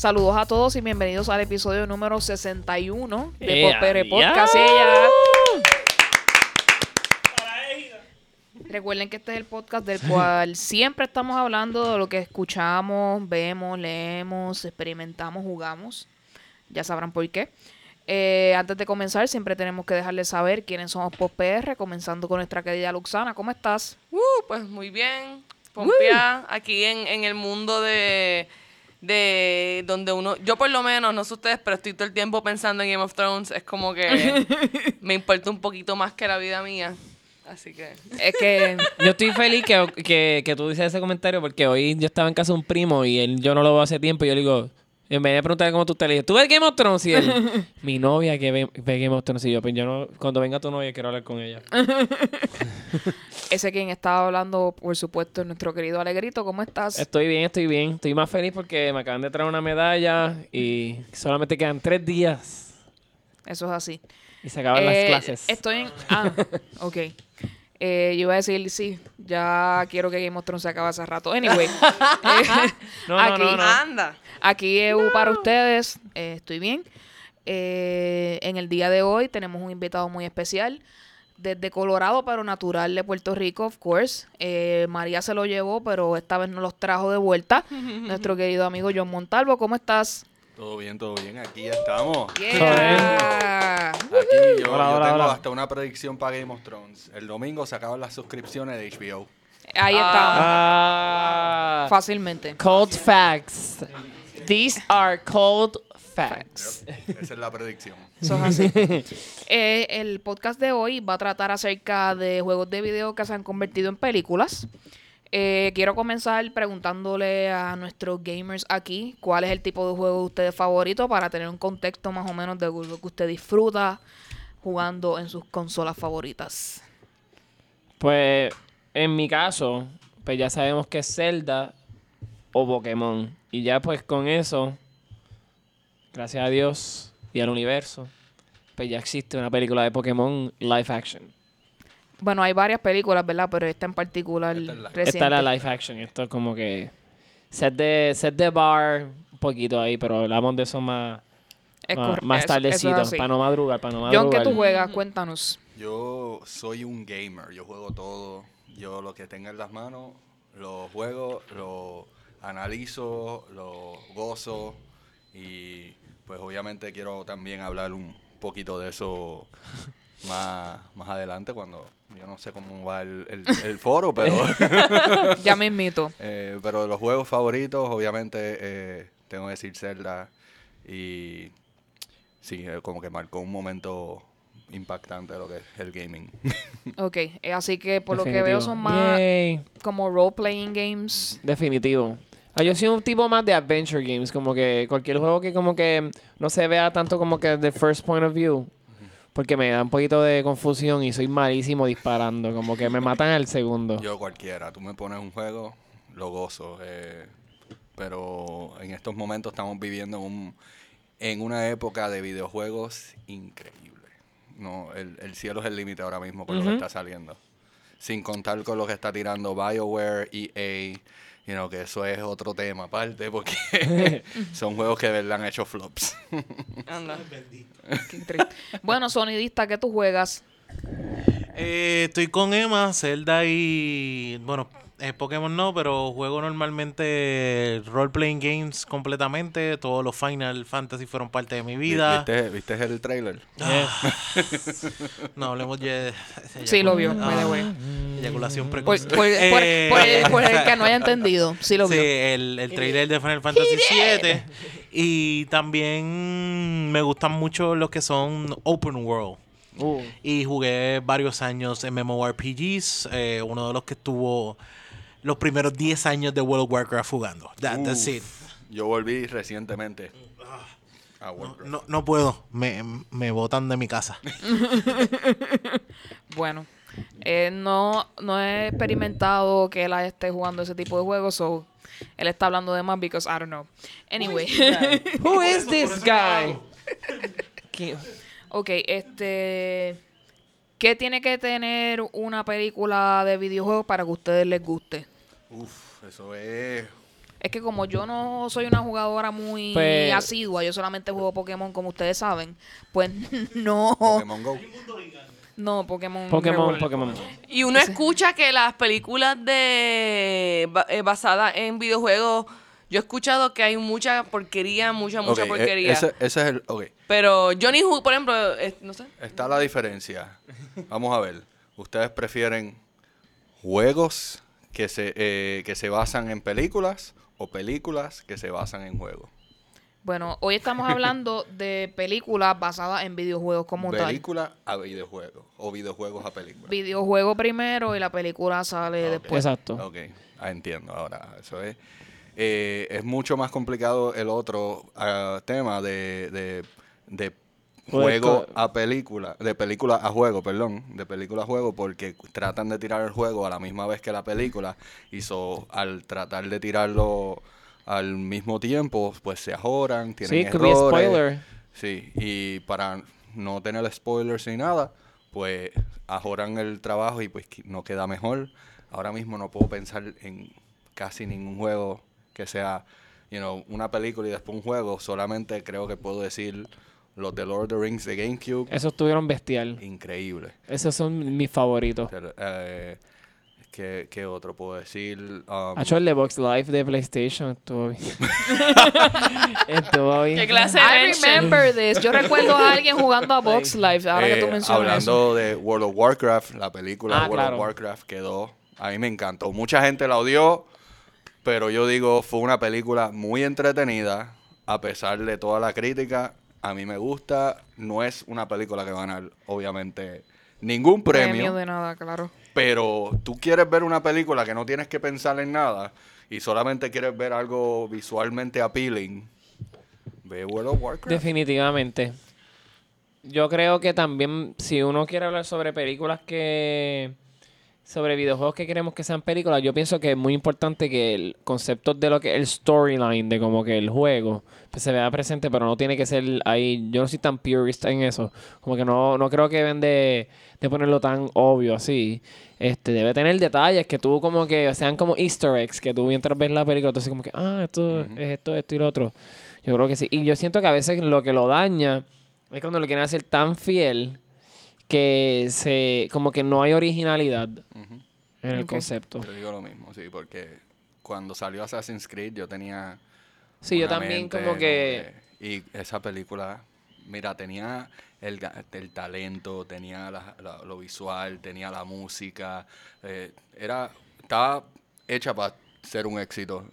Saludos a todos y bienvenidos al episodio número 61 de ¡Ea, Popere! Podcast. Ella. Recuerden que este es el podcast del cual siempre estamos hablando de lo que escuchamos, vemos, leemos, experimentamos, jugamos. Ya sabrán por qué. Eh, antes de comenzar, siempre tenemos que dejarles saber quiénes somos PopR, comenzando con nuestra querida Luxana. ¿Cómo estás? Uh, pues muy bien. Pompea, aquí en, en el mundo de, de donde uno, yo por lo menos, no sé ustedes, pero estoy todo el tiempo pensando en Game of Thrones. Es como que me importa un poquito más que la vida mía. Así que... Es que Yo estoy feliz que, que, que tú dices ese comentario porque hoy yo estaba en casa de un primo y él, yo no lo veo hace tiempo y yo le digo, en vez de preguntarle cómo tú te le dije, ¿tú ves Game of Thrones? Y él, mi novia que ve, ve Game of Thrones y yo, pues yo no, cuando venga tu novia quiero hablar con ella. ese quien estaba hablando, por supuesto, es nuestro querido Alegrito. ¿Cómo estás? Estoy bien, estoy bien. Estoy más feliz porque me acaban de traer una medalla y solamente quedan tres días Eso es así. y se acaban las Eh, clases. Estoy en. Ah, ok. Eh, yo iba a decir, sí, ya quiero que Game of Thrones se acabe hace rato. Anyway, eh, No, no, aquí, no, no. Anda. aquí EU para ustedes. eh, estoy bien. Eh, en el día de hoy tenemos un invitado muy especial. Desde Colorado, pero natural de Puerto Rico, of course. Eh, María se lo llevó, pero esta vez nos los trajo de vuelta. Nuestro querido amigo John Montalvo, ¿cómo estás? Todo bien, todo bien. Aquí ya estamos. Yeah. Aquí yo, yo Hola, hola, tengo hola. hasta una predicción para Game of Thrones. El domingo se acaban las suscripciones de HBO. Ahí estamos. Ah, Fácilmente. cold facts. These are cold facts. Esa es la predicción. Eso es así. Eh, el podcast de hoy va a tratar acerca de juegos de video que se han convertido en películas. Eh, quiero comenzar preguntándole a nuestros gamers aquí cuál es el tipo de juego de ustedes favorito para tener un contexto más o menos de lo que usted disfruta jugando en sus consolas favoritas. Pues en mi caso, pues ya sabemos que es Zelda o Pokémon. Y ya pues con eso, gracias a Dios y al universo, pues ya existe una película de Pokémon live action. Bueno, hay varias películas, ¿verdad? Pero esta en particular Esta es la- reciente. Esta es la live action. Esto es como que set de, set de bar un poquito ahí, pero hablamos de eso más, Es más, correcto, más es tardecito, así. para no madrugar, para no madrugar. John, ¿qué tú juegas? Cuéntanos. Yo soy un gamer. Yo juego todo. Yo lo que tenga en las manos, lo juego, lo analizo, lo gozo. Y pues obviamente quiero también hablar un poquito de eso más, más adelante cuando yo no sé cómo va el, el- el foro, pero... Ya me invito. Eh, pero de los juegos favoritos, obviamente, eh, tengo que decir Zelda. Y sí, eh, como que marcó un momento impactante de lo que es el gaming. Ok, eh, así que por lo que Definitivo. veo son más Yay. como role-playing games. Definitivo. Ah, yo soy un tipo más de adventure games, como que cualquier juego que como que no se vea tanto como que de first point of view, porque me da un poquito de confusión y soy malísimo disparando, como que me matan al segundo. Yo cualquiera, tú me pones un juego, lo gozo. eh, pero en estos momentos estamos viviendo en, un, en una época de videojuegos increíble. No, el, el cielo es el límite ahora mismo con lo que está saliendo. Sin contar con lo que está tirando BioWare, EA, you know, que eso es otro tema aparte, porque son juegos que de verdad han hecho flops. Anda. Qué bueno, sonidista, ¿qué tú juegas? Eh, estoy con Emma, Zelda y. Bueno, eh, Pokémon no, pero juego normalmente role-playing games completamente. Todos los Final Fantasy fueron parte de mi vida. ¿Viste, ¿Viste el trailer? No hablemos ya de. Sí, lo vio, Ah, by the way. Eyaculación Por, precoz. por- por- Eh, por el, por el que no haya entendido. Sí lo Sí, vio. el, el trailer de Final Fantasy VII. Y también me gustan mucho los que son open world. Uh, Y jugué varios años en MMORPGs. eh, uno de los que estuvo los primeros 10 años de World of Warcraft jugando. That- that's it. Yo volví recientemente a No, Warcraft. no, no puedo. Me, me botan de mi casa. Bueno, eh, no, no he experimentado que él esté jugando ese tipo de juegos, so él está hablando de más because I don't know. Anyway. Who is this guy? ¿Qué- ok, este... ¿Qué tiene que tener una película de videojuegos para que a ustedes les guste? Uf, eso es Es que como yo no soy una jugadora muy Pues- asidua, yo solamente juego Pokémon como ustedes saben, pues no, Pokémon Go. no, Pokémon. Pokémon. Pokémon. Y uno escucha que las películas de eh, basadas en videojuegos, yo he escuchado que hay mucha porquería, mucha, mucha e- porquería. ese, ese es el. Ok, Pero Johnny Hook, por ejemplo, no sé. está la diferencia. Vamos a ver. ¿Ustedes prefieren juegos que se, eh, que se basan en películas o películas que se basan en juegos? Bueno, hoy estamos hablando de películas basadas en videojuegos como tal. Película a videojuegos o videojuegos a películas. Videojuego primero y la película sale después. Exacto. Ok, ah, entiendo. Ahora, eso es. eh, es mucho más complicado el otro ah, tema de, de, de juego co- a película, de película a juego, perdón, de película a juego, porque tratan de tirar el juego a la misma vez que la película, y so, al tratar de tirarlo al mismo tiempo, pues se ajoran, tienen Sí, errores. spoiler. Sí, y para no tener spoilers ni nada, pues ajoran el trabajo y pues no queda mejor. Ahora mismo no puedo pensar en casi ningún juego que sea, you know, una película y después un juego. Solamente creo que puedo decir los de Lord of the Rings de GameCube. Esos estuvieron bestial. Increíble. Esos son mis favoritos. Eh, ¿qué, qué otro puedo decir? Um, Ha hecho el de Box Live de PlayStation. Estuvo bien. estuvo bien. ¿Qué clase de I remember this. Yo recuerdo a alguien jugando a Box Live, ahora que tú Eh, mencionas hablando de World of Warcraft, la película Ah, World claro. of Warcraft quedó. A mí me encantó. Mucha gente la odió, pero yo digo, fue una película muy entretenida, a pesar de toda la crítica. A mí me gusta. No es una película que va a ganar, obviamente, ningún premio premio. de nada, claro. Pero tú quieres ver una película que no tienes que pensar en nada y solamente quieres ver algo visualmente appealing. Ve World of Warcraft. Definitivamente. Yo creo que también, si uno quiere hablar sobre películas que. Sobre videojuegos que queremos que sean películas, yo pienso que es muy importante que el concepto de lo que es el storyline, de como que el juego, pues se vea presente, pero no tiene que ser ahí. Yo no soy tan purista en eso. Como que no, no creo que deben de, de ponerlo tan obvio así. Este, debe tener detalles que tú como que sean como easter eggs, que tú mientras ves la película, tú así como que, ah, esto es esto, esto y lo otro. Yo creo que sí. Y yo siento que a veces lo que lo daña es cuando lo quieren hacer tan fiel que se como que no hay originalidad en el concepto. Yo digo lo mismo, sí, porque cuando salió Assassin's Creed yo tenía... Sí, yo también mente como que Y esa película, mira, tenía el, el talento, tenía la- la- lo visual, tenía la música, eh, era estaba hecha para ser un éxito.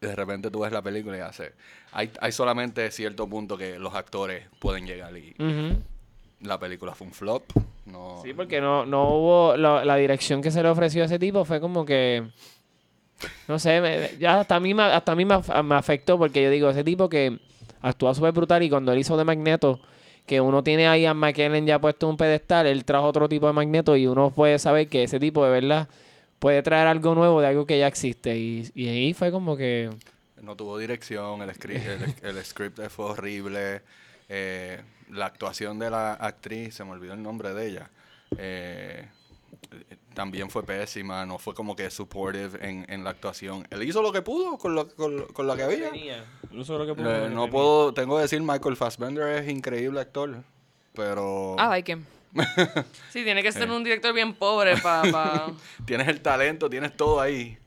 De repente tú ves la película y hace... Hay, hay solamente cierto punto que los actores pueden llegar y Ujú. La película fue un flop. No, Sí, porque no, no hubo la, la dirección que se le ofreció a ese tipo fue como que no sé, me- ya hasta a mí me, hasta a mí me, af- me afectó porque yo digo, ese tipo que actúa súper brutal y cuando él hizo de Magneto, que uno tiene ahí a McKellen ya puesto un pedestal, él trajo otro tipo de Magneto y uno puede saber que ese tipo de verdad puede traer algo nuevo de algo que ya existe y, y ahí fue como que No tuvo dirección, el script, el, el script fue horrible. eh, la actuación de la actriz, se me olvidó el nombre de ella, eh, también fue pésima, no fue como que supportive en, en la actuación. Él hizo lo que pudo con lo, con, con lo que había. Eh, no puedo, tengo que decir, Michael Fassbender es increíble actor, pero I like him. Sí, tiene que ser un director bien pobre para... tienes el talento, tienes todo ahí.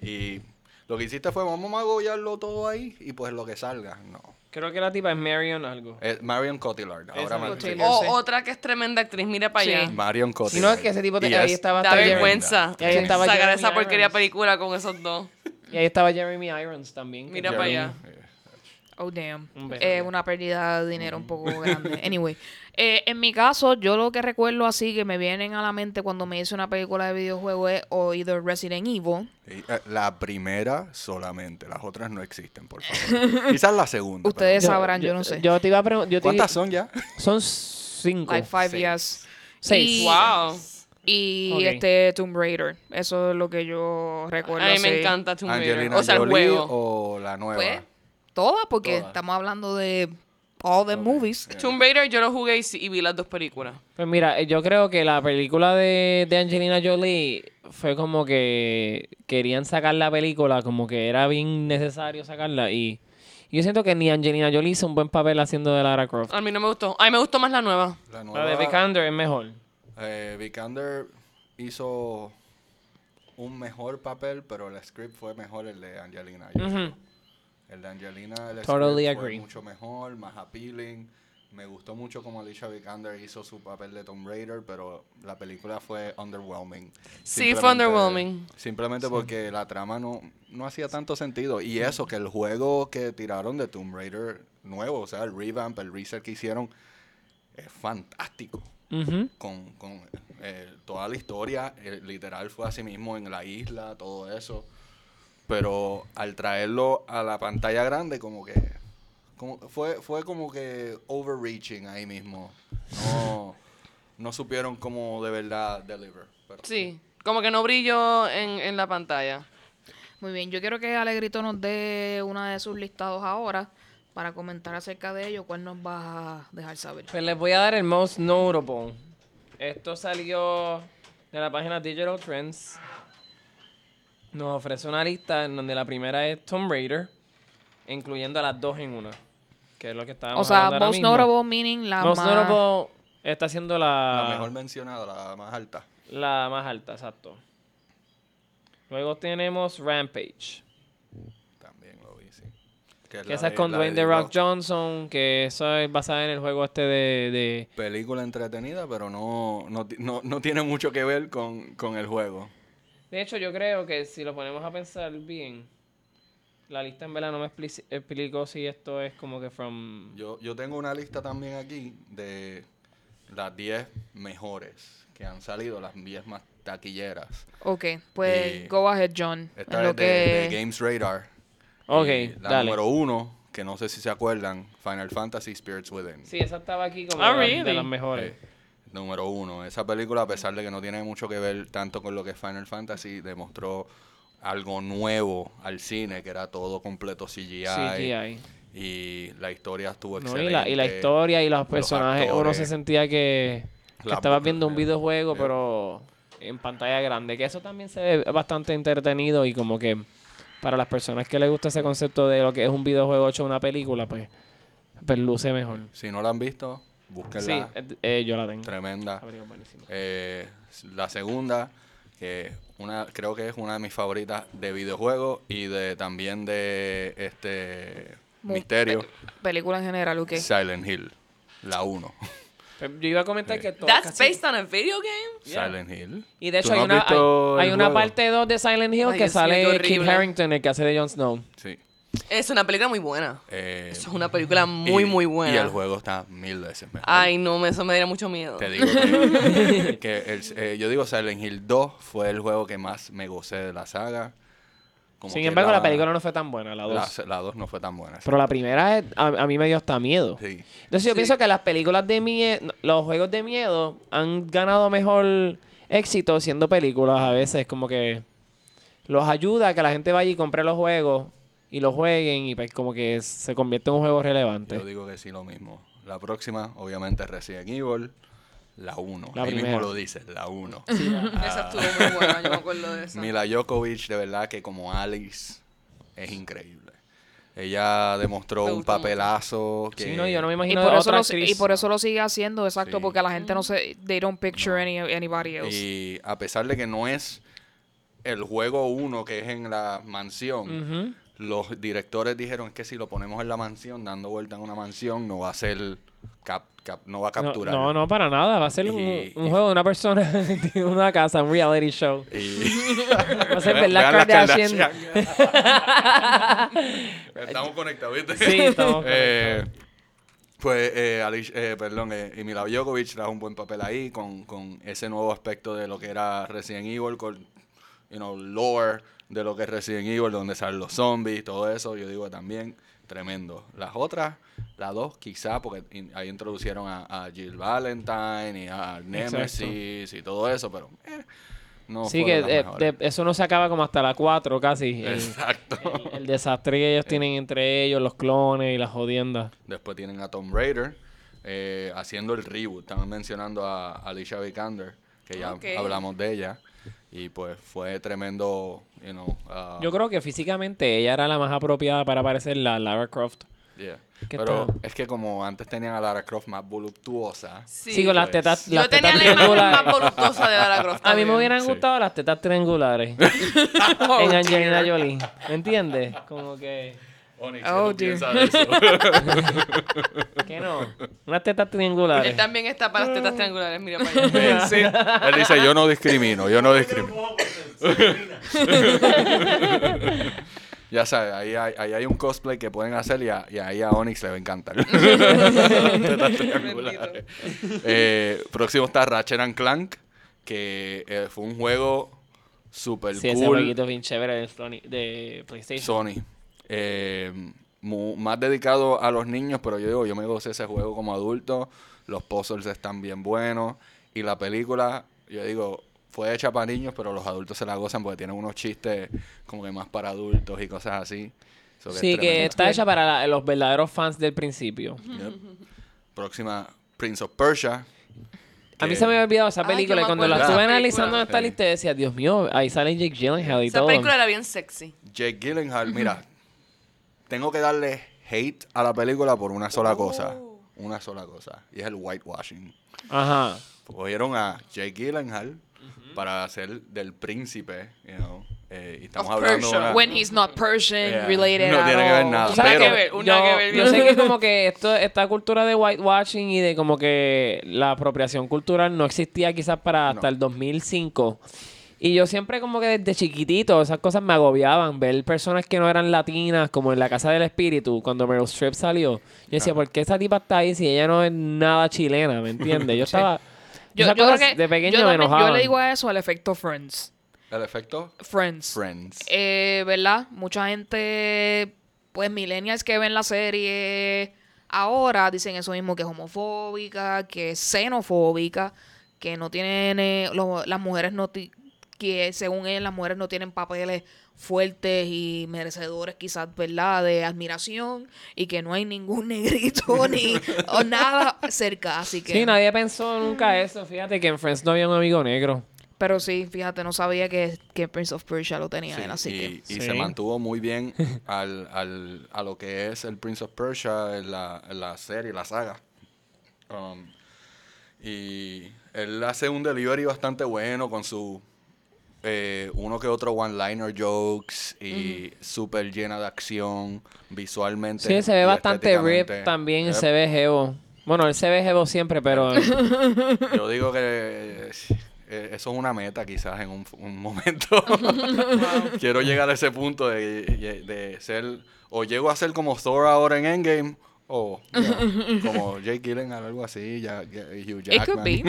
Y lo que hiciste fue, vamos a magollarlo todo ahí y pues lo que salga, no. Creo que la tipa es Marion algo. Es Marion Cotillard. Ahora me- Cotillard. O Sí. otra que es tremenda actriz, mira para Sí. allá. Marion Si Cotillard. no es que ese tipo te- Y ahí es estaba Da vergüenza Y ahí estaba sacar Jeremy esa porquería Irons. película con esos dos. Y ahí estaba Jeremy Irons también. Mira para allá. Eh, Oh, damn. Un beso, Es ya. una pérdida de dinero un poco grande. Anyway, eh, en mi caso, yo lo que recuerdo así que me vienen a la mente cuando me hice una película de videojuego es o either Resident Evil. y, eh, La primera solamente, las otras no existen, por favor. Quizás la segunda. Ustedes sabrán, yo, no sé. Yo te iba a preguntar. pero- ¿Cuántas son ya? Son cinco. like five Seis. years. Seis. Y, Wow. y este Tomb Raider. Eso es lo que yo recuerdo. A mí me así. encanta Tomb Raider. Angelina O sea, el juego. o la nueva. Pues, todas, porque Todas. estamos hablando de all the movies. Tomb Raider yo lo jugué y, sí- y vi las dos películas. Pues mira, eh, yo creo que la película de, de Angelina Jolie fue como que querían sacar la película, como que era bien necesario sacarla. Y, y yo siento que ni Angelina Jolie hizo un buen papel haciendo de Lara Croft. A mí no me gustó. A mí me gustó más la nueva. La La de nueva- Vikander es mejor. Eh, Vikander hizo un mejor papel, pero el script fue mejor el de Angelina. Ujú. El de Angelina, el Totally script agree. fue mucho mejor, más appealing. Me gustó mucho como Alicia Vikander hizo su papel de Tomb Raider, pero la película fue underwhelming. Sí, fue underwhelming. Simplemente porque la trama no, no hacía tanto sentido. Y eso, que el juego que tiraron de Tomb Raider nuevo, o sea, el revamp, el reset que hicieron, es fantástico con, con eh, toda la historia, eh, literal fue así mismo en la isla, todo eso. Pero al traerlo a la pantalla grande, como que como, fue, fue como que overreaching ahí mismo. No, no supieron cómo de verdad deliver. pero- Sí. Como que no brilló en, en la pantalla. Muy bien, yo quiero que Alegrito nos dé una de sus listados ahora para comentar acerca de ello. ¿Cuál nos vas a dejar saber? Pues les voy a dar el most notable. Esto salió de la página Digital Trends. Nos ofrece una lista en donde la primera es Tomb Raider, incluyendo a las dos en una. Que es lo que estábamos O sea, hablando ahora most mismo. notable meaning la Most más... notable está siendo La la, mejor mencionada, la más alta. la más alta, exacto. Luego tenemos Rampage. También lo vi, sí. Que, Que la esa es de- con la Dwayne The Rock Johnson, que eso es basada en el juego este de... de Película entretenida, pero no, no, ti- no, no tiene mucho que ver con, con el juego. De hecho, yo creo que si lo ponemos a pensar bien, la lista en verdad no me explicó si esto es como que from... Yo, yo tengo una lista también aquí de las 10 mejores que han salido, las 10 más taquilleras. Ok, pues Y go ahead, John. Esta lo es de, que... de Games Radar. Ok, Y la dale. número uno, que no sé si se acuerdan, Final Fantasy Spirits Within. Sí, esa estaba aquí como Ah, de, las- de really? las mejores. Número uno. Esa película, a pesar de que no tiene mucho que ver tanto con lo que es Final Fantasy, demostró algo nuevo al cine, que era todo completo CGI. CGI. Y la historia estuvo No, excelente. y, la, y la historia y los personajes, uno actores, se sentía que, estabas viendo un eh, videojuego, eh. pero en pantalla grande. Que eso también se ve bastante entretenido y como que para las personas que les gusta ese concepto de lo que es un videojuego hecho una película, pues, pues luce mejor. Si no la han visto, búsquenla. eh, eh, yo la tengo. Tremenda. La. Eh, la segunda, que una, creo que es una de mis favoritas de videojuegos y de también de este misterio, pe- película en general, ¿ok? Silent Hill, la 1. Pues Yo iba a comentar que todo, That's casi- based on a video game? Yeah. Silent Hill. Y de hecho ¿Tú hay no una, hay, una parte 2 de Silent Hill Ay, que Dios qué sale Kit horrible. Harington, el que hace de Jon Snow. Sí. Es una película muy buena. Eh, Eso es una película muy, y- muy buena. Y el juego está mil veces mejor. Ay, no, me- eso me daría mucho miedo. Te digo que, que el- eh, yo digo Silent Hill 2 fue el juego que más me gocé de la saga. Como Sin embargo, la, película no fue tan buena, la 2. La, la 2 no fue tan buena. Pero la primera es- a, a mí me dio hasta miedo. Sí. Entonces yo Sí. pienso que las películas de miedo, los juegos de miedo han ganado mejor éxito siendo películas a veces, como que los ayuda a que la gente vaya y compre los juegos y los jueguen y pues como que se convierte en un juego relevante. Yo digo que sí, lo mismo. La próxima, obviamente, Resident Evil, la 1. La Ahí primera. mismo lo dice, la 1. Esa estuvo muy buena, yo me acuerdo de esa. Mila Djokovic, de verdad que como Alice, es increíble. Ella demostró un papelazo que... Sí, no, yo no me Y imagino por, a eso otra lo, actriz. y por eso lo sigue haciendo, exacto, Sí. porque la gente no se... They don't picture any, anybody else. Y a pesar de que no es el juego 1 que es en la mansión, Ujú. Los directores dijeron que si lo ponemos en la mansión, dando vuelta en una mansión, no va a ser... cap- cap- no va a capturar. no, no, para nada. Va a ser un, Y- un y- juego de una persona en una casa, un reality show. Y... Va a ser Vean verdad las Kardashian. Estamos conectados, ¿viste? Sí, estamos Eh, pues, eh, Alicia- eh, perdón, eh, y Mila Djokovic trajo un buen papel ahí con, con ese nuevo aspecto de lo que era Resident Evil, con, you know, lore de lo que es Resident Evil, donde salen los zombies, todo eso, yo digo también, tremendo. Las otras, las dos, quizá, porque in- ahí introducieron a, a Jill Valentine y a Nemesis y todo eso, pero eh, no sí, que de- eso no se acaba como hasta la 4 casi. Exacto. el- el desastre que ellos tienen entre ellos, los clones y las jodiendas. Después tienen a Tomb Raider eh, haciendo el reboot. Estaban mencionando a Alicia Vikander, que ya hablamos de ella. Y pues fue tremendo, you know. ah, Yo creo que físicamente ella era la más apropiada para parecer la Lara Croft. yeah. ¿Qué Pero tal? es que como antes tenían a Lara Croft más voluptuosa. Sí, con las tetas, Yo las tenía tetas la imagen triangulares. más voluptuosa de Lara Croft. A mí me hubieran Sí. gustado las tetas triangulares Oh, en Angelina Jolie. ¿Me entiendes? Como que... Onyx, Oh, ¿qué tú dear. piensas de eso? Que no. Unas tetas triangulares. Él también está para las tetas triangulares, mira para allá. Sí. Él dice, yo no discrimino, yo no discrimino. Ya sabes, ahí hay, ahí hay un cosplay que pueden hacer y, a- y ahí a Onyx le va a encantar. Tetas triangulares. Eh, próximo está Ratchet and Clank, que eh, fue un juego super Sí, ese cool. jueguito bien chévere de, Sony- de PlayStation. Sony. Eh, mu- más dedicado a los niños, pero yo digo, yo me gocé ese juego como adulto. Los puzzles están bien buenos. Y la película, yo digo, fue hecha para niños, pero los adultos se la gozan porque tienen unos chistes como que más para adultos y cosas así. So Sí, que está hecha para la- los verdaderos fans del principio. Yep. Próxima, Prince of Persia. A mí se me había olvidado esa Ay, película y cuando la estuve esa analizando en esta lista decía, Dios mío, ahí sale Jake Gyllenhaal y Esa todo. película era bien sexy. Jake Gyllenhaal, mira, tengo que darle hate a la película por una sola cosa. Una sola cosa. Y es el whitewashing. Ajá. Cogieron a Jake Gyllenhaal para hacer del príncipe, you know, eh, y estamos Of hablando de Persia. una- When he's not Persian Yeah. related No tiene que ver nada. Tú sabes pero- que ver, yo, que ver. yo sé que como que esto, esta cultura de whitewashing y de como que la apropiación cultural no existía quizás para hasta No. el 2005. Y yo siempre como que desde chiquitito esas cosas me agobiaban. Ver personas que no eran latinas como en La Casa del Espíritu cuando Meryl Streep salió. Yo decía, Ajá. ¿por qué esa tipa está ahí si ella no es nada chilena? ¿Me entiendes? Yo estaba... Yo, esas yo creo cosas que de pequeño yo, me también- yo le digo a eso al efecto Friends. El efecto Friends. Friends. Eh, ¿Verdad? Mucha gente, pues millennials que ven la serie ahora dicen eso mismo, que es homofóbica, que es xenofóbica, que no tienen, eh, lo- las mujeres no, que según ellas las mujeres no tienen papeles fuertes y merecedores quizás, ¿verdad? De admiración y que no hay ningún negrito ni o nada cerca, así que... Sí, nadie pensó nunca eso. Fíjate que en Friends no había un amigo negro. Pero sí, fíjate, no sabía que, que Prince of Persia lo tenía Sí, él, así y, que... y Sí. se mantuvo muy bien al, al- a lo que es el Prince of Persia en la, en la serie, la saga. Um, y él hace un delivery bastante bueno con su eh, uno que otro one-liner jokes y súper llena de acción visualmente. Sí, se ve bastante rip también, Yep. se ve jevo. Bueno, él se ve jevo siempre, pero... Yo digo que eh, eh, eso es una meta quizás en un, un momento. Quiero llegar a ese punto de, de- de ser, o llego a ser como Thor ahora en Endgame, o you know, como Jake Gyllenhaal, algo así, ya, ya- Hugh Jackman. It could be.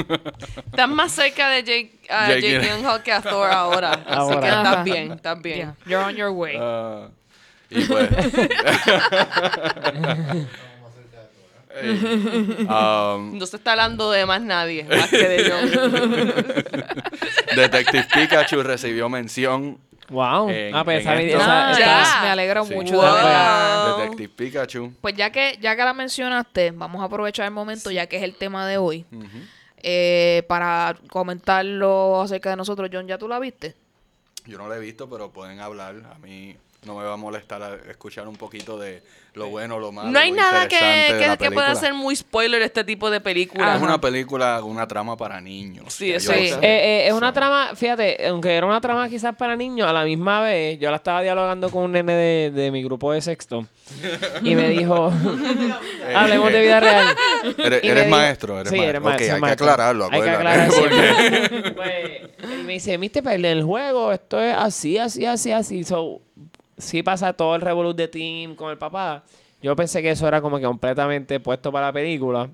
Estás más cerca de Jake, a Jake Jake Gyllenhaal. Que a Thor ahora. Así Ahora. que Ajá. estás bien, estás bien. Yeah, you're on your way. Ah, y pues... Ey, um, No se está hablando de más nadie, más que de yo. Detective Pikachu recibió mención. Wow. En- ah, pues en esa, esto- esa- Ah, esa- me alegro Sí. mucho Wow. Detective Pikachu. Pues ya que, ya que la mencionaste, vamos a aprovechar el momento, ya que es el tema de hoy, eh, para comentarlo acerca de nosotros. John, ¿ya tú la viste? Yo no la he visto, pero pueden hablar. A mí no me va a molestar a- escuchar un poquito de lo bueno, lo malo. No hay lo nada que, que, pueda película. ser muy spoiler este tipo de películas. Es una película, una trama para niños. Sí, eso sí. Eh, eh, es una trama, fíjate, aunque era una trama quizás para niños, a la misma vez yo la estaba dialogando con un nene de, de mi grupo de sexto y me dijo, hablemos de vida real. Eres, eres maestro, eres sí, maestro. eres maestro. hay que maestro. aclararlo, Hay que acuérdate. aclarar Porque- siempre. Pues, y me dice, viste, pero en el juego esto es así, así, así, así. So, sí pasa todo el revolut de team con el papá. Yo pensé que eso era como que completamente puesto para la película.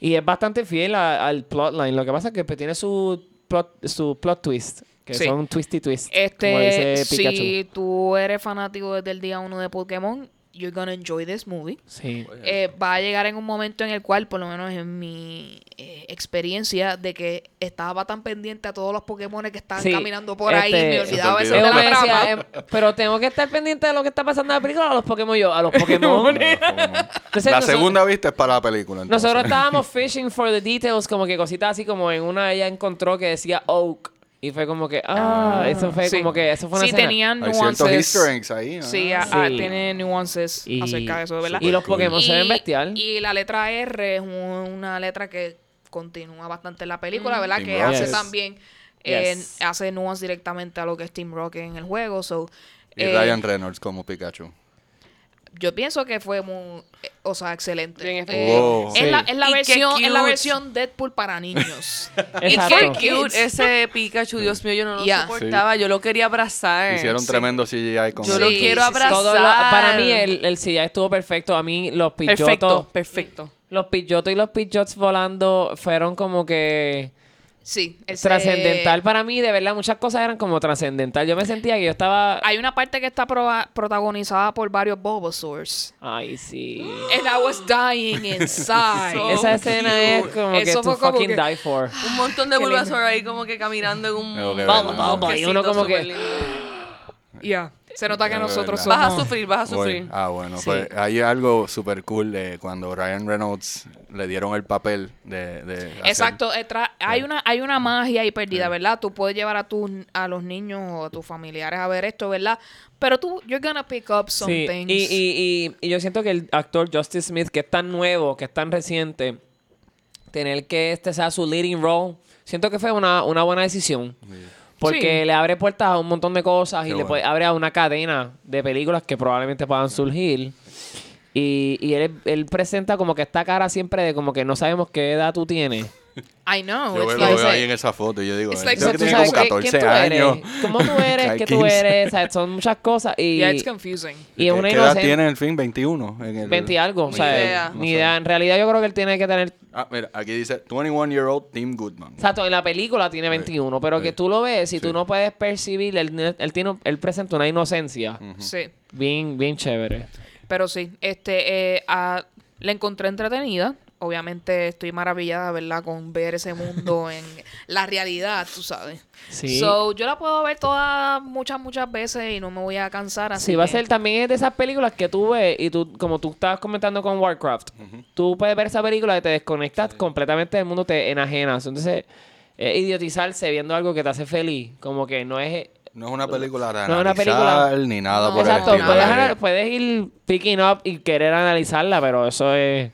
Y es bastante fiel a- al plotline. Lo que pasa es que pues, tiene su plot, su plot twist. Que Sí. son twisty twist. como Este, dice Pikachu. si tú eres fanático desde el día uno de Pokémon, you're gonna enjoy this movie. Sí. Eh, va a llegar en un momento en el cual, por lo menos en mi eh, experiencia, de que estaba tan pendiente a todos los Pokémon que estaban Sí, caminando por ahí, este- me olvidaba eso de la decía, eh, pero tengo que estar pendiente de lo que está pasando en la película a los Pokémon yo, a los Pokémon. Entonces, la nosotros- segunda vista es para la película. entonces. Nosotros estábamos fishing for the details, como que cositas así como en una ella encontró que decía Oak Y fue como que, ah, eso fue Sí. como que, eso fue una Sí, escena. tenían Hay nuances. easter eggs ahí. ¿no? Sí, a- Sí. a- tiene nuances Y- acerca de eso, ¿verdad? Y los Cool. Pokémon se ven Y- bestial. Y la letra R es un- una letra que continúa bastante en la película, ¿verdad? Team que hace Yes. también, eh, Yes. hace nuance directamente a lo que es Team Rocket en el juego. So, Y eh, Ryan Reynolds como Pikachu. Yo pienso que fue muy, eh, o sea, excelente. Bien Eh, efectivo. es, Sí. la, es la versión, es la versión Deadpool para niños. Y Exacto. qué cute ese Pikachu, Dios mío, yo no lo Yeah. soportaba, yo lo quería abrazar. Hicieron Sí. tremendo CGI con Yo lo quiero abrazar. Todo lo- para mí el, el CGI estuvo perfecto. A mí los Perfecto, pichotos, perfecto. los pichotos y los pichots volando fueron como que sí. ese- trascendental para mí. De verdad, muchas cosas eran como trascendental. Yo me sentía que yo estaba... Hay una parte que está proba- protagonizada por varios Bulbasaurs. Ay, sí. And I was dying inside. So Esa escena es como que Eso to fue como fucking que- die for. Un montón de. Bulbasaur ahí como que caminando en un... Baba, y uno como que-. Yeah. Se nota que nosotros somos... Vas a sufrir, vas a Voy. sufrir. Ah, bueno, Sí. pues hay algo súper cool de cuando Ryan Reynolds le dieron el papel de... de hacer- Exacto, eh, tra- hay una hay una magia ahí perdida, ¿verdad? Tú puedes llevar a tus a los niños o a tus familiares a ver esto, ¿verdad? Pero tú you're gonna pick up some Sí, things. y, y, y, y yo siento que el actor Justice Smith, que es tan nuevo, que es tan reciente, tener que este sea su leading role, siento que fue una, una buena decisión. Porque Sí. le abre puertas a un montón de cosas y Qué le bueno. puede, abre a una cadena de películas que probablemente puedan surgir. Y, y él, él presenta como que esta cara siempre de como que no sabemos qué edad tú tienes. I know, Yo it's lo like- veo ahí en esa foto y yo digo, It's "Este like- O sea, que tiene sabes como qué- 14 quién tú eres, años. cómo tú eres, qué tú 15. eres, o sea, son muchas cosas. Y, yeah, it's confusing. y es ¿Qué- una ¿Qué edad inocencia. tiene en el fin? 21. En el, 20 y algo, o Ni sea, idea. ni idea. En realidad yo creo que él tiene que tener Ah, mira, aquí dice 21 year old Tim Goodman. Exacto, en la película tiene 21, pero que sí. tú lo ves y Sí. tú no puedes percibir, él, él, tiene, él presenta una inocencia Sí. bien, bien chévere. Pero sí, este eh, ah, la encontré entretenida. Obviamente estoy maravillada, ¿verdad? Con ver ese mundo en la realidad, tú sabes. Sí. So, yo la puedo ver todas muchas, muchas veces y no me voy a cansar así. Sí, va a ser también es de esas películas que tú ves y tú, como tú estabas comentando con Warcraft, tú puedes ver esa película y te desconectas completamente del mundo, te enajenas. Entonces, es idiotizarse viendo algo que te hace feliz, como que no es... No es una película de No es una analizar película- ni nada No, por Exacto, el estilo. puedes, puedes ir picking up y querer analizarla, pero eso es...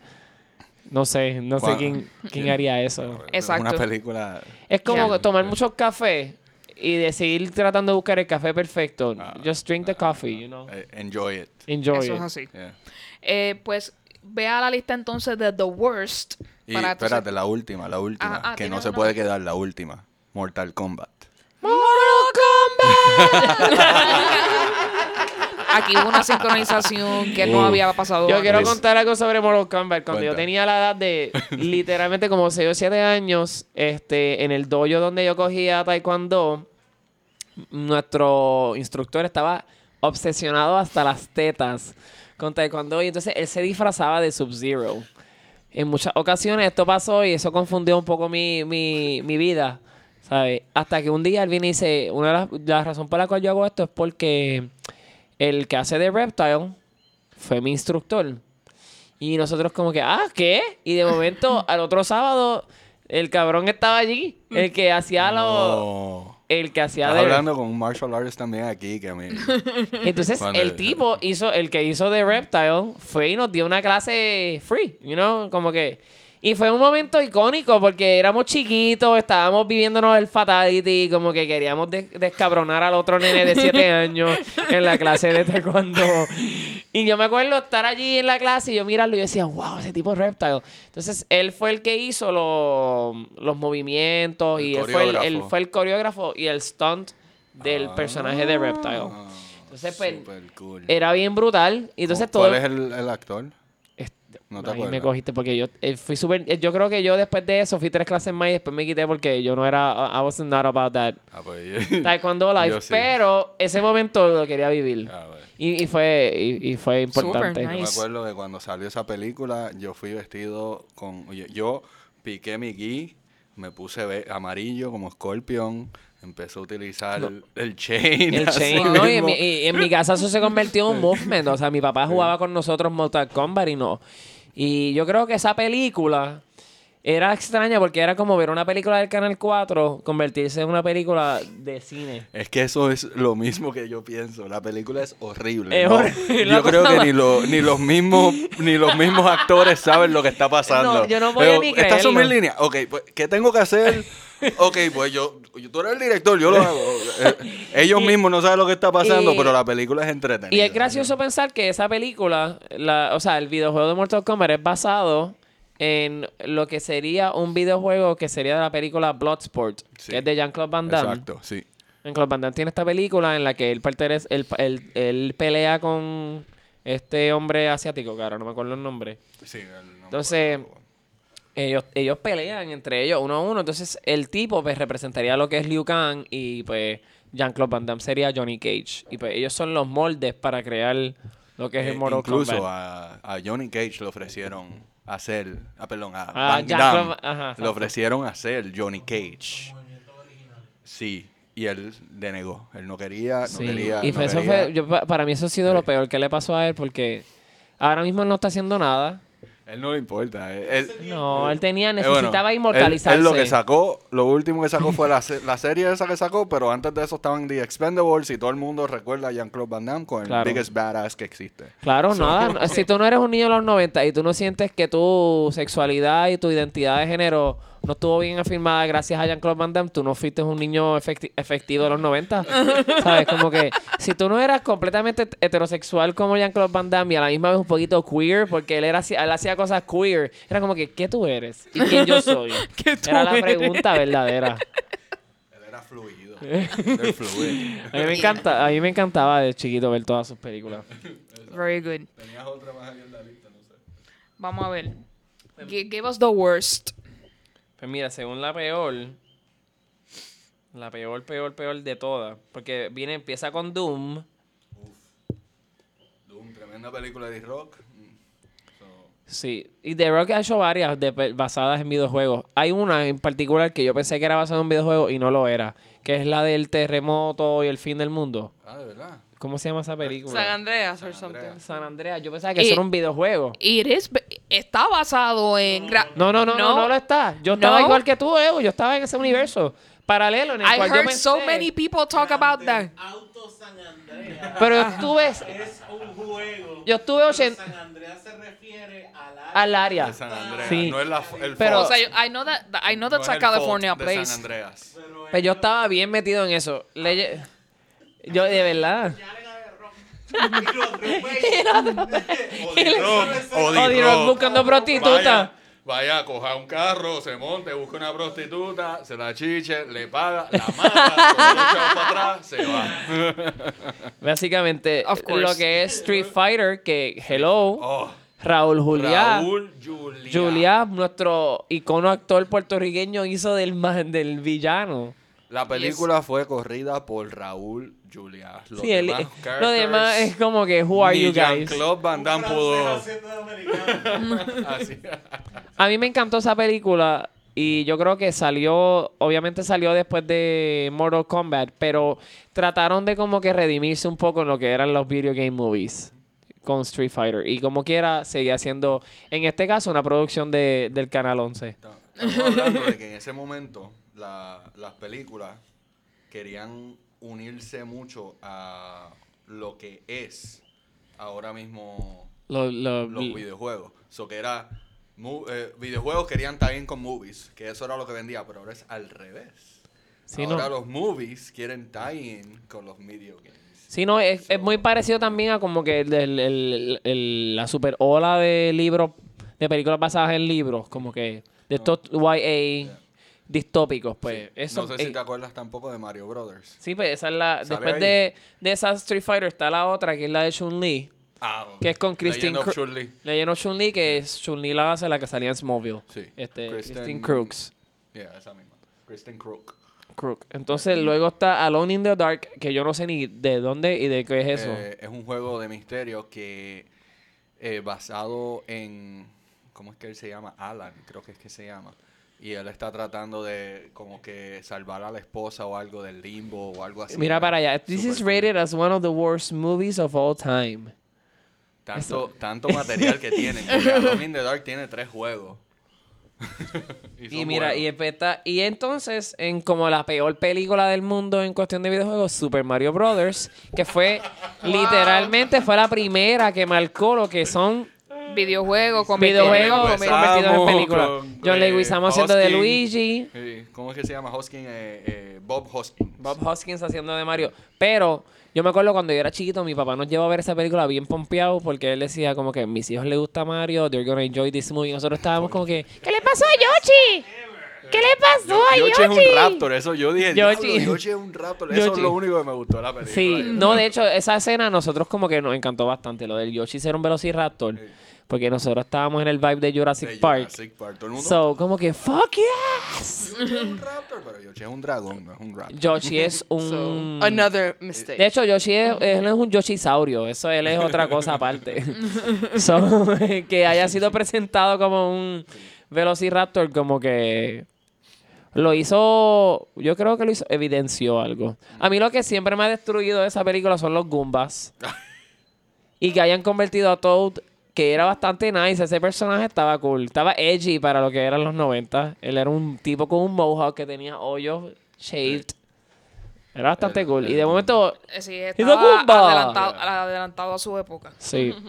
No sé, no sé quién, quién haría eso. Es Exacto. una película... Es como tomar muchos cafés y de seguir tratando de buscar el café perfecto. Ah, Just drink the coffee, you know. eh, enjoy it. Enjoy Eso it. es así. Yeah. Eh, pues vea la lista entonces de The Worst. Y entonces- espérate, la última, la última. Ah, ah, que no ¿tienes se una? puede quedar la última. Mortal Kombat. Aquí hubo una sincronización que no había pasado. Yo quiero contar algo sobre Mortal Kombat. Cuando yo tenía la edad de literalmente como 6 o 7 años, este, en el dojo donde yo cogía taekwondo, nuestro instructor estaba obsesionado hasta las tetas con taekwondo y entonces él se disfrazaba de Sub-Zero. En muchas ocasiones esto pasó y eso confundió un poco mi, mi, mi vida, ¿sabes? Hasta que un día él viene y dice, una de las la razón por la cual yo hago esto es porque el que hace de Reptile fue mi instructor. Y nosotros como que, ah, ¿qué? Y de momento, al otro sábado, el cabrón estaba allí. El que hacía lo... No. El que hacía Estás de... hablando con un martial artist también aquí que a mí... Entonces, Cuando- el tipo hizo, el que hizo de Reptile fue y nos dio una clase free, you know, como que... Y fue un momento icónico porque éramos chiquitos, estábamos viviéndonos el fatality, como que queríamos des- descabronar al otro nene de 7 años en la clase de taekwondo. Y yo me acuerdo estar allí en la clase y yo mirarlo y yo decía, wow, ese tipo es Reptile. Entonces, él fue el que hizo lo- los movimientos El y él fue el, él coreógrafo. fue el coreógrafo y el stunt del personaje de Reptile. Ah, Entonces, pues, cool. era bien brutal. Y entonces todo. ¿Cuál es el, el actor? ¿No te ahí me acuerdas? cogiste porque yo eh, fui súper. eh, Yo creo que yo después de eso fui tres clases más y después me quité porque yo no era. I wasn't not about that. Ah, pues, Taekwondo life. Yo sí. Pero ese momento lo quería vivir. Ah. Y, y fue y, y fue importante. Super Yo me Nice. acuerdo que cuando salió esa película, yo fui vestido con. Yo, yo piqué mi gui, me puse ve- amarillo como Scorpion, empecé a utilizar el, el chain. El así chain, ¿no? Y en, mismo. mi, y en mi casa eso se convirtió en un movement. O sea, mi papá jugaba con nosotros Mortal Kombat y no. Y yo creo que esa película era extraña porque era como ver una película del Canal 4 convertirse en una película de cine. Es que eso es lo mismo que yo pienso. La película es horrible. Es ¿no? horrible. Yo creo que ni, lo- ni los mismos ni los mismos actores saben lo que está pasando. No, yo no podía ni Estas son mis líneas. Ok, pues, ¿qué tengo que hacer? Ok, pues yo, yo- tú eres el director, yo lo hago. Eh, ellos Y- mismos no saben lo que está pasando, y- pero la película es entretenida. Y es gracioso pensar que esa película, la, o sea, el videojuego de Mortal Kombat es basado en lo que sería un videojuego que sería de la película Bloodsport, Sí. que es de Jean-Claude Van Damme. Exacto, sí. Jean-Claude Van Damme tiene esta película en la que él pertenece, él, él- él pelea con este hombre asiático, cara, no me acuerdo el nombre. Sí, el nombre- Entonces, ellos, ellos pelean entre ellos uno a uno. Entonces, el tipo pues representaría lo que es Liu Kang y pues Jean-Claude Van Damme sería Johnny Cage. Y pues ellos son los moldes para crear lo que es Eh, el Mortal incluso Kombat. a, a Johnny Cage le ofrecieron hacer, ah, perdón, a Ah, Van Jean-Claude- Damme ajá, le ofrecieron hacer Johnny Cage. Sí, y él denegó. Él no quería, no Sí. quería. y no eso quería. fue, yo- pa- para mí eso ha sido lo peor que le pasó a él porque ahora mismo él no está haciendo nada. Él no le importa. Él, él- No, él tenía, eh, bueno, necesitaba él- inmortalizarse. Él, lo que sacó, lo último que sacó fue la, la serie esa que sacó, pero antes de eso estaban The Expendables y todo el mundo recuerda a Jean-Claude Van Damme con el Claro. biggest badass que existe. Claro, nada. Si tú no eres un niño de los 90 y tú no sientes que tu sexualidad y tu identidad de género no estuvo bien afirmada gracias a Jean-Claude Van Damme, tú no fuiste un niño efecti- efectivo de los 90. ¿Sabes? Como que si tú no eras completamente heterosexual como Jean-Claude Van Damme y a la misma vez un poquito queer, porque él, era, él hacía cosas queer, era como que, ¿qué tú eres? ¿Y quién yo soy? ¿Qué tú Era la eres? pregunta verdadera. Él era fluido. Él fluido. A mí me encanta, a mí me encantaba de chiquito ver todas sus películas. Very good. Tenías otra más ahí en la lista, no sé. Vamos a ver. Gi- Give us the worst. Pues mira, según la peor, la peor, peor, peor de todas, porque viene, empieza con Doom, Doom, tremenda película de rock. So, sí, y The Rock ha hecho varias de basadas en videojuegos. Hay una en particular que yo pensé que era basada en un videojuego y no lo era, que es la del terremoto y el fin del mundo. ah, de verdad. ¿Cómo se llama esa película? San Andreas or San something. Andreas. San Andreas. Yo pensaba que Y- eso era un videojuego. It is, está basado en... No, no, no, no, no, lo está. Yo estaba No. igual que tú, Evo. Yo estaba en ese universo paralelo en el I cual yo heard so pensé- many people talk about that. Auto San Andreas Pero yo estuve, es un juego. yo estuve pero 80 San Andreas se refiere al área. al área. De San Andreas. Sí. No es la, el Pero- O sea, I know that, I know No that's a California place. San Andreas. Pero Pues yo estaba bien metido en eso. Leye- Yo, de verdad. Odi Rock buscando prostituta. Vaya, coja un carro, se monte, busca una prostituta, se la chiche, le paga, la mata, para atrás, se va. Básicamente, lo que es Street Fighter, que hello, Oh, Raúl Juliá. Raúl Juliá. Juliá, nuestro icono actor puertorriqueño, hizo del, del villano. La película fue corrida por Raúl Sí, él- demás lo demás es como que, who are you guys? Jean-Claude Van Damme pudo... Así. A mí me encantó esa película y yo creo que salió, obviamente salió después de Mortal Kombat, pero trataron de como que redimirse un poco en lo que eran los video game movies con Street Fighter y como quiera seguía siendo, en este caso, una producción de, del Canal 11. Estamos hablando de que en ese momento la- las películas querían unirse mucho a lo que es ahora mismo Lo- lo- los videojuegos. So que era eh, videojuegos querían in con movies, que eso era lo que vendía, pero ahora es al revés. Sí, ahora no. los movies quieren tie in con los video games. Sí, no, es, es muy parecido también a como que el, el- el- el- la super ola de libros, de películas basadas en libros, como que de estos YA distópicos, pues. Eso, no sé si eh, te acuerdas tampoco de Mario Brothers. Sí, pues esa es la. Sale Después de, de esa Street Fighter está la otra, que es la de Chun-Li. Ah, Que es con Christine Legend of Chun-Li. Legend of Chun-Li, que es Chun-Li la hace la que salía en Smallville. Sí. Este, Kristen- Christine Crooks. Yeah, esa misma. Kristen Crook. Crook. Entonces luego está Alone in the Dark, que yo no sé ni de dónde y de qué es eso. Eh, es un juego de misterio que eh, basado en ¿cómo es que él se llama? Alan, creo que es que se llama. Y él está tratando de como que salvar a la esposa o algo del limbo o algo así. Mira para allá. This is cool. rated as one of the worst movies of all time. Tanto, tanto material que tienen. Alone in the Dark tiene tres juegos. Y son mira, y, está- y entonces, en como la peor película del mundo en cuestión de videojuegos, Super Mario Brothers, que fue literalmente fue la primera que marcó lo que son Videojuegos, con videojuegos convertidos en películas. John eh, Leguizamo haciendo de. Luigi, ¿Cómo es que se llama? Hoskin, eh, eh, Bob Hoskins. Bob Hoskins haciendo de Mario. Pero yo me acuerdo cuando yo era chiquito, mi papá nos llevó a ver esa película bien pompeado porque él decía como que mis hijos les gusta Mario, they're gonna enjoy this movie. Y nosotros estábamos como que, ¿qué le pasó a Yoshi? ¿Qué le pasó a Yoshi es un Yoshi? raptor, eso yo dije, Yoshi. Yoshi, Yoshi es un raptor, eso Yoshi. es lo único que me gustó de la película. Sí, no, de hecho, esa escena a nosotros como que nos encantó bastante, lo del Yoshi ser un Velociraptor, porque nosotros estábamos en el vibe de Jurassic de Park. Jurassic Park. Todo el mundo, So, como que, fuck yes. Yoshi es un raptor, pero Yoshi es un dragón, no es un raptor. Yoshi es un... Another mistake. De hecho, Yoshi es, él no es un Yoshisaurio, eso él es otra cosa aparte. So, que haya sido presentado como un Velociraptor, como que lo hizo, yo creo que lo hizo, evidenció algo. A mí lo que siempre me ha destruido de esa película son los Goombas. y que hayan convertido a Toad, que era bastante nice, ese personaje estaba cool. Estaba edgy para lo que eran los 90. Él era un tipo con un mohawk que tenía hoyos shaved. Era bastante El- cool. Y de momento, Eh, Sí, estaba adelantado, adelantado a su época. sí.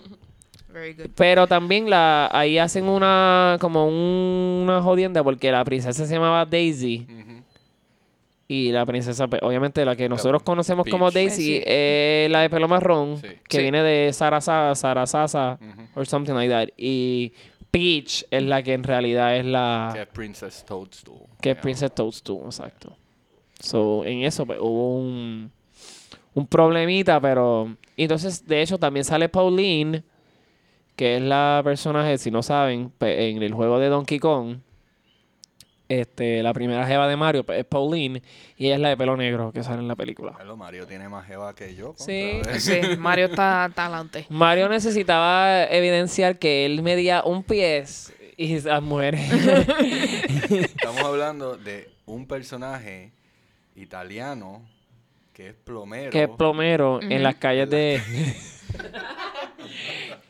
Very good. Pero también la ahí hacen una como un- una jodienda porque la princesa se llamaba Daisy. Y la princesa pues, obviamente la que nosotros conocemos como. Daisy es la de pelo marrón Sí. que Sí. viene de Sarasa Sarasasa Ujú. or something like that y Peach es la que en realidad es la Que es Princess Toadstool. que es Yeah. Princess Toadstool, exacto. So, en eso pues, hubo un, un problemita, pero... y entonces, de hecho, también sale Pauline, que es la personaje, si no saben, en el juego de Donkey Kong, este, la primera jeva de Mario pues, es Pauline, y ella es la de pelo negro que sale en la película. Hello, Mario tiene más jeva que yo. Sí. Sí, Mario está, está adelante. Mario necesitaba evidenciar que él medía un pie y las mujeres... Estamos hablando de un personaje italiano que es plomero. que es plomero en las calles de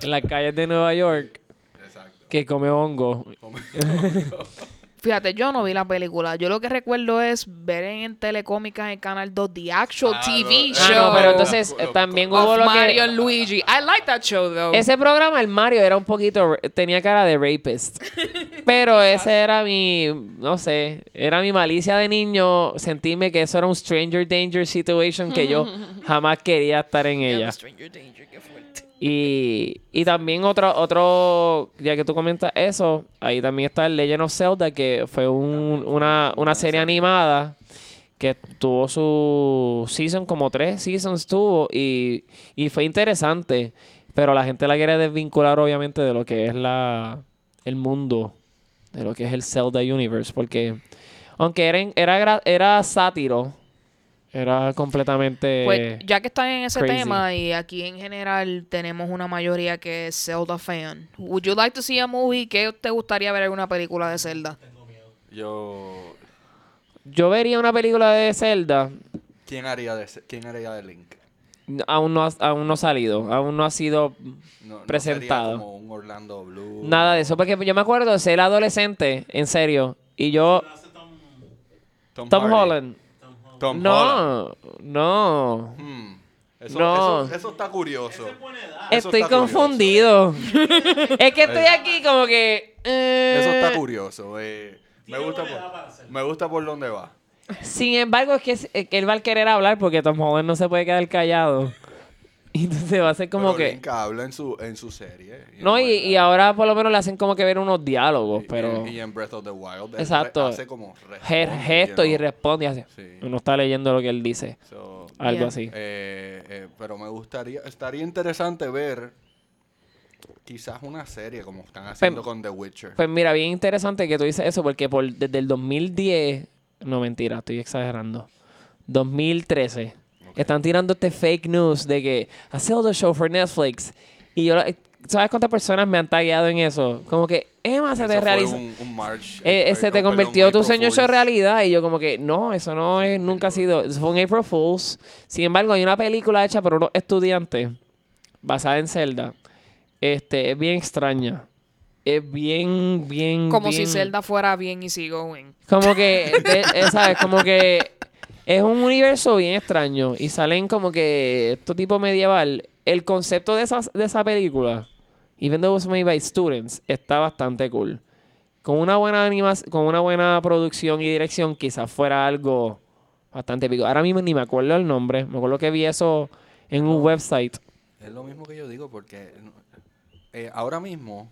en las calles de Nueva York Exacto. que come hongo Fíjate, yo no vi la película. Yo lo que recuerdo es ver en Telecómica en el canal 2 The Actual Ah, TV lo- Ah, Show no, pero entonces Lo- eh, también of hubo lo Mario que and Luigi. I like that show though. ese programa el Mario era un poquito tenía cara de rapist pero ese era mi no sé era mi malicia de niño sentirme que eso era un stranger danger situation que yo jamás quería estar en ella Stranger Danger, qué. Y, y también otro, otro, ya que tú comentas eso, ahí también está el Legend of Zelda, que fue un- una, una serie animada que tuvo su season, como tres seasons tuvo, y, y fue interesante. Pero la gente la quiere desvincular, obviamente, de lo que es la el mundo, de lo que es el Zelda Universe, porque aunque era, era, era sátiro, era completamente... Pues ya que están en ese crazy. tema y aquí en general tenemos una mayoría que es Zelda fan. Would you like to see a movie? ¿Qué te gustaría ver en una película de Zelda? Yo. Yo vería una película de Zelda. ¿Quién haría de, quién haría de Link? Aún no, ha, aún no ha salido. Aún no ha sido No, no Presentado. sería como un Orlando Blue. nada de eso. Porque yo me acuerdo de ser adolescente, en serio. Y yo... Tom, Tom. Holland. Tom Holland. No, no. Hmm. Eso, No. Eso, eso está curioso. Eso Estoy está curioso. confundido. es que estoy aquí como que... eh, Eso está curioso. eh. me, gusta por, me gusta por dónde va. Sin embargo, es que, es- es que él va a querer hablar porque Tom Holland no se puede quedar callado. Y entonces va a ser como Pero que... Habla en su, en su serie. No, y, y ahora por lo menos le hacen como que ver unos diálogos, Y- pero... Y en Breath of the Wild. Exacto. re- Hace como ge- responde, gesto you y responde y hace. Sí. Uno está leyendo lo que él dice. So, Algo Yeah. así. eh, eh, pero me gustaría, estaría interesante ver quizás una serie como están haciendo con The Witcher. Pues mira, bien interesante que tú dices eso, porque por, desde el 2010, no mentira, estoy exagerando, 2013, están tirando este fake news de que a Zelda show for Netflix. Y yo, ¿sabes cuántas personas me han tagueado en eso? Como que, Emma, se Eso te un, un march, Eh, eh, se te con- convirtió tu sueño hecho Fools. realidad y yo como que no, eso no es, nunca ha sido, eso fue un April Fools. Sin embargo, hay una película hecha por unos estudiantes basada en Zelda. Este, es bien extraña. es bien, bien. Como si Zelda fuera bien easy going. Como que, de- eh, ¿sabes? Como que es un universo bien extraño y salen como que esto tipo medieval. El concepto de, esas, de esa película, even though it was made by students, está bastante cool. Con una buena animación, con una buena producción y dirección, quizás fuera algo bastante épico. Ahora mismo ni me acuerdo el nombre. Me acuerdo que vi eso en un website. Es lo mismo que yo digo porque eh, ahora mismo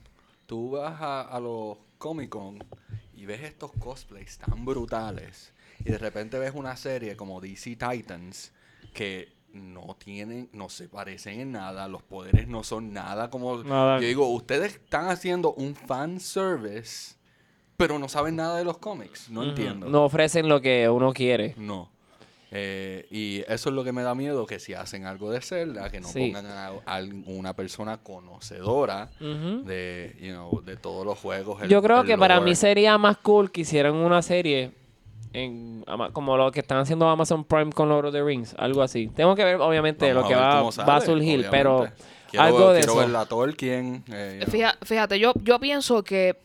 tú vas a los Comic Con y ves estos cosplays tan brutales y de repente ves una serie como DC Titans que no tienen, no se parecen en nada, los poderes no son nada como... Nada. Yo digo, ustedes están haciendo un fan service, pero no saben nada de los cómics, no entiendo. No ofrecen lo que uno quiere. No. Eh, y eso es lo que me da miedo, que si hacen algo de Zelda, que no Sí. pongan a, a una persona conocedora de, you know, de todos los juegos. el- Yo creo que para mí sería más cool que hicieran una serie en, ama- como lo que están haciendo Amazon Prime con Lord of the Rings, algo así. Tengo que ver, obviamente, Vamos lo a que ver va, cómo va a surgir, pero obviamente. Quiero, algo de quiero eso. ver la Tolkien. eh, you know. Fija- Fíjate, yo, yo pienso que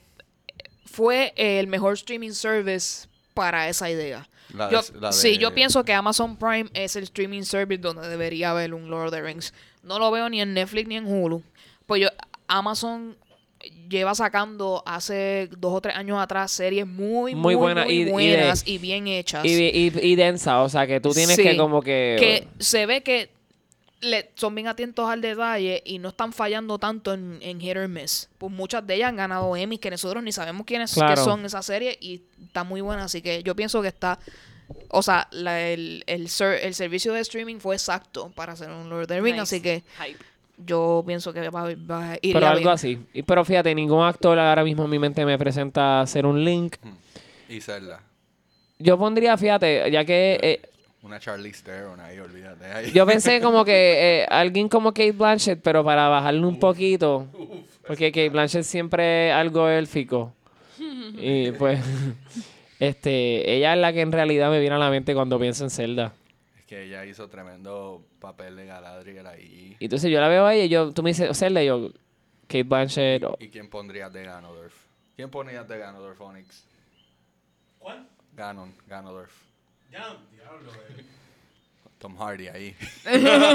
fue el mejor streaming service para esa idea. La de- Yo- la de- Sí, yo pienso que Amazon Prime es el streaming service donde debería haber un Lord of the Rings. No lo veo ni en Netflix ni en Hulu. Pues yo, Amazon lleva sacando hace dos o tres años atrás series muy, Muy muy, buena muy y- y de- buenas y, bien hechas. Y, y, y densa, o sea, que tú tienes Sí, que como que... que se ve que le, son bien atentos al detalle y no están fallando tanto en, en hit or miss. Pues muchas de ellas han ganado Emmy que nosotros ni sabemos quiénes que son esas series y está muy buena. Así que yo pienso que está. O sea, la- el, el, ser- el servicio de streaming fue exacto para hacer un Lord of the Rings. Nice. Así que Hype. Yo pienso que va, va a ir pero algo así. Y, pero fíjate, ningún actor ahora mismo en mi mente me presenta hacer un link. Y Zelda. Yo pondría, fíjate, ya que... eh, Una Charlize Theron ahí, olvídate. ahí. Yo pensé como que eh, alguien como Kate Blanchett, pero para bajarle un poquito. Porque Kate Blanchett siempre es algo élfico. Y pues, este, ella es la que en realidad me viene a la mente cuando pienso en Zelda. Que ella hizo tremendo papel de Galadriel ahí. Y entonces yo la veo ahí y yo, tú me dices y yo, Kate Blanchett. oh, ¿Y quién pondrías de Ganondorf? ¿Quién pondrías de Ganondorf, Onyx? ¿Cuál? Ganon, Ganondorf. Ya, diablo, eh. Tom Hardy ahí.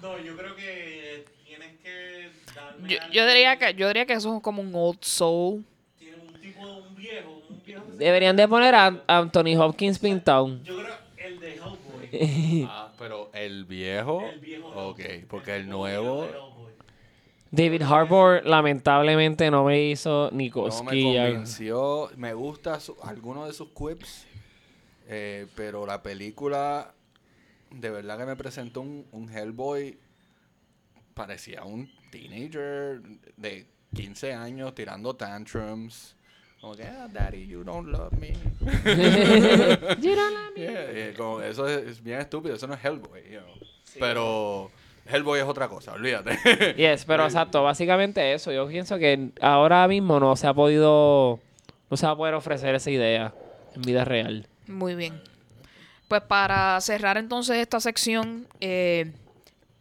No, yo creo que tienes que darme Yo, algo- yo diría que yo diría que eso es como un old soul. Tiene un tipo, un viejo, un viejo. Deberían de poner a Anthony Hopkins pintado. Yo creo de. Ah, pero el viejo. El viejo Ok, porque el El nuevo. David Harbour lamentablemente no me hizo ni no me cosquilla. convenció. Me gusta su- algunos de sus quips, eh, pero la película de verdad que me presentó un, un Hellboy. Parecía un teenager de 15 años tirando tantrums. Como que, ah, daddy, you don't love me. Yeah, eh, como eso es, es bien estúpido, eso no es Hellboy. you know. Pero Hellboy es otra cosa, olvídate. Yes, pero exacto, básicamente eso. Yo pienso que ahora mismo no se ha podido, no se va a poder ofrecer esa idea en vida real. Muy bien. Pues para cerrar entonces esta sección, eh,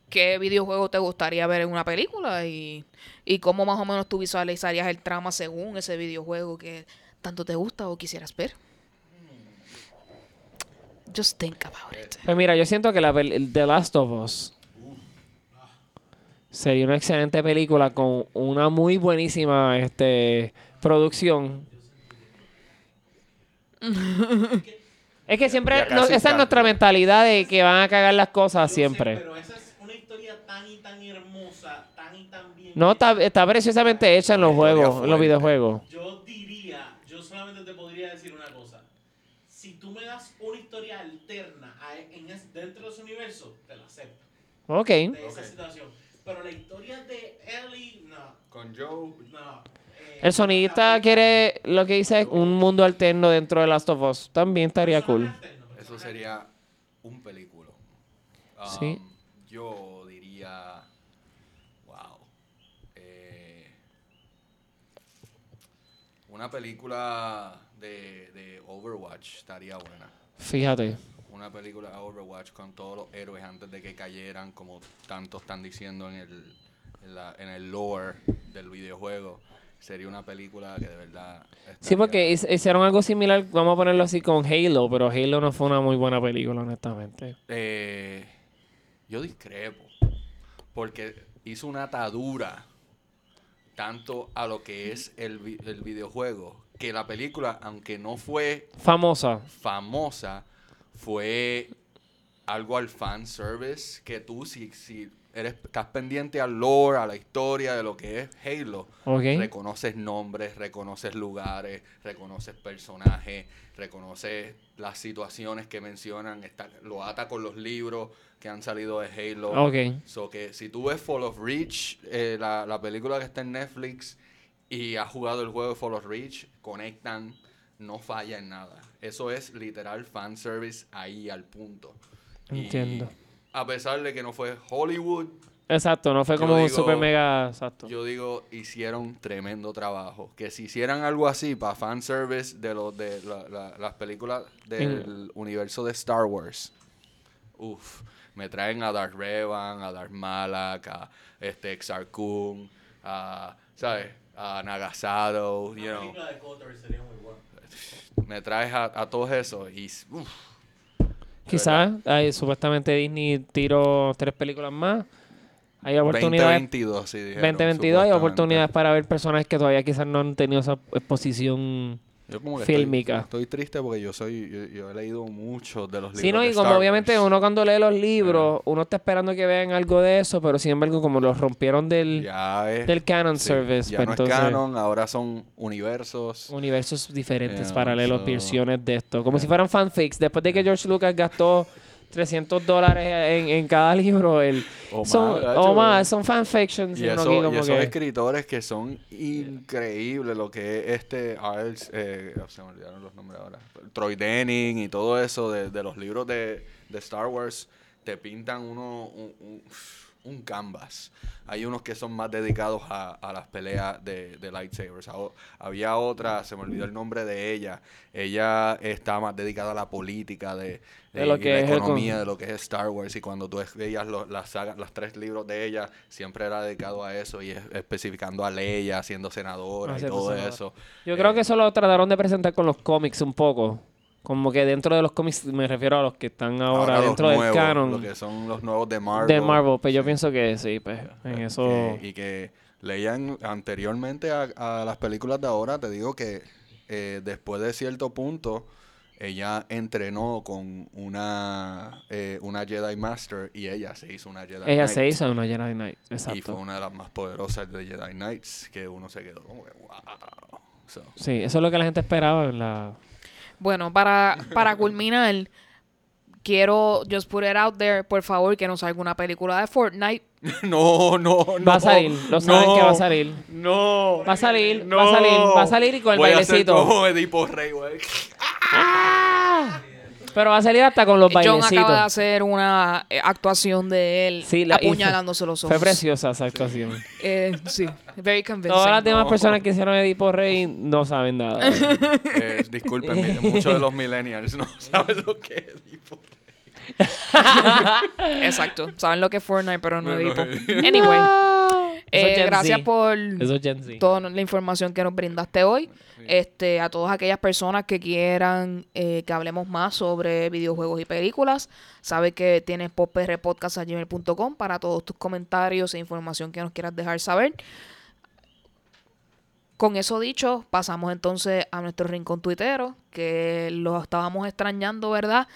¿qué videojuego te gustaría ver en una película? Y, y cómo más o menos tú visualizarías el trama según ese videojuego que tanto te gusta o quisieras ver. Just think about it. Pues mira, yo siento que la The Last of Us sería una excelente película con una muy buenísima este, producción. es que siempre, no, esa es nuestra mentalidad de que van a cagar las cosas Yo sé, siempre. pero esa es una historia tan hermosa, tan y tan bien. No, está, está preciosamente hecha en los juegos, en los videojuegos. Yo diría, yo solamente te podría decir una cosa. Si tú me das una historia alterna a- en dentro de ese universo, te la acepto. Ok. De esa Ok. situación. Pero la historia de Ellie, no, Con Joe. no. Eh, El sonidista quiere lo que dice es un mundo alterno dentro de Last of Us. También estaría cool. alterno, Eso sería un película. Um, Sí. Yo diría. Wow. Eh, una película de, de Overwatch estaría buena. Fíjate. Una película de Overwatch con todos los héroes antes de que cayeran, como tanto están diciendo en el, en la- en el lore del videojuego. sería una película que de verdad... Sí, porque hic- hicieron algo similar, vamos a ponerlo así con Halo, pero Halo no fue una muy buena película, honestamente. Eh, yo discrepo. Porque hizo una atadura tanto a lo que es el, el videojuego, que la película, aunque no fue Famosa. famosa, fue algo al fan service que tú si, si eres estás pendiente al lore, a la historia de lo que es Halo, reconoces nombres, reconoces lugares, reconoces personajes, reconoces las situaciones que mencionan, está, lo ata con los libros que han salido de Halo. Ok. So que si tú ves Fall of Reach, eh, la, la película que está en Netflix, y has jugado el juego de Fall of Reach, conectan, no falla en nada. Eso es literal fanservice ahí al punto. Y Entiendo. A pesar de que no fue Hollywood, Exacto, no fue como un digo- super mega. Exacto. yo digo, hicieron tremendo trabajo. Que si hicieran algo así para fanservice de, los de la- la- las películas del universo de Star Wars, uff, me traen a Darth Revan, a Darth Malak, a este Exar Kun, a, ¿sabes? A Nagasato, you know. Me traes a, a todos esos y, uff, Quizás, hay, supuestamente Disney tiró tres películas más. Hay oportunidades. 2022, sí dijeron, 2022 hay oportunidades para ver personajes que todavía quizás no han tenido esa exposición. Yo como que fílmica. Estoy, estoy triste porque yo soy yo, yo he leído muchos de los libros Sí, ¿no? de Y como Star obviamente Wars. uno cuando lee los libros, uno está esperando que vean algo de eso, pero sin embargo, como los rompieron del, ya es, del canon sí, service, ya pues no entonces es canon, ahora son universos. universos diferentes, Yeah, paralelos, so- versiones de esto. Como si fueran fanfics. Después de que George Lucas gastó 300 dólares en, en cada libro, el, O son, más, o gacho, más, son fanfictions. Y, eso- y esos que- escritores que son increíbles, lo que es este Arls, eh, se me olvidaron los nombres ahora, Troy Denning y todo eso de, de los libros de, de Star Wars, te pintan uno un, un- un canvas. Hay unos que son más dedicados a, a las peleas de, de lightsabers. Había otra, se me olvidó el nombre de ella. Ella está más dedicada a la política de, De de- lo y que la es economía con- de lo que es Star Wars y cuando tú veías las sagas, los tres libros de ella, siempre era dedicado a eso y es- especificando a Leia siendo senadora Ah, y todo senadora. eso. Yo Eh, creo que eso lo trataron de presentar con los cómics un poco. Como que dentro de los cómics, me refiero a los que están ahora, dentro del nuevos, canon Lo que son los nuevos de Marvel. de Marvel. Pues yo pienso que sí, pues en Que- eso... y que leían anteriormente a, a las películas de ahora, te digo que eh, después de cierto punto, ella entrenó con una, eh, una Jedi Master y ella se hizo una Jedi Ella Knight. se hizo una Jedi Knight, Y fue exacto. una de las más poderosas de Jedi Knights que uno se quedó como que, wow. So, Sí, eso es lo que la gente esperaba en la... Bueno, para, para culminar, quiero just put it out there, por favor, que no salga una película de Fortnite. no, no, no. Va a salir, lo saben no, que va a salir. No. Va a salir, va a salir, va a salir y con el Voy a hacer bailecito. como Edipo Rey, güey. Pero va a salir hasta con los John acaba de bailecitos. hacer una eh, actuación de él Sí, la- apuñalándose los ojos. Fue preciosa esa actuación. Eh, sí, very convincing. Todas las demás No. personas que hicieron Edipo Rey no saben nada. Eh, disculpen, muchos de los millennials no saben lo que es Edipo Exacto. Saben lo que es Fortnite, pero no No, no, Edipo. Anyway, eh, gracias por toda la información que nos brindaste hoy. Este, a todas aquellas personas que quieran eh, que hablemos más sobre videojuegos y películas, sabe que tienes poprpodcast.gmail.com para todos tus comentarios e información que nos quieras dejar saber. Con eso dicho, pasamos entonces a nuestro rincón tuitero, que lo estábamos extrañando, ¿verdad?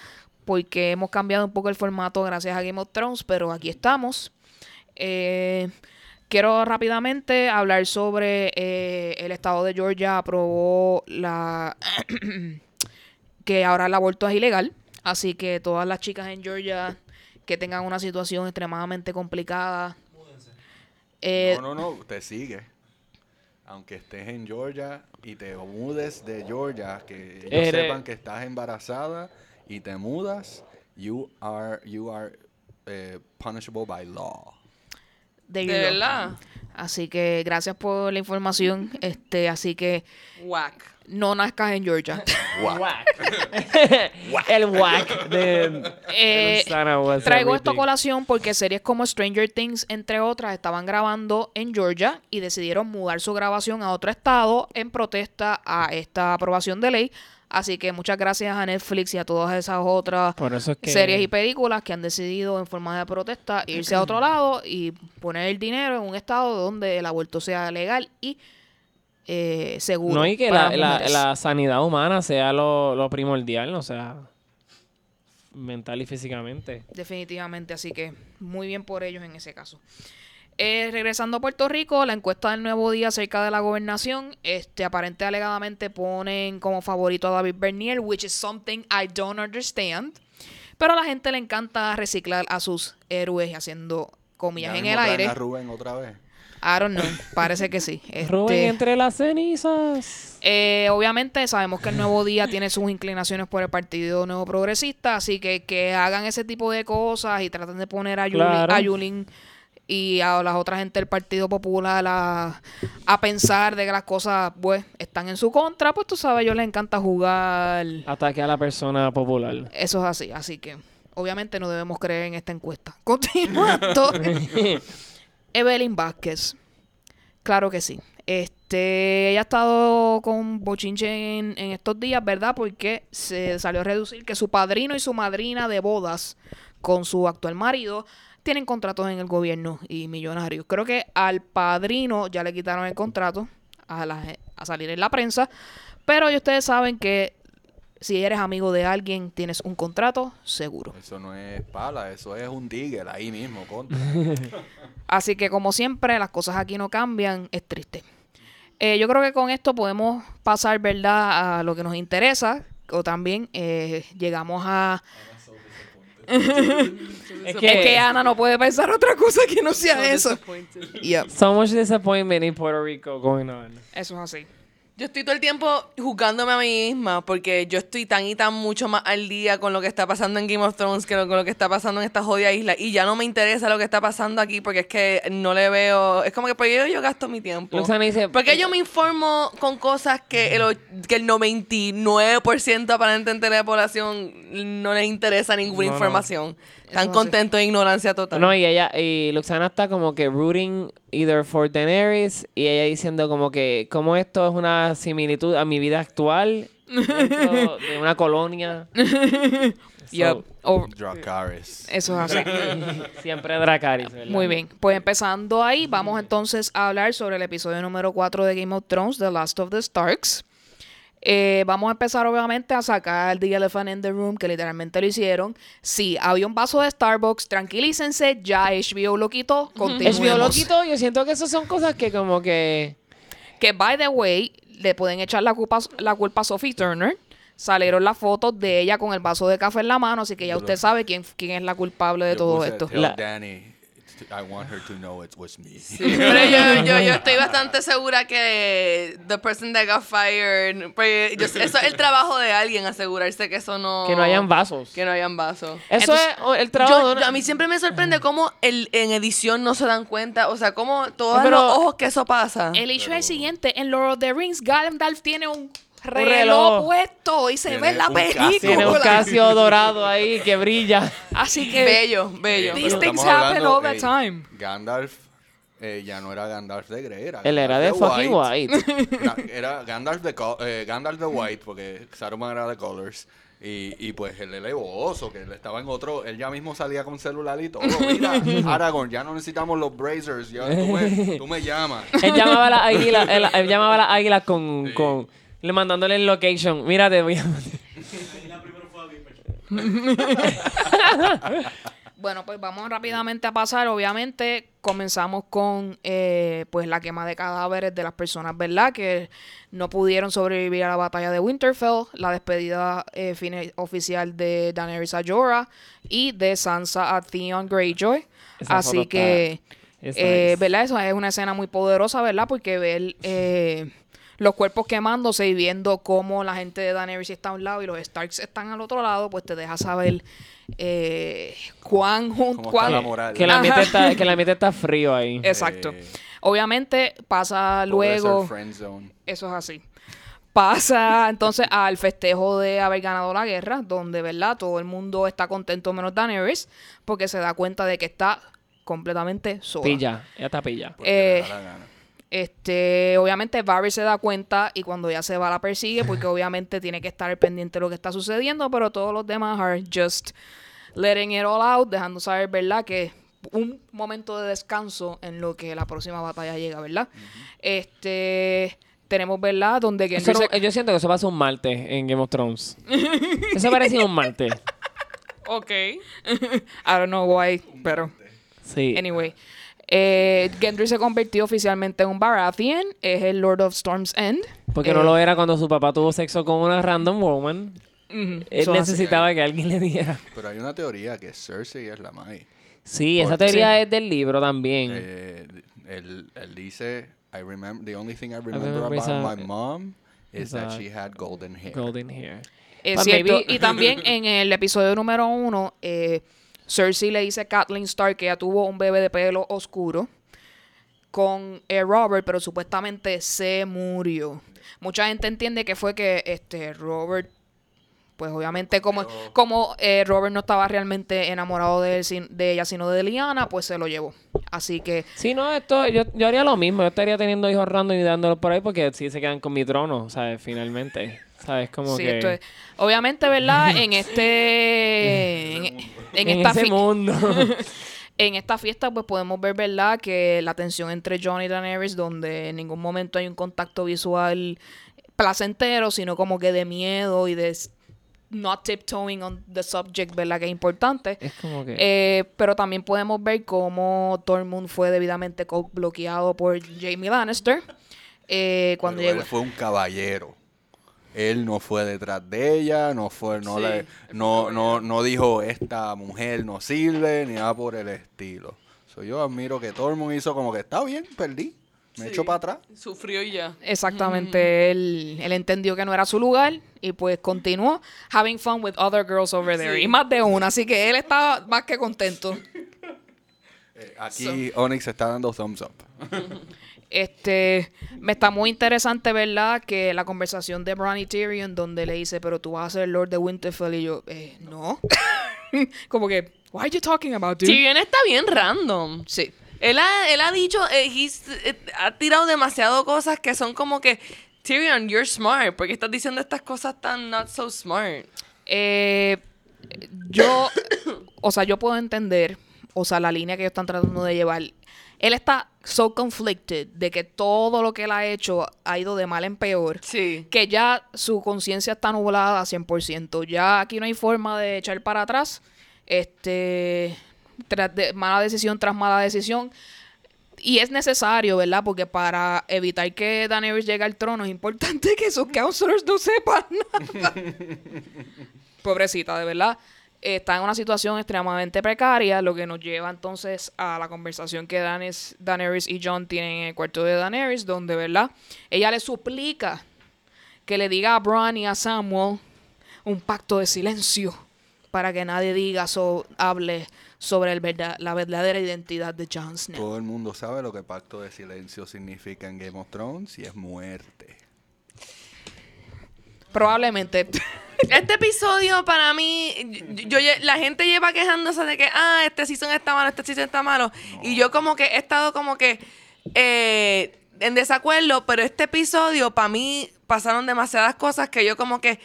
Porque hemos cambiado un poco el formato gracias a Game of Thrones, pero aquí estamos. Eh, quiero rápidamente hablar sobre eh, el estado de Georgia aprobó la que ahora el aborto es ilegal. Así que todas las chicas en Georgia que tengan una situación extremadamente complicada. eh, No, no, no, te sigue. Aunque estés en Georgia y te mudes de Georgia, que ellos Eres- sepan que estás embarazada y te mudas, you are, you are eh, punishable by law. De verdad. Así que gracias por la información. Este, así que Whack. no nazcas en Georgia. Guau. Whack. El whack de Eh, Traigo esto a colación porque series como Stranger Things, entre otras, estaban grabando en Georgia y decidieron mudar su grabación a otro estado en protesta a esta aprobación de ley. Así que muchas gracias a Netflix y a todas esas otras es que series y películas que han decidido en forma de protesta irse a otro lado y poner el dinero en un estado donde el aborto sea legal y eh, seguro. No, y que la, la- mujeres. la sanidad humana sea lo, lo primordial, o sea, mental y físicamente. Definitivamente, así que muy bien por ellos en ese caso. Eh, regresando a Puerto Rico, la encuesta del nuevo día acerca de la gobernación, este aparente alegadamente ponen como favorito a David Bernier, which is something I don't understand. Pero a la gente le encanta reciclar a sus héroes haciendo comillas Ya en el aire. a Rubén otra vez. I don't know, parece que sí. Rubén Este, entre las cenizas. eh, obviamente sabemos que el nuevo día tiene sus inclinaciones por el Partido Nuevo Progresista, así que que hagan ese tipo de cosas y traten de poner a Yulín, Claro. a Yulín y a las otras gente del Partido Popular a, a pensar de que las cosas pues están en su contra, pues tú sabes, a ellos les encanta jugar. Ataque a la persona popular. Eso es así, así que obviamente no debemos creer en esta encuesta. Continuando. Evelyn Vázquez. Claro que sí. Este, ella ha estado con bochinche en, en estos días, ¿verdad? Porque se salió a reducir que su padrino y su madrina de bodas con su actual marido tienen contratos en el gobierno y millonarios. Creo que al padrino ya le quitaron el contrato a, la a salir en la prensa, pero ustedes saben que si eres amigo de alguien, tienes un contrato seguro. Eso no es pala, eso es un digger ahí mismo, contra. Así que como siempre, las cosas aquí no cambian, es triste. Eh, yo creo que con esto podemos pasar, ¿verdad?, a lo que nos interesa. O también eh, llegamos a... Es Es que Ana no puede pensar otra cosa que no sea eso. Yep, So much disappointment in Puerto Rico going on. eso es así. Yo estoy todo el tiempo juzgándome a mí misma porque yo estoy tan y tan mucho más al día con lo que está pasando en Game of Thrones que lo- con lo que está pasando en esta jodida isla. Y ya no me interesa lo que está pasando aquí porque es que no le veo. Es como que por yo, yo gasto mi tiempo. Dice, Porque yo me informo con cosas que el, que el 99% aparentemente de la población no les interesa ninguna No, información. Eso sí. contentos de ignorancia total. No, y ella, y Luxana está como que rooting either for Daenerys y ella diciendo como que como esto es una similitud a mi vida actual de una colonia. So, Yep. O- Dracarys. eso es así. Siempre Dracarys, ¿verdad? Muy bien, pues empezando ahí, vamos entonces a hablar sobre el episodio número 4 de Game of Thrones, The Last of the Starks. Eh, vamos a empezar obviamente a sacar The Elephant in the Room, que literalmente lo hicieron. Sí, había un vaso de Starbucks, tranquilícense, ya HBO lo quitó, HBO lo quitó, yo siento que eso son cosas que como que... Que, by the way, le pueden echar la culpa, la culpa a Sophie Turner. Salieron las fotos de ella con el vaso de café en la mano, así que ya usted sabe quién, quién es la culpable de Yo todo puse, esto. Tell La- Danny, I want her to know it was me. Pero yo, yo, yo estoy bastante segura que the person that got fired, pues, yo eso es el trabajo de alguien, asegurarse que eso no... Que no hayan vasos. Que no hayan vasos. Eso Entonces, es el trabajo Yo- a mí siempre me sorprende cómo el, en edición no se dan cuenta, o sea, cómo todos Pero- los ojos que eso pasa. El issue es el siguiente, en Lord of the Rings, Gandalf tiene un reloj, reloj. puesto y se Tiene ve la película. Tiene un Casio dorado ahí que brilla. Así que Bello, bello. These Pero things happen all the time. Gandalf eh, ya no era Gandalf de Grey, era Él era de Gandalf fucking white. Ga- Era Gandalf de, eh, Gandalf de White, porque Saruman era de Colors. Y, y pues él era oso, que él estaba en otro, él ya mismo salía con celular y todo. Mira, Aragorn, ya no necesitamos los Brazers, ya tú me, tú me llamas. Él llamaba a las águilas, él, él llamaba a las águilas con, con le mandándole el location. Mira, te voy a Bueno, pues vamos rápidamente a pasar. Obviamente, comenzamos con eh, pues la quema de cadáveres de las personas, ¿verdad? Que no pudieron sobrevivir a la batalla de Winterfell, la despedida eh, oficial de Daenerys a Jorah y de Sansa a Theon Greyjoy. Esa Así que, está- eh, nice. ¿verdad? Eso es una escena muy poderosa, ¿verdad? Porque ver eh, los cuerpos quemándose y viendo cómo la gente de Daenerys está a un lado y los Starks están al otro lado, pues te deja saber eh, cuán juntos. ¿Cómo está la moral? Que el ambiente está, que el ambiente está frío ahí. Exacto. Eh, Obviamente pasa luego. Eso es así. Pasa entonces al festejo de haber ganado la guerra, donde, ¿verdad? Todo el mundo está contento menos Daenerys, porque se da cuenta de que está completamente sola. Pilla, ya está pilla. Eh, la. Este, obviamente Barry se da cuenta y cuando ya se va la persigue, porque obviamente tiene que estar pendiente de lo que está sucediendo, pero todos los demás are just letting it all out, dejando saber, ¿verdad? Que un momento de descanso en lo que la próxima batalla llega, ¿verdad? Este, tenemos, ¿verdad? Donde Gendry no- se- yo siento que eso pasa un martes en Game of Thrones. Eso parecía un martes. Ok. I don't know why, pero Sí. Anyway, eh, Gendry se convirtió oficialmente en un Baratheon, es el Lord of Storm's End. Porque Eh, no lo era cuando su papá tuvo sexo con una random woman. ujú, Él son así. necesitaba que alguien le diera. Pero hay una teoría que Cersei es la Mai. Sí, esa teoría Sí. es del libro también. Eh, él, él dice, I remember, the only thing I remember remember is about my mom is that she had golden hair. Golden hair. Es Pues cierto. maybe- Y también en el episodio número uno, eh, Cersei le dice a Kathleen Stark que ella tuvo un bebé de pelo oscuro con eh, Robert, pero supuestamente se murió. Mucha gente entiende que fue que este Robert, pues obviamente como, Pero- como eh, Robert no estaba realmente enamorado de, él, sin- de ella, sino de Liana, pues se lo llevó. Así que Sí, no, esto, yo, yo haría lo mismo. Yo estaría teniendo hijos random y dándolos por ahí porque sí se quedan con mi trono, ¿sabes? Finalmente. ¿Sabes? Como sí, que... esto es- obviamente, ¿verdad? En este... en, en en esta ese fi- mundo. En esta fiesta, pues podemos ver, ¿verdad?, que la tensión entre John y Daenerys, donde en ningún momento hay un contacto visual placentero, sino como que de miedo y de not tiptoeing on the subject, ¿verdad?, que es importante. es como que... Eh, pero también podemos ver cómo Tormund fue debidamente co- bloqueado por Jamie Lannister. eh, cuando Pero llegó. él fue un caballero. Él no fue detrás de ella, no fue, no Sí, le, no, no, no dijo esta mujer no sirve, ni nada por el estilo. So, yo admiro que todo el mundo hizo como que está bien, perdí, me Sí. echo para atrás. Sufrió y ya. Exactamente, él, él entendió que no era su lugar y pues continuó having fun with other girls over there. Sí. Y más de una, así que él estaba más que contento. Eh, aquí Onyx está dando thumbs up. Este, me está muy interesante, ¿verdad? Que la conversación de Bran y Tyrion, donde le dice, pero tú vas a ser Lord de Winterfell, y yo, eh, no. Como que, why are you talking about, dude? Tyrion está bien random. Sí. Él ha, él ha dicho, eh, he's- eh, ha tirado demasiado cosas que son como que, Tyrion, you're smart, porque estás diciendo estas cosas tan not so smart. Eh, yo, o sea, yo puedo entender, o sea, la línea que ellos están tratando de llevar. Él está so conflicted de que todo lo que él ha hecho ha ido de mal en peor. Sí. que ya su conciencia está nublada a 100%. Ya aquí no hay forma de echar para atrás. Este, tras de- mala decisión tras mala decisión. Y es necesario, ¿verdad? Porque para evitar que Daenerys llegue al trono es importante que sus counselors no sepan nada. Pobrecita, de verdad. Está en una situación extremadamente precaria, lo que nos lleva entonces a la conversación que Daenerys, Daenerys y John tienen en el cuarto de Daenerys, donde, ¿verdad? Ella le suplica que le diga a Bran y a Samuel un pacto de silencio para que nadie diga o hable sobre el verdad, la verdadera identidad de Jon Snow. Todo el mundo sabe lo que pacto de silencio significa en Game of Thrones y es muerte. Probablemente. Este episodio para mí, yo, yo- la gente lleva quejándose de que, ah, este season está malo, este season está malo. Y yo como que he estado como que eh, en desacuerdo, pero este episodio para mí pasaron demasiadas cosas que yo como que,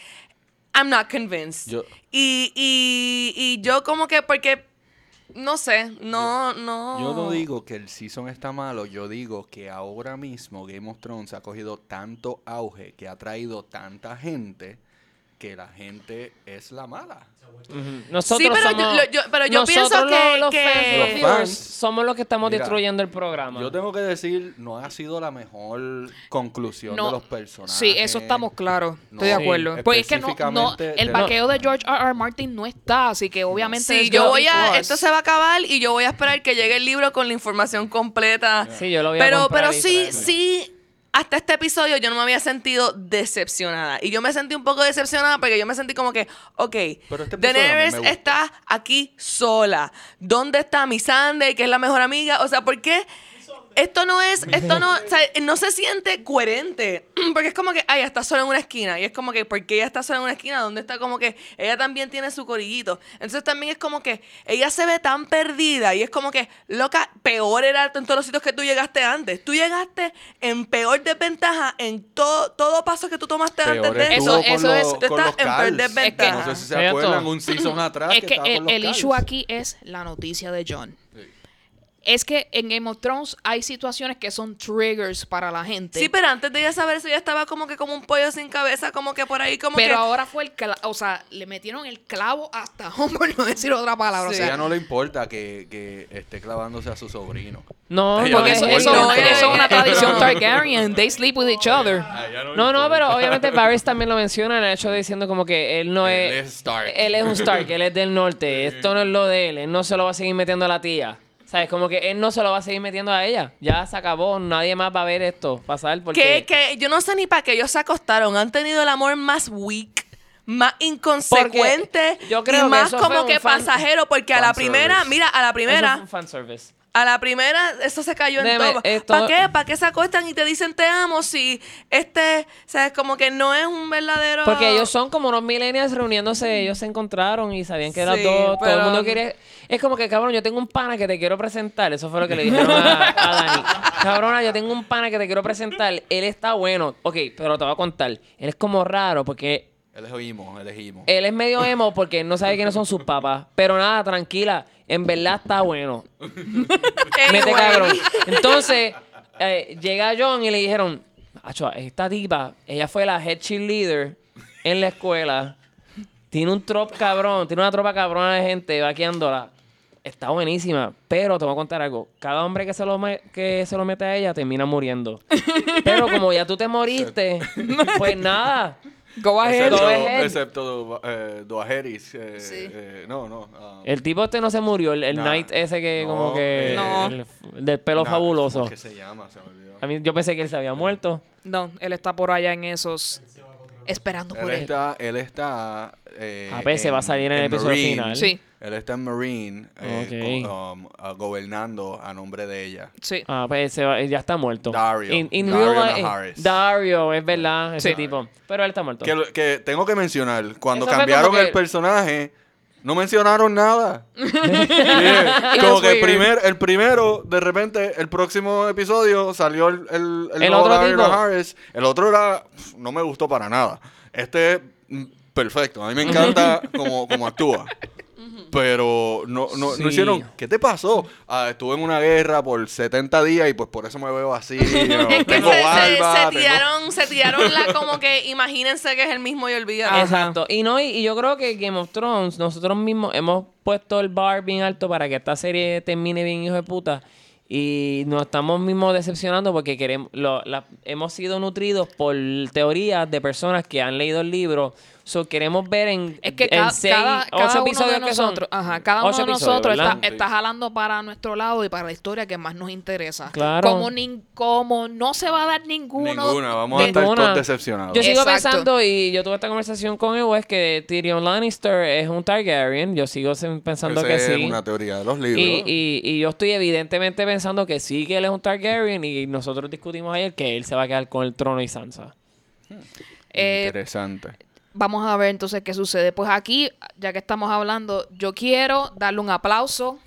I'm not convinced. Yo- y, y, y yo como que, porque, no sé, no, no. Yo no digo que el season está malo, yo digo que ahora mismo Game of Thrones ha cogido tanto auge, que ha traído tanta gente, que la gente es la mala. Nosotros Sí, pero yo- somos, yo- pero yo nosotros pienso los- que- los que- fans, los Los viewers, fans. somos los que estamos Mira, destruyendo el programa. Yo tengo que decir, no ha sido la mejor conclusión No. de los personajes. Sí, eso estamos claros. Estoy de acuerdo. sí, Pues es que no, el vaqueo de George R. R. Martin no está, así que obviamente Sí, yo voy a, esto se va a acabar y yo voy a esperar que llegue el libro con la información completa. Sí, yo lo voy a pero, pero sí, sí, hasta este episodio yo no me había sentido decepcionada. Y yo me sentí un poco decepcionada porque yo me sentí como que, ok, Pero este Daenerys está aquí sola. ¿Dónde está mi Sunday, que es la mejor amiga? O sea, ¿por qué? Esto no es, esto no, o sea, no se siente coherente. Porque es como que, ay, ella está sola en una esquina. Y es como que, ¿por qué ella está sola en una esquina? ¿Dónde está como que ella también tiene su corillito? Entonces también es como que ella se ve tan perdida. Y es como que, loca, peor era en todos los sitios que tú llegaste antes. Tú llegaste en peor desventaja en todo, todo paso que tú tomaste Peor antes de eso. Eso- con eso los- es- tú estás en peor desventaja. No sé si se acuerdan, un season atrás Es que que el, con los el issue aquí es la noticia de John. Sí. Es que en Game of Thrones hay situaciones que son triggers para la gente. Sí, pero antes de ella saber eso, ella estaba como que como un pollo sin cabeza, como que por ahí, como Pero que. ahora fue el clavo, o sea, le metieron el clavo hasta home, por no decir otra palabra. Sí. O A ella sea, no le importa que, que esté clavándose a su sobrino. No, porque no eso, es una tradición Targaryen. They sleep with each other. No, no, pero obviamente Varys también lo menciona en el hecho de diciendo como que él no Él es... es Stark. Él es un Stark, él es del norte. Esto no es lo de él. Él no se lo va a seguir metiendo a la tía. ¿Sabes? Como que él no se lo va a seguir metiendo a ella. Ya se acabó. Nadie más va a ver esto pasar porque... que, que yo no sé ni para qué ellos se acostaron. Han tenido el amor más weak, más inconsecuente yo creo y que más eso fue como que fan- pasajero. Porque a la fan primera, service. mira, a la Eso primera, fue un fanservice. A la primera, eso se cayó en todo. esto- ¿Para qué? ¿Para qué se acostan y te dicen te amo si este, sabes, como que no es un verdadero. Porque ellos son como unos millennials reuniéndose, ellos se encontraron y sabían que eran Sí, dos, todo el mundo quiere... Es como que, cabrón, yo tengo un pana que te quiero presentar. Eso fue lo que le dijeron a, a Dani. Cabrona, yo tengo un pana que te quiero presentar. Él está bueno. Ok, pero te voy a contar. Él es como raro porque Elegimos, elegimos. él es medio emo porque él no sabe quiénes son sus papás. Pero nada, tranquila. En verdad está bueno. Mete cabrón. Entonces, eh, llega John y le dijeron, Acho, esta tipa, ella fue la head cheerleader en la escuela. Tiene un trop cabrón, tiene una tropa cabrona de gente vaqueándola. Está buenísima, pero te voy a contar algo. Cada hombre que se lo, me- que se lo mete a ella termina muriendo. Pero como ya tú te moriste, pues nada. Go ahead. Go Excepto, ahead. excepto eh, Doajeris. eh, Sí. eh, no, no. ah, El tipo este no se murió, el, el Nah. Knight ese que No, como que... eh, No. el- el del pelo nah, fabuloso. ¿cómo es que se llama? Se me olvidó. A mí, yo pensé que él se había muerto. No, él está por allá en esos. Esperando por Él él. está, él está. Eh, A veces va a salir en el episodio Marine. final. Sí, Él está en Marine, eh, um, gobernando a nombre de ella. sí. Ah, pues se va- ya está muerto. Dario. In- in Dario real life- Naharis. Dario, es verdad, ese Sí. tipo. Pero él está muerto. Que, tengo que mencionar, cuando Eso cambiaron que- el personaje, no mencionaron nada. Yeah. Como que el, primer, el primero, de repente, el próximo episodio salió el, el, El otro Dario tipo. Naharis. El otro era, no me gustó para nada. Este, mm, perfecto. A mí me encanta como, como actúa. Pero no, no, Sí. no hicieron, ¿qué te pasó? Ah, estuve en una guerra por 70 días y pues por eso me veo así. Es que tengo se, se- barba, se tengo- tiraron, se tiraron la como que imagínense que es el mismo y olvídate. Exacto. Y no, y, y yo creo que Game of Thrones, nosotros mismos hemos puesto el bar bien alto para que esta serie termine bien, hijo de puta. Y nos estamos mismos decepcionando porque queremos, lo- la- hemos sido nutridos por teorías de personas que han leído el libro. So, queremos ver en, Es que en cada, seis, cada, ocho cada uno episodios de que son. nosotros, ajá, cada uno de nosotros está, está jalando para nuestro lado y para la historia que más nos interesa. Claro. Como, nin- como no se va a dar ninguno. Ninguna, vamos a estar Ninguna. todos decepcionados. Yo sigo Exacto. pensando, y yo tuve esta conversación con Evo, es que Tyrion Lannister es un Targaryen. Yo sigo pensando que es sí. una teoría de los libros. Y, y, y yo estoy evidentemente pensando que sí que él es un Targaryen y nosotros discutimos ayer que él se va a quedar con el trono y Sansa. Eh, Interesante. Vamos a ver entonces qué sucede. Pues aquí, ya que estamos hablando, yo quiero darle un aplauso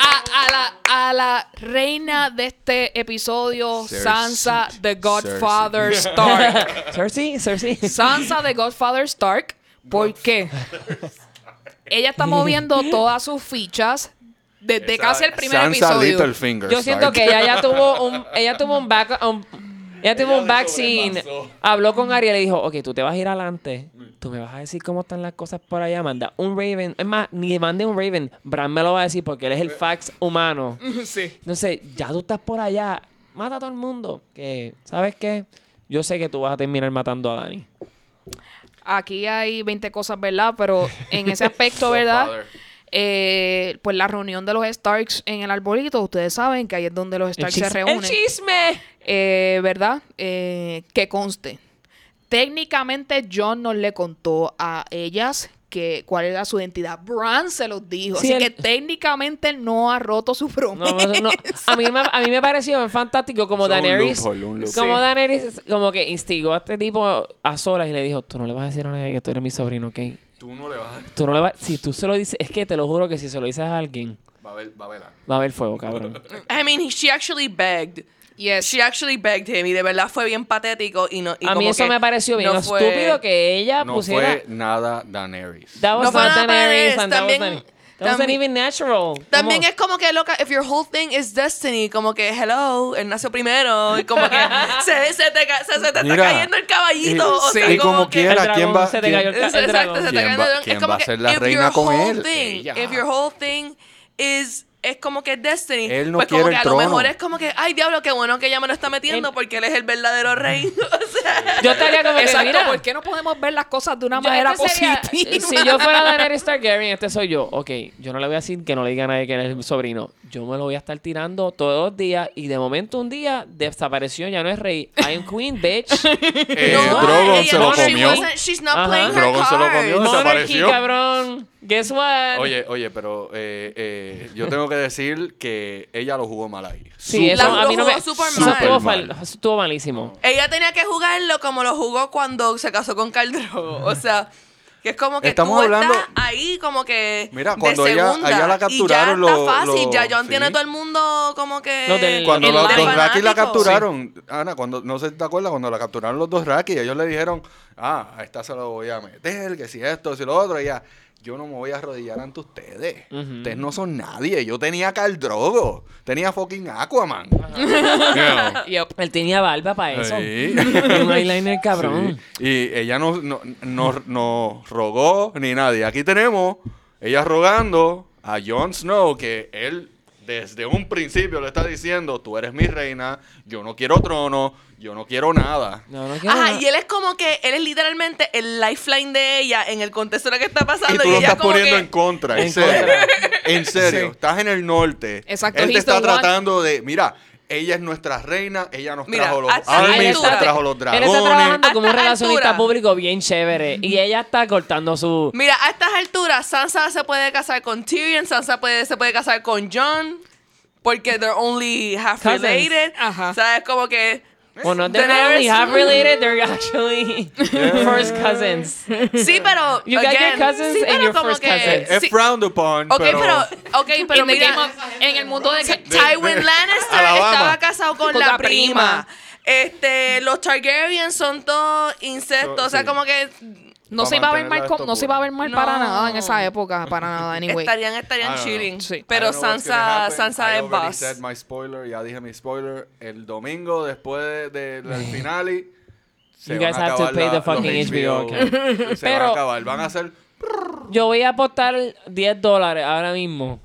a, a la, a la reina de este episodio, Cersei. Sansa the Godfather Stark. Cersei, Cersei. Sansa the Godfather Stark. ¿Por qué? Ella está moviendo todas sus fichas desde Esa- casi el primer Sansa episodio. Littlefinger. Yo siento Stark. que ella ya tuvo un, ella tuvo un back, un- ella tuvo un back scene. Habló con Ariel y le dijo, ok, tú te vas a ir adelante. Tú me vas a decir cómo están las cosas por allá. Manda un Raven. Es más, ni mande un Raven. Bran me lo va a decir porque él es el fax humano. Sí. Entonces, ya tú estás por allá. Mata a todo el mundo. Que, ¿sabes qué? Yo sé que tú vas a terminar matando a Dani. Aquí hay 20 cosas, ¿verdad? Pero en ese aspecto, ¿verdad? Eh, pues la reunión de los Starks en el arbolito, ustedes saben que ahí es donde los Starks se reúnen. El chisme. Eh, ¿Verdad? Eh, que conste. Técnicamente John no le contó a ellas que cuál era su identidad. Bran se los dijo. Sí, así que técnicamente no ha roto su No, promesa. no, a, mí me, a mí me pareció fantástico como un Daenerys, loophole, un loophole. como Sí. Daenerys como que instigó a este tipo a solas y le dijo, tú no le vas a decir a nadie que tú eres mi sobrino, ¿ok? Tú no le vas a... Tú no le vas, si tú se lo dices, es que te lo juro que si se lo dices a alguien, Va a ver, va a ver. va a haber fuego, cabrón. I mean, he- she actually begged. Yes. She actually begged him y de verdad fue bien patético y no y a mí como eso que me pareció bien no fue- estúpido que ella No pusiera... fue nada Daenerys. That was No fue not nada Daenerys, Daenerys, and that was también- not- that wasn't también- even natural. También Como- es como que loca, if your whole thing is destiny, como que hello, él nació primero y como que se, se te, se, se te Mira, está cayendo el caballito, y- o sea, y como que el quiera, dragón ¿quién va- se te quién- cayó el, ca- Es- el Exacto, dragón. se te ¿Quién cae va- el dragón. quién Es como va a que ser la if reina your con whole él? thing-. If your whole thing is es como que destiny, Él no pues como que el a lo mejor es como que, ay diablo, qué bueno que ella me lo está metiendo Él- porque él es el verdadero rey. o sea, Yo estaría como que, mira, ¿por qué no podemos ver las cosas de una yo- manera este sería- positiva? Si yo fuera Daenerys Targaryen, este soy yo. Ok, yo no le voy a decir que no le diga a nadie que él es mi sobrino. Yo me lo voy a estar tirando todos los días y de momento un día desapareció, ya no es rey. I am queen, bitch. Eh, no, Drogon ella se lo comió. wasn't- she's not Ajá. playing her Drogon se lo cards. comió. Monarchy, desapareció. cabrón. Guess what? Oye, oye, pero eh, eh, yo tengo que decir que ella lo jugó mal ahí. Sí, eso a mí lo no me... jugó súper eso mal. estuvo, fal- mal. estuvo malísimo. Ella tenía que jugarlo como lo jugó cuando se casó con Caldrogo. O sea, que es como que Estamos tú hablando- estás ahí como que Mira, cuando ella- segunda, a ella la capturaron y ya está los- fácil, ya John sí. tiene todo el mundo como que Los del- Cuando El los dos Raki la capturaron, Ana, cuando no sé si te acuerdas, cuando la capturaron los dos Raki, ellos le dijeron, ah, a esta se lo voy a meter, que si esto, si lo otro, y ella, yo no me voy a arrodillar ante ustedes. Ustedes no son nadie. Yo tenía Caldrogo, tenía fucking Aquaman. Yep. Él tenía barba para eso. Sí. Un eyeliner cabrón. Sí. Y ella no, no, no- no rogó ni nadie. Aquí tenemos ella rogando a Jon Snow que él desde un principio le está diciendo, tú eres mi reina, yo no quiero trono, yo no quiero nada. No, no quiero Ajá, nada. y él es como que él es literalmente el lifeline de ella en el contexto de lo que está Y pasando tú y, lo ella estás como poniendo que en contra, en, En serio. contra. En serio, Sí. estás en el norte. Exacto, Él te está one- tratando de, mira, ella es nuestra reina, ella nos Mira, trajo los a armies, nos trajo los Él está dragones. trabajando A como un relacionista altura. público bien chévere. Y ella está cortando su. Mira, a estas alturas Sansa se puede casar con Tyrion, Sansa puede, se puede casar con Jon porque they're only half Cousins. related. Ajá. ¿Sabes? Como que Well, not they're not only half related, they're actually first cousins. Sí, pero. You got again, your cousins sí, and your first que- cousins. Es sí, frowned upon, Ok, pero... pero, ok, pero In the mira, en el mundo de... Tywin Lannister estaba casado con, Con la, la prima. prima. Este, los Targaryen son todos insectos, So- o sea, sí. como que No se iba a ver mal, co- esto no se iba a ver mal para nada en esa época, para nada, anyway. estarían, estarían chilling. Sí. I Pero don't know what's gonna Sansa, happen. Sansa I es already boss. said my spoiler, ya dije mi spoiler. El domingo después de- del finale. se You van guys a have to acabar pay la- the fucking los HBO account. Se van Pero- a acabar. Van a hacer. Yo voy a apostar 10 dólares ahora mismo.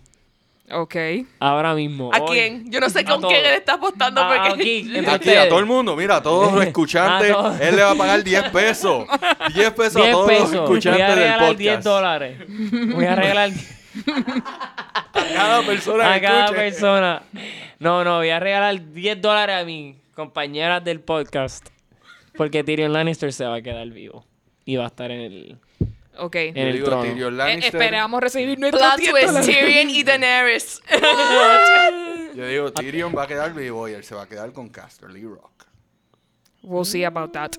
Ok. Ahora mismo. ¿A hoy. quién? Yo no sé A con todos. quién él está apostando A- porque... aquí, entre Aquí a todo el mundo, mira, a todos los escuchantes, todos. él le va a pagar 10 pesos. 10 pesos a 10 todos pesos. los Voy escuchantes a del regalar 10 podcast. dólares. Voy a regalar A cada persona a cada escuche. persona. No, no, voy a regalar 10 dólares a mis compañeras del podcast. Porque Tyrion Lannister se va a quedar vivo. Y va a estar en el, Ok. en Yo el digo, trono. Tyrion Eh, Lannister. esperamos recibir nuestro Plot Tyrion y Daenerys. Yo digo, Tyrion va a quedar vivo y él se va a quedar con Casterly Rock. We'll see about that.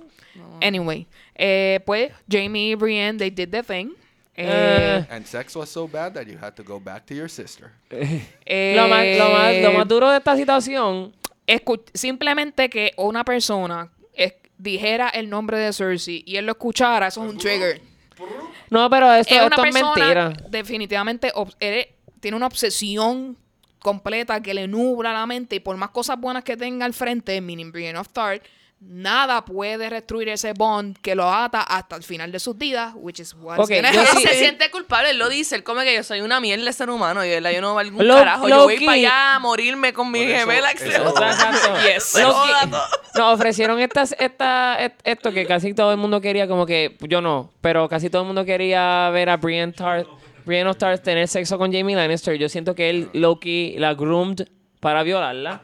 Anyway, eh, pues Jamie y Brienne, they did the thing. Eh, And sex was so bad that you had to go back to your sister. eh, Lo más, lo, más, lo más duro de esta situación simplemente que una persona es- dijera el nombre de Cersei y él lo escuchara, eso es un trigger. No, pero esto, es una esto es persona mentira. definitivamente eres- tiene una obsesión completa que le nubla la mente y por más cosas buenas que tenga al frente, meaning Brienne of Tarth, nada puede destruir ese bond que lo ata hasta el final de sus días, which is what's Ok, gonna yo Él sí- se siente culpable, él lo dice, él come que yo soy una mierda de ser humano y ¿verdad? yo no valgo un carajo, yo voy para allá a morirme con mi gemela. que se eso- joda. Exacto. Yes. Nos ofrecieron estas, esta, et- esto que casi todo el mundo quería, como que yo no, pero casi todo el mundo quería ver a Brienne Tarth, Brienne of Tarth tener sexo con Jamie Lannister, yo siento que él, Loki, la groomed para violarla.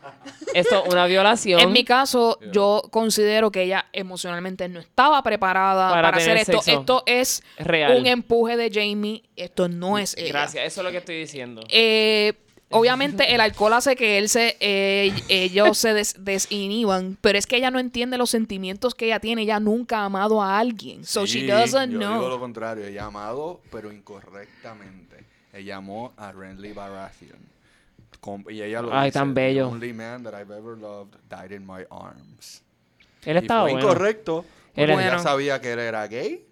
Esto es una violación. En mi caso, yo considero que ella emocionalmente no estaba preparada Para para, hacer esto. sexo. Esto es Real. un empuje de Jamie. Esto no es ella. Gracias, eso es lo que estoy diciendo. Eh, obviamente el alcohol hace que él se eh, ellos se des- desinhiban, pero es que ella no entiende los sentimientos que ella tiene. Ella nunca ha amado a alguien. So Sí, she doesn't yo know. digo lo contrario, ella ha amado, pero incorrectamente. Ella amó a Renly Baratheon. Y ella lo Ay, dice, tan "The bello". only man that I've ever loved died in my arms. Él Y estaba fue bueno. incorrecto. Ella Bueno. sabía que él era gay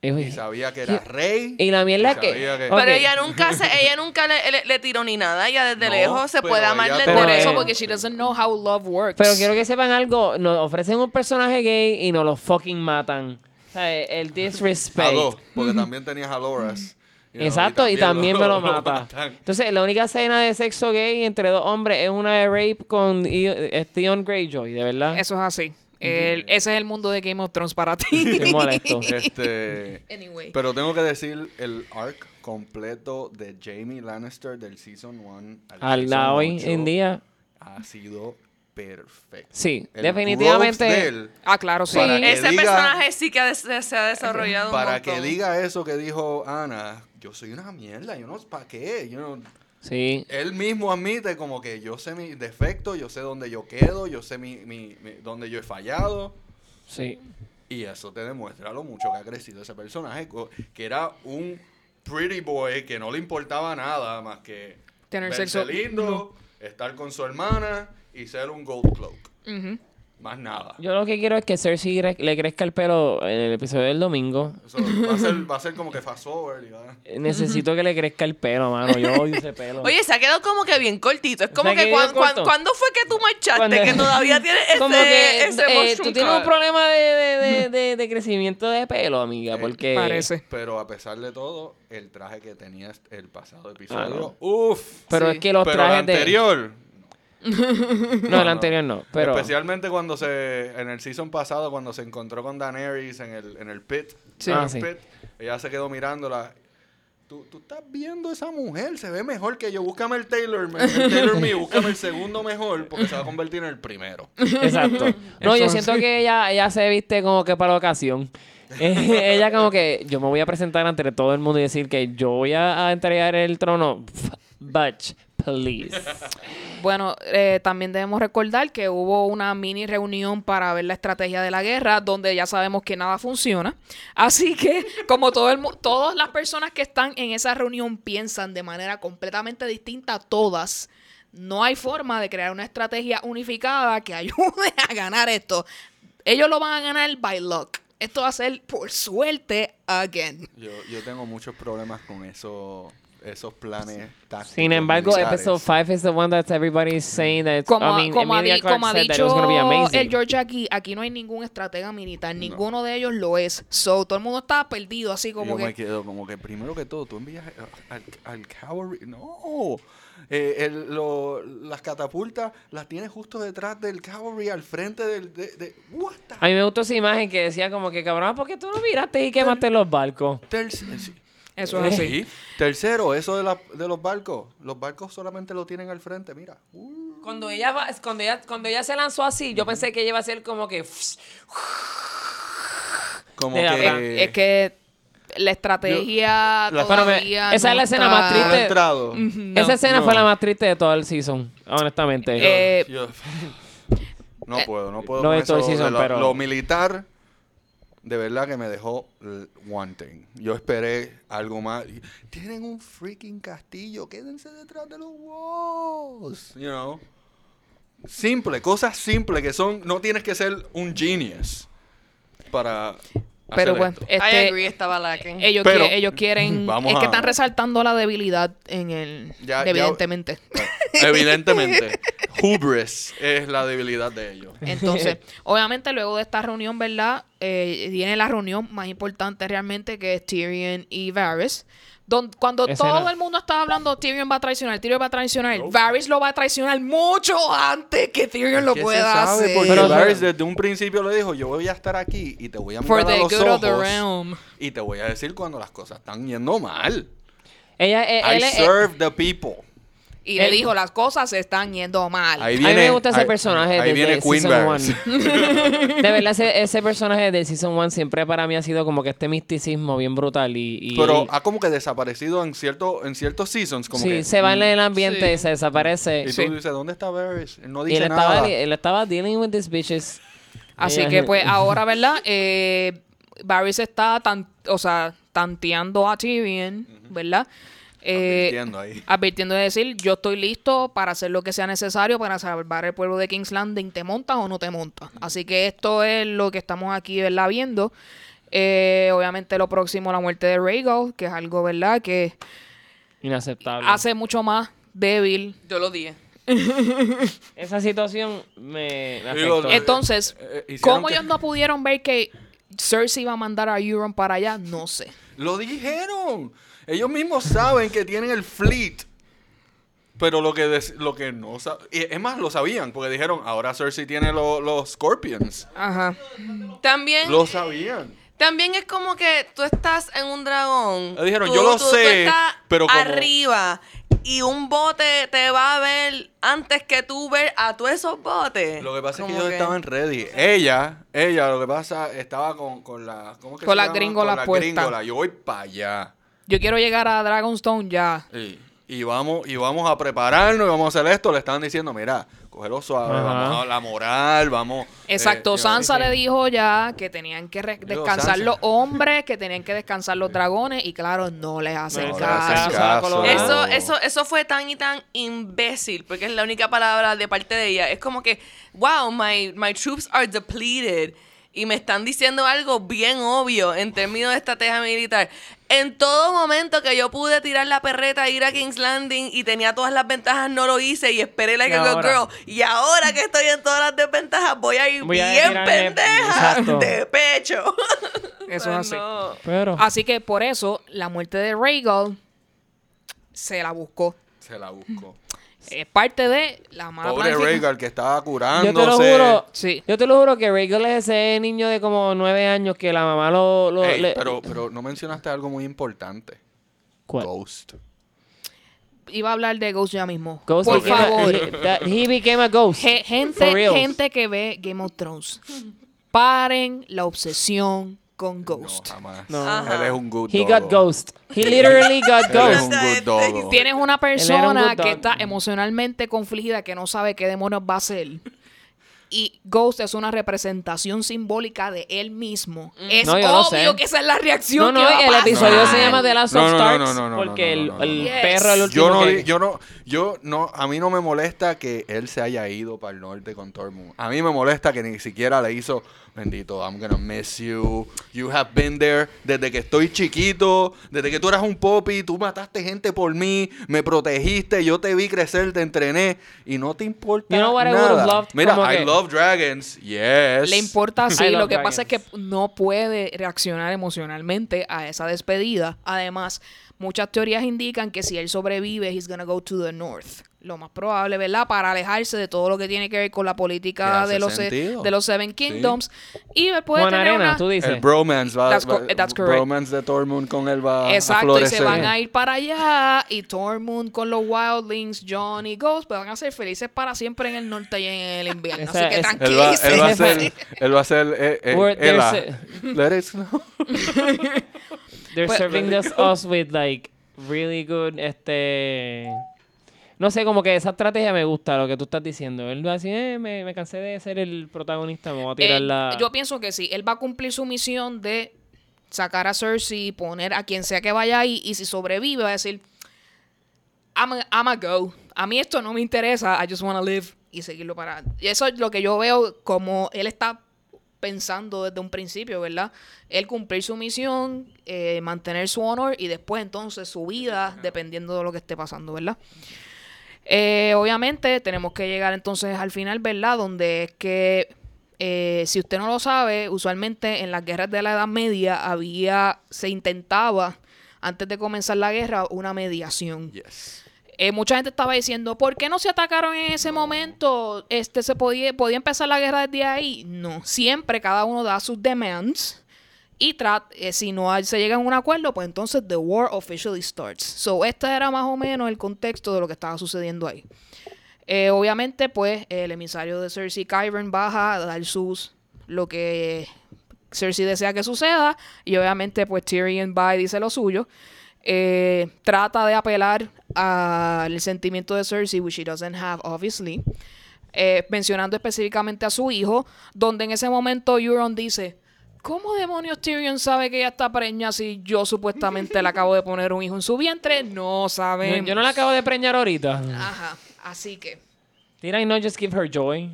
Y, y sabía que era rey. y la mierda y que... que-. Pero ella nunca se, ella nunca le, le- le tiró ni nada. Ella desde No, lejos se pero puede amar desde Por eso, lejos. porque she doesn't know how love works. Pero quiero que sepan algo, nos ofrecen un personaje gay y nos lo fucking matan. O sea, el a disrespect. dos, porque también tenías a Loras. You know, Exacto, y también me lo mata. matan. Entonces, la única escena de sexo gay entre dos hombres es una de rape con eh, Theon Greyjoy, de verdad. Eso es así. El- ese es el mundo de Game of Thrones para ti. Qué molesto. Este, Anyway. pero tengo que decir el arc completo de Jamie Lannister del Season 1 Al lado hoy 8 en día. ha sido perfecto. Sí, El definitivamente. de él, Ah, claro, sí. Ese diga- personaje sí que se ha desarrollado un para que diga eso que dijo Ana, yo soy una mierda, yo no sé para qué, yo no- Sí. él mismo admite como que yo sé mis defectos, yo sé dónde yo quedo, yo sé mi, mi, mi- dónde yo he fallado. Sí. Y eso te demuestra lo mucho que ha crecido ese personaje, que era un pretty boy que no le importaba nada más que Tener sexo. lindo, estar con su hermana y ser un gold cloak. Más nada. Yo lo que quiero es que Cersei le crezca el pelo en el episodio del domingo. Eso va a ser, va a ser como que fast forward. Eh, Necesito que le crezca el pelo, mano. Yo odio ese pelo. Oye, se ha quedado como que bien cortito. Es como que cuan- cuan- corto. ¿cuándo fue que tú marchaste? Cuando- Que todavía tienes ese, Como que ese eh, mushroom tú tienes un problema de, de, de, de- de crecimiento de pelo, amiga, porque... Parece. Pero a pesar de todo, el traje que tenía el pasado Ah, episodio, no. uff. Pero Sí. es que los Pero el trajes de... anterior, No, el anterior no, pero... Especialmente cuando se, en el season pasado, cuando se encontró con Daenerys en el, en el pit. Sí. Ah, sí. pit, ella se quedó mirándola. Tú, tú estás viendo esa mujer, se ve mejor que yo. Búscame el Taylor, el Taylor mío, búscame el segundo mejor, porque se va a convertir en el primero. Exacto. No, yo siento que ella, ella se viste como que para la ocasión. Eh, ella como que yo me voy a presentar ante todo el mundo y decir que yo voy a, a entregar el trono. Butch, please. Bueno, eh, también debemos recordar que hubo una mini reunión para ver la estrategia de la guerra, donde ya sabemos que nada funciona. Así que, como todo el mu- todas las personas que están en esa reunión piensan de manera completamente distinta, todas, no hay forma de crear una estrategia unificada que ayude a ganar esto. Ellos lo van a ganar by luck. Esto va a ser por suerte again. Yo, yo tengo muchos problemas con eso, esos planes tácticos. Sin embargo, militares. episode 5 is the one that everybody's saying that Como, I mean, como di- como ha said that it dicho el George aquí, aquí no hay ningún estratega militar, ninguno de ellos lo es. So, todo el mundo está perdido, así como yo me que... quedo como que primero que todo, tú envías al, al cavalry. No. Eh, el- lo- las catapultas las tienes justo detrás del cavalry, al frente del. De, de- what the- A mí me gustó esa imagen que decía como que, cabrón, ¿por qué tú no miraste y quemaste los barcos? Terc- sí. Eso es así. Sí. Tercero, eso de, la- de los barcos. Los barcos solamente lo tienen al frente, mira. Uh. Cuando ella, va- cuando ella, cuando ella se lanzó así, yo pensé que ella iba a ser como que... Como De que. Es que la estrategia Yo- la- todavía esa es la escena está- más no triste. No. Esa escena no. fue la más triste de todo el season, honestamente. Eh, Yo- no puedo, no puedo. no con de todo el eso season, pero- lo militar, de verdad que me dejó wanting. Yo esperé algo más. Tienen un freaking castillo, quédense detrás de los walls. You know. Simple, cosas simples que son. No tienes que ser un genius para. Pero bueno, esto. I este, agree, estaba lacking. ellos, Pero- que- ellos quieren... Vamos es que a- están resaltando la debilidad en el... Ya- ya- evidentemente. Evidentemente, hubris es la debilidad de ellos. Entonces, obviamente luego de esta reunión, ¿verdad? Eh, viene la reunión más importante realmente que es Tyrion y Varys. Don- cuando Escena. todo el mundo estaba hablando, Tyrion va a traicionar, Tyrion va a traicionar, Varys lo va a traicionar mucho antes que Tyrion lo ¿Qué se pueda sabe? hacer. Porque Pero- Varys desde un principio le dijo, yo voy a estar aquí y te voy a For mirar a the los good of the ojos realm. y te voy a decir cuando las cosas están yendo mal. Ella, eh, I él es- serve the people. Y le dijo, las cosas se están yendo mal. Ahí a mí viene, me gusta ese ahí- personaje Ahí desde viene Queen Season Barris. One. De verdad, ese, ese personaje de Season 1 siempre para mí ha sido como que este misticismo bien brutal. Y, y Pero ha como que desaparecido en cierto, en ciertos seasons. Como sí, que, se va en el ambiente Sí. y se desaparece. Y tú Sí. dices, ¿dónde está Varys? Él no Y dice él nada. estaba, él estaba dealing with these bitches. Así que pues ahora, ¿verdad? Eh, Barry se está tan, o sea, tanteando a Tyrion, ¿verdad? Eh, Advirtiendo ahí. advirtiendo de decir, yo estoy listo para hacer lo que sea necesario para salvar el pueblo de King's Landing, ¿te montas o no te montas? Así que esto es lo que estamos aquí, ¿verdad? Viendo. Eh, obviamente lo próximo, la muerte de Rhaegal, que es algo, ¿verdad? Que Inaceptable. hace mucho más débil. Yo lo dije. Esa situación me, me afectó. Eh, Entonces, eh, ¿cómo que- ellos no pudieron ver que Cersei iba a mandar a Euron para allá? No sé. Lo dijeron. Ellos mismos saben que tienen el fleet. Pero lo que, lo que no sa- y Es más, lo sabían. Porque dijeron, ahora Cersei tiene lo- los Scorpions. Ajá. También, Lo sabían. también es como que tú estás en un dragón. Le dijeron, Tú- yo lo tú- tú sé, estás pero como- arriba y un bote te va a ver antes que tú ver a todos esos botes. Lo que pasa es que Como ellos estaban ready. Ella, ella, lo que pasa, estaba con, con la. ¿Cómo que Con se la llama? gringola Con la puesta. gringola. Yo voy para allá. Yo quiero llegar a Dragonstone ya. Y, y vamos, y vamos a prepararnos y vamos a hacer esto. Le estaban diciendo, mira, cógelo suave, Ajá. vamos a la moral, vamos. Exacto, eh, Sansa le dijo ya que tenían que descansar Sansa. los hombres, que tenían que descansar los dragones y claro, no les hacen No le caso. hacen caso. Eso, eso, eso fue tan y tan imbécil, porque es la única palabra de parte de ella. Es como que, wow, my, my troops are depleted. Y me están diciendo algo bien obvio en términos de estrategia militar. En todo momento que yo pude tirar la perreta, ir a King's Landing y tenía todas las ventajas, no lo hice y esperé like Y a good ahora- girl. Y ahora que estoy en todas las desventajas, voy a ir Voy bien pendeja de pecho. Eso es así. No. Pero, Así que por eso la muerte de Rhaegal se la buscó. Se la buscó. Es parte de la mala Pobre planificación. Rhaegal que estaba yo curándose. te lo juro. Sí. Yo te lo juro que Rhaegal es ese niño de como nueve años que la mamá lo... lo Ey, le- pero, pero no mencionaste algo muy importante. ¿Cuál? Ghost. Iba a hablar de Ghost ya mismo. Ghost por became favor. he, that- he became a ghost. Gente, gente que ve Game of Thrones. Paren la obsesión con Ghost. No, jamás. No. Ajá. Él es un good He dog. got ghost. He literally got Él es ghost. un good dog. Tienes una era un persona good que dog. está emocionalmente confligida, que no sabe qué demonios va a hacer. Y Ghost es una representación simbólica de él mismo. Es No, yo lo obvio sé. que esa es la reacción No, que va a el pasar. episodio se llama The Last of No, no, no, Starks no, no, no, porque no, no, no, el, el no. perro, el Yes. último Yo no, que- di- yo no, yo no, a mí no me molesta que él se haya ido para el norte con Tormund. A mí me molesta que ni siquiera le hizo, bendito, I'm gonna miss you. You have been there desde que estoy chiquito, desde que tú eras un popi, tú mataste gente por mí, me protegiste, yo te vi crecer, te entrené y no te importa You know what I nada. would've loved? Mira, I que- love dragons, yes. Le importa sí, I lo que pasa es que no puede reaccionar emocionalmente a esa despedida. Además, muchas teorías indican que si él sobrevive, he's gonna go to the north. Lo más probable, ¿verdad? Para alejarse de todo lo que tiene que ver con la política de los, sentido. de los Seven Kingdoms. Y él puede Juan tener Arena, una... tú dices. El bromance va, That's va- that's correct. bromance de Tormund con él va a Exacto, y florecer. se van a ir para allá y Tormund con los Wildlings, Jon y Ghost, pues van a ser felices para siempre en el norte y en el invierno. Esa- Así que esa- Él va, él va a tranquilícense. ser, él va a ser, eh, eh, there's Let it snow. They're Pues- serving us, us with like really good este no sé, como que esa estrategia me gusta lo que tú estás diciendo. Él va así, eh, me, me cansé de ser el protagonista, me voy a tirar la Yo pienso que sí. Él va a cumplir su misión de sacar a Cersei, poner a quien sea que vaya ahí, y si sobrevive, va a decir: I'm a, I'm a go. A mí esto no me interesa. I just want to live. Y seguirlo para. Y eso es lo que yo veo como él está pensando desde un principio, ¿verdad? Él cumplir su misión, eh, mantener su honor y después entonces su vida, dependiendo de lo que esté pasando, ¿verdad? Eh, obviamente tenemos que llegar entonces al final, ¿verdad? Donde es que, eh, si usted no lo sabe, usualmente en las guerras de la Edad Media había, se intentaba, antes de comenzar la guerra, una mediación. Yes. Eh, mucha gente estaba diciendo, ¿por qué no se atacaron en ese momento? Este se podía, podía empezar la guerra desde ahí. No, siempre cada uno da sus demands Y eh, si no se llega a un acuerdo, pues entonces the war officially starts. So, este era más o menos el contexto de lo que estaba sucediendo ahí. Eh, obviamente, pues, el emisario de Cersei, Kyburn, baja a dar sus... lo que Cersei desea que suceda. Y obviamente, pues, Tyrion va y dice lo suyo. Eh, trata de apelar al sentimiento de Cersei, which she doesn't have, obviously. Eh, mencionando específicamente a su hijo, donde en ese momento Euron dice... ¿Cómo demonios Tyrion sabe que ella está preña si yo supuestamente le acabo de poner un hijo en su vientre? No Yo, saben. yo no la acabo de preñar ahorita. Ajá, así que... Did I not just give her joy?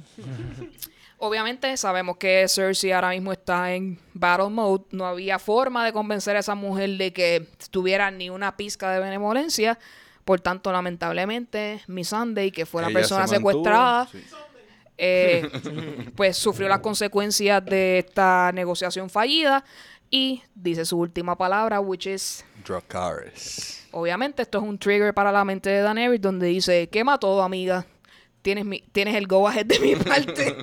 Obviamente sabemos que Cersei ahora mismo está en battle mode. No había forma de convencer a esa mujer de que tuviera ni una pizca de benevolencia. Por tanto, lamentablemente, Miss Sunday, que fue la Ella persona se mantuvo, secuestrada, sí. Eh, pues sufrió las consecuencias de esta negociación fallida. Y dice su última palabra, which is Dracarys. Obviamente esto es un trigger para la mente de Daenerys donde dice, quema todo, amiga. Tienes, mi, tienes el go ahead de mi parte.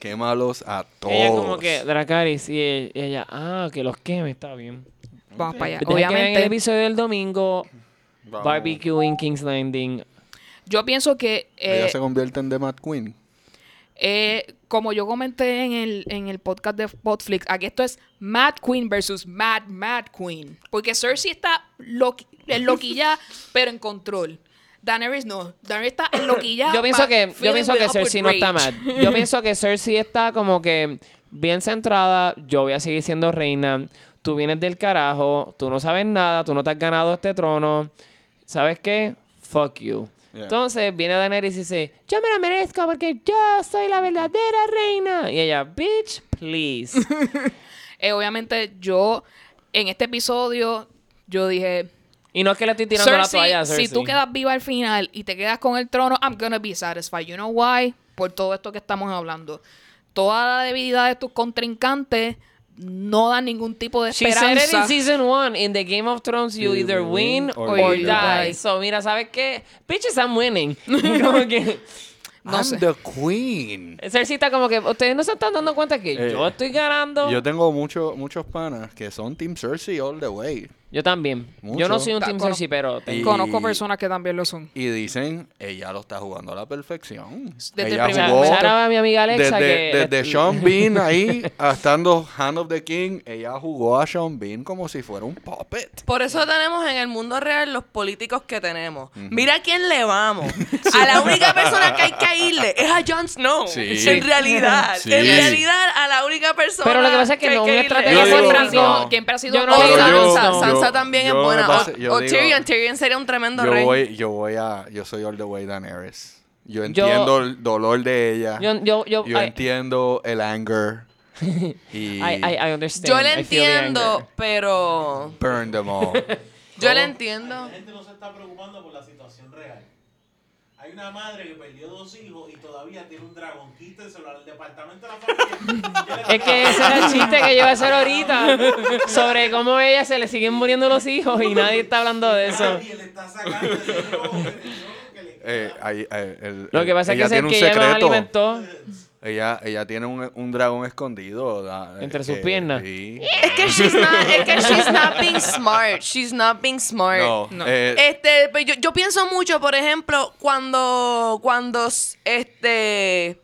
Quémalos a todos. Ella como que Dracaris y e- y ella, ah, que los queme, está bien. Vamos para allá. Deja que vean el Obviamente, episodio del domingo, Vamos. barbecue en King's Landing. yo pienso que, eh, Ella se convierte en The Mad Queen. Eh, como yo comenté en el, en el podcast de Podflix, aquí esto es Mad Queen versus Mad Mad Queen. Porque Cersei está loqui, en loquilla, pero en control. Daenerys no. Daenerys está en loquilla. Yo pienso que, yo pienso que Cersei no está mal. Yo pienso que Cersei está como que bien centrada. Yo voy a seguir siendo reina. Tú vienes del carajo. Tú no sabes nada. Tú no te has ganado este trono. ¿Sabes qué? Fuck you. Yeah. Entonces viene Daenerys y dice, yo me la merezco porque yo soy la verdadera reina. Y ella, bitch, please. Eh, obviamente, yo en este episodio, yo dije, y no es que le estoy tirando la Cersei, toalla a Cersei. si tú quedas viva al final y te quedas con el trono, I'm gonna be satisfied. You know why? Por todo esto que estamos hablando. Toda la debilidad de tus contrincantes no dan ningún tipo de She said it esperanza. in season one. In the Game of Thrones, you You either win win or or, you die. die. So, mira, ¿sabes qué? Bitches, I'm winning. como que... No I'm sé. the queen. Cersei está como que... Ustedes no se están dando cuenta que Eh, yo estoy ganando. Yo Yo, tengo mucho- muchos panas que son Team Cersei all the way. También. Mucho. Yo no soy un Ta- Team cono- Cersei, pero... Y- Conozco personas que también lo son. Y dicen, ella lo está jugando a la perfección. Desde el ella primer jugó momento. Shout out a mi amiga Alexa desde, que... desde Sean Bean ahí, estando Hand of the King, ella jugó a Sean Bean como si fuera un puppet. Por eso tenemos en el mundo real los políticos que tenemos. Mira a quién le vamos. A la única persona que hay que irle es a Jon Snow. Sí. En realidad. Sí. En realidad, a la única persona. Pero lo que pasa es que no, una estrategia Yo digo- siempre, ha sido, Snow. no. siempre ha sido Yo no Sansa, yo- Sansa yo- también yo es buena. pase- O- yo o digo- Tyrion. Tyrion sería un tremendo Yo rey. voy, yo voy a, yo soy all the way Daenerys. Yo entiendo el dolor de ella. Yo, yo, yo, Yo I- entiendo el anger. y I, I, I understand. Yo le entiendo, pero. burn them all. Yo le entiendo. La gente no se está preocupando por la situación real. Hay una madre que perdió dos hijos y todavía tiene un dragón. Quítenselo al departamento de la familia. Es que ese era el chiste que yo iba a hacer ahorita sobre cómo a ella se le siguen muriendo los hijos y nadie está hablando de eso. Nadie le está sacando ese hijo que le Eh, ahí, eh, el- Lo que pasa es que, ella ese que ella secreto. alimentó. Ella, ella tiene un, un dragón escondido. Entre eh, sus piernas. sí. Es que she's not, es que she's not being smart. She's not being smart. No, No. eh, Este, pues yo, yo pienso mucho, por ejemplo, cuando, cuando, s- este,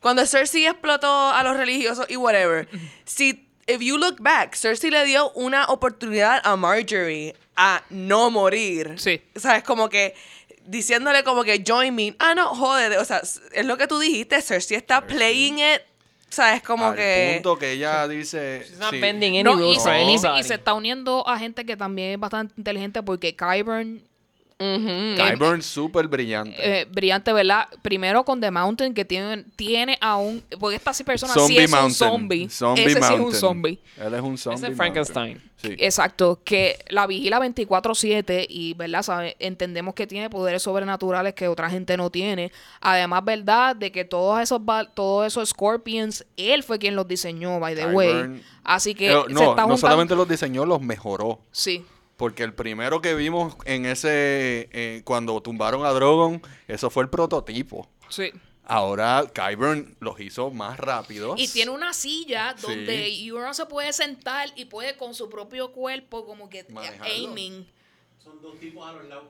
cuando Cersei explotó a los religiosos y whatever. Si, if you look back, Cersei le dio una oportunidad a Marjorie a no morir. Sí. ¿Sabes? Como que diciéndole como que join me. Ah, no, joder. O sea, es lo que tú dijiste. Cersei está playing it. ¿Sabes? Como al que... punto que ella dice. She's not sí, bending any No, y, rules se, y se- y anybody. se está uniendo a gente que también es bastante inteligente porque Kyburn Ujú. Qyburn súper brillante. eh, brillante, ¿verdad? Primero con The Mountain, que tiene, tiene a un... Porque esta sí persona zombie sí es Mountain. un zombie. Zombie Ese sí es un Mountain. zombie. Él es un zombie. Ese es mountain. Frankenstein. Sí. Exacto, que la vigila 24/7 y, ¿verdad? Sabe, entendemos que tiene poderes sobrenaturales que otra gente no tiene. Además, ¿verdad? De que todos esos todos esos Scorpions, él fue quien los diseñó, by the way. Así que Pero se no, está no juntando- solamente los diseñó, los mejoró. Sí, Porque el primero que vimos en ese. eh, cuando tumbaron a Drogon, eso fue el prototipo. sí. Ahora Kyburn los hizo más rápidos. Y tiene una silla Sí. donde Euron se puede sentar y puede con su propio cuerpo como que Manejarlo. aiming. Son dos tipos a los lados.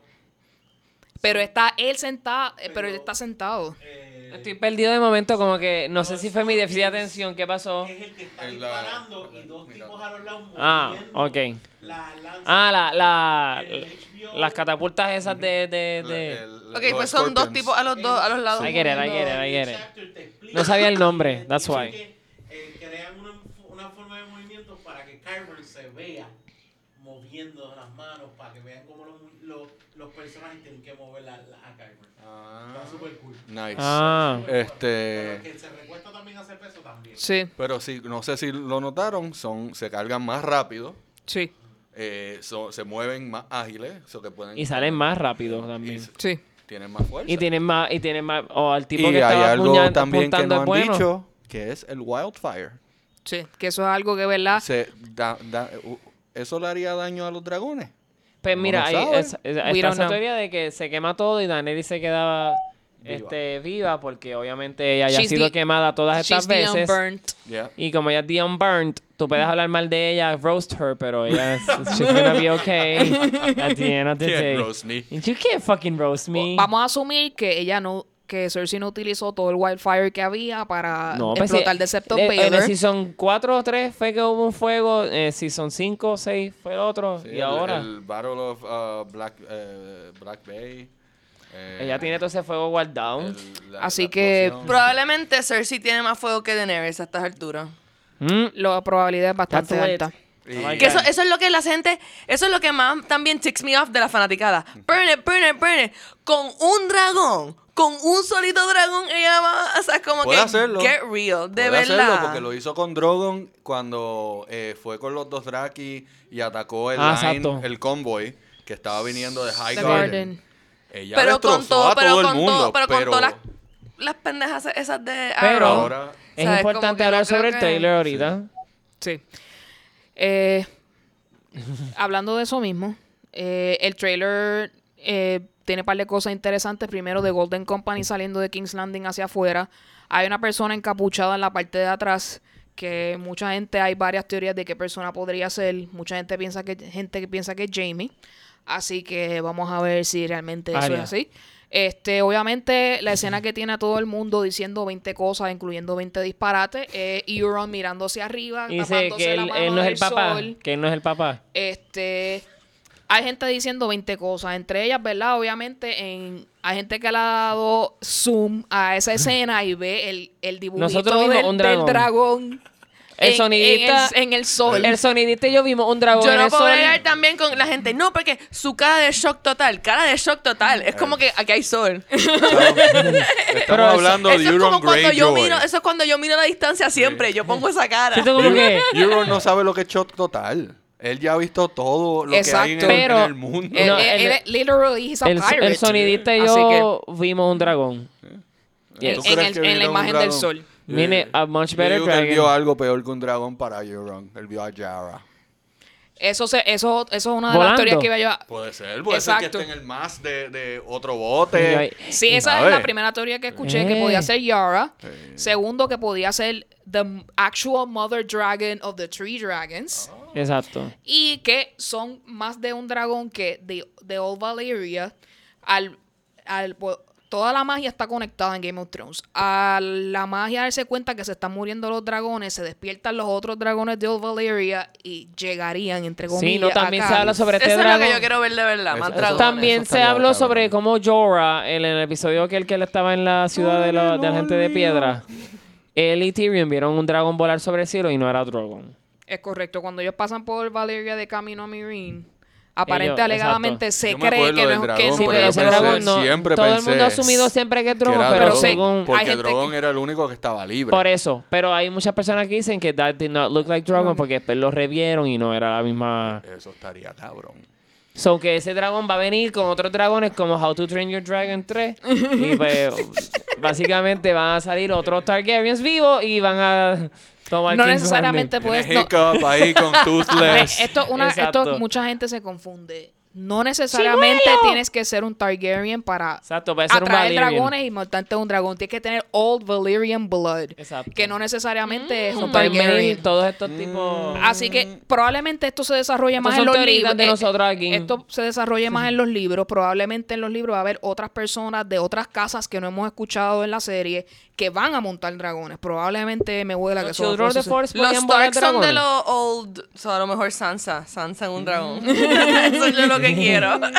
Pero está él sentado, eh, pero él está sentado. Eh, Estoy perdido de momento, como que no sé si fue mi déficit de atención. ¿Qué pasó? es el que está la- disparando y dos Mira. tipos a los lados Ah, ok. la lanza. Ah, la, la, las catapultas esas de... de, de- El- el- Ok, pues son dos tipos a los dos, a los lados. I get it, I get it, I get No sabía el nombre, that's why. que, eh, crean una, una forma de movimiento para que Kyber se vea moviendo las manos para que vean cómo los, los, personajes tienen que mover la, la. Ah, Está súper cool. nice. Ah, Este, Pero que se recuesta también a hacer peso también. Sí, pero sí, no sé si lo notaron, son se cargan más rápido, sí, eh, so- se mueven más ágiles, so que pueden y salen más rápido también. sí. tienen más fuerza. Y tienen más, y tienen más, o al tipo Y que hay estaba algo también que no han bueno. dicho, que es el wildfire. Sí, que eso es algo que, ¿verdad? Se da- da- ¿Eso le haría daño a los dragones? Pues mira, ahí es- es- está esa know. teoría de que se quema todo y Daenerys se quedaba Viva. este, viva porque obviamente ella haya She's sido the- quemada todas estas She's the veces. unburnt. Yeah. Y como ella es the unburnt, tú puedes hablar mal de ella, roast her, pero ella es, she's gonna be okay at the end of the Can't day. roast me. You can't fucking roast me. Vamos a asumir que ella no, que Cersei no utilizó todo el wildfire que había para No, pues explotar sí, de Septon eh, En el season 4 o 3 fue que hubo un fuego, eh, season 5 o 6 fue el otro, Sí, y el, ahora el Battle of uh, Black, eh, Black Bay. eh, ella tiene todo ese fuego guardado. el- la- Así la que explosión. Probablemente Cersei tiene más fuego que Daenerys a estas alturas. Mm, La probabilidad es bastante alta. Y- Oh Que eso, es lo que la gente, eso es lo que más también ticks me off de la fanaticada. Burn it, burn it, burn it. Con un dragón, con un solito dragón, ella va, o sea, como Puede que hacerlo. get real, de Puede verdad. hacerlo porque lo hizo con Drogon cuando eh, fue con los dos Draki y atacó el Ah, line, el convoy que estaba viniendo de High Garden. Garden. Ella pero con todo, a pero todo el con mundo, todo, pero, pero con todas las, las pendejas esas de Pero- Arrow. ahora es importante que hablar sobre el que- trailer ahorita. Sí. Eh, hablando de eso mismo, eh, el trailer eh, tiene un par de cosas interesantes. Primero, de Golden Company saliendo de King's Landing hacia afuera. Hay una persona encapuchada en la parte de atrás que mucha gente, hay varias teorías de qué persona podría ser. Mucha gente piensa que gente que piensa que es Jamie. Así que vamos a ver si realmente eso es así. Este, obviamente, la escena que tiene a todo el mundo diciendo 20 cosas, incluyendo 20 disparates, es Euron mirando hacia arriba, Y dice que la mano él no es el papá. sol. Que él no es el papá. Este, hay gente diciendo 20 cosas, entre ellas, ¿verdad? Obviamente, en, hay gente que le ha dado zoom a esa escena y ve el, el dibujito Nosotros vimos del, un del dragón. El en- sonidista- en el, en el sol. El sonidista y yo vimos un dragón Yo en no el puedo sol. bregar también con la gente. No, porque su cara de shock total, cara de shock total. Es como que aquí hay sol. estamos Pero eso- hablando Eso de es Euron como cuando yo miro, eso es cuando yo miro a la distancia siempre. Yo pongo esa cara. Siento como que... Euron no sabe lo que es shock total. Él ya ha visto todo lo que hay en el, Exacto. Pero- en el mundo. Él- No, él- el- él es literally he's a El, pirate. el sonidista y yo vimos un dragón. que, ¿Tú en, el- que en la imagen del sol. Yo Viene digo- a much yo better digo que él vio algo peor que un dragón para Euron. Él vio a Yara. Eso, se, eso, eso es una de Volando. las teorías que iba yo a... Puede ser, puede ser Exacto. que esté en el más de, de otro bote. Sí, esa ¿Sabes? es la primera teoría que escuché, que Eh. podía ser Yara. Sí. Segundo, que podía ser the actual mother dragon of the three dragons. Oh. Exacto. Y que son más de un dragón que de, de Old Valyria. Al, al, po- toda la magia está conectada en Game of Thrones. A la magia darse cuenta que se están muriendo los dragones, se despiertan los otros dragones de Old Valyria y llegarían, entre comillas, Sí, no, también se habla sobre este Eso es lo dragón. que yo quiero ver de verdad, más dragones. También Eso se habló cabrón. sobre cómo Jorah, en el episodio que él, que él estaba en la ciudad de, la, de la gente de piedra, él y Tyrion vieron un dragón volar sobre el cielo y no era dragón. Es correcto. Cuando ellos pasan por Valeria de camino a Meereen, aparente Ellos- alegadamente exacto. se cree que no, que dragón, no Sí, pero ese dragón no. siempre todo el mundo ha asumido siempre que es que dragón, era pero sí, según... hay Porque gente Drogon que- era el único que estaba libre. Por eso, pero hay muchas personas que dicen que that did not look like dragon porque después lo revieron y no era la misma... Eso estaría cabrón. So que ese dragón va a venir con otros dragones como How to Train Your Dragon 3 y pues básicamente van a salir otros Targaryens vivos y van a No necesariamente puedes... No. Ahí con Toothless. esto, una, Exacto. esto mucha gente se confunde. No necesariamente tienes que ser un Targaryen para Exacto, puede ser un atraer dragones y montarte un dragón. Tienes que tener Old Valyrian Blood. Exacto. Que no necesariamente es un Targaryen. todos estos tipos. Así que probablemente esto se desarrolle Estos más son en los libros. de eh, nosotros aquí. Esto se desarrolle más en los libros. Probablemente en los libros va a haber otras personas de otras casas que no hemos escuchado en la serie que van a montar dragones. Probablemente me huela que Forest Los Stark son de dragones. los old. O sea, a lo mejor Sansa. Sansa en un dragón. Eso es lo que quiero.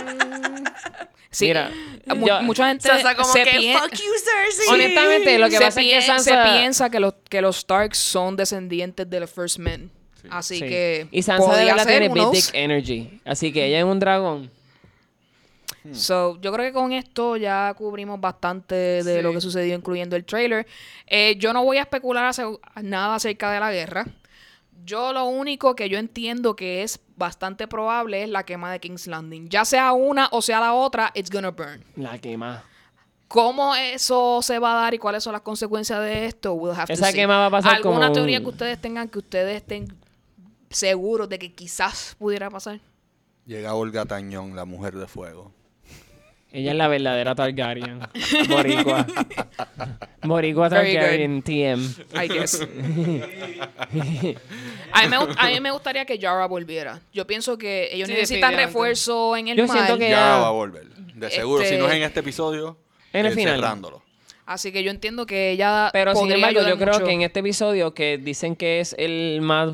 Sí, Mira, mu- yo- mucha gente Sansa como se que pien- fuck you, Cersei. Honestamente, lo que se, pasa es que Sansa... se piensa que los, que los Starks son descendientes de los First Men. Así Sí. que. Y Sansa de verdad tiene Big. Dick Energy. Así que ella es un dragón. So, yo creo que con esto ya cubrimos bastante de Sí. lo que sucedió, incluyendo el trailer. Eh, yo no voy a especular nada acerca de la guerra. Yo lo único que yo entiendo que es bastante probable es la quema de King's Landing. Ya sea una o sea la otra, it's gonna burn. La quema. ¿Cómo eso se va a dar y cuáles son las consecuencias de esto? We'll have to Esa see. quema va a pasar ¿Alguna como teoría un- que ustedes tengan que ustedes estén seguros de que quizás pudiera pasar? Llega Olga Tañón, la mujer de fuego. Ella es la verdadera Targaryen. Boricua. Boricua Very Targaryen TM. I guess. a, mí me, gu- a mí me gustaría que Yara volviera. Yo pienso que ellos Sí, necesitan definitivamente. refuerzo en el Yo mar. siento que- Ya va a volver. De seguro, Este- si no es en este episodio, En el es final. cerrándolo. Así que yo entiendo que ella Pero sin podría embargo, yo creo mucho. que en este episodio que dicen que es el más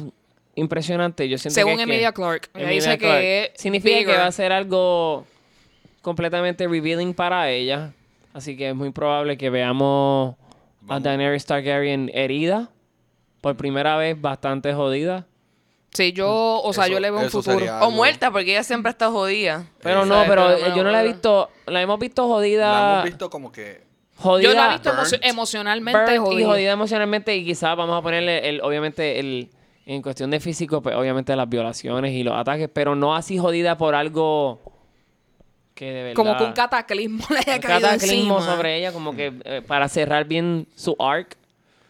impresionante, yo siento Según que es que- Emilia Clarke, ella Emilia dice Clarke. que es significa que bigger. va a ser algo completamente revealing para ella. Así que es muy probable que veamos a Vamos. Daenerys Targaryen herida por primera vez, bastante jodida. Sí, yo, o sea, Eso- yo le veo un futuro. O algo- muerta, porque ella siempre está jodida. Pero no, pero yo no la he visto, la hemos visto jodida. La hemos visto como que jodida. Yo la he visto emo- emocionalmente burnt y jodida. jodida emocionalmente y quizás vamos a ponerle el, obviamente el en cuestión de físico, pues obviamente las violaciones y los ataques, pero no así jodida por algo que de verdad Como que un cataclismo le haya un caído cataclismo encima. sobre ella, como que eh, para cerrar bien su arc.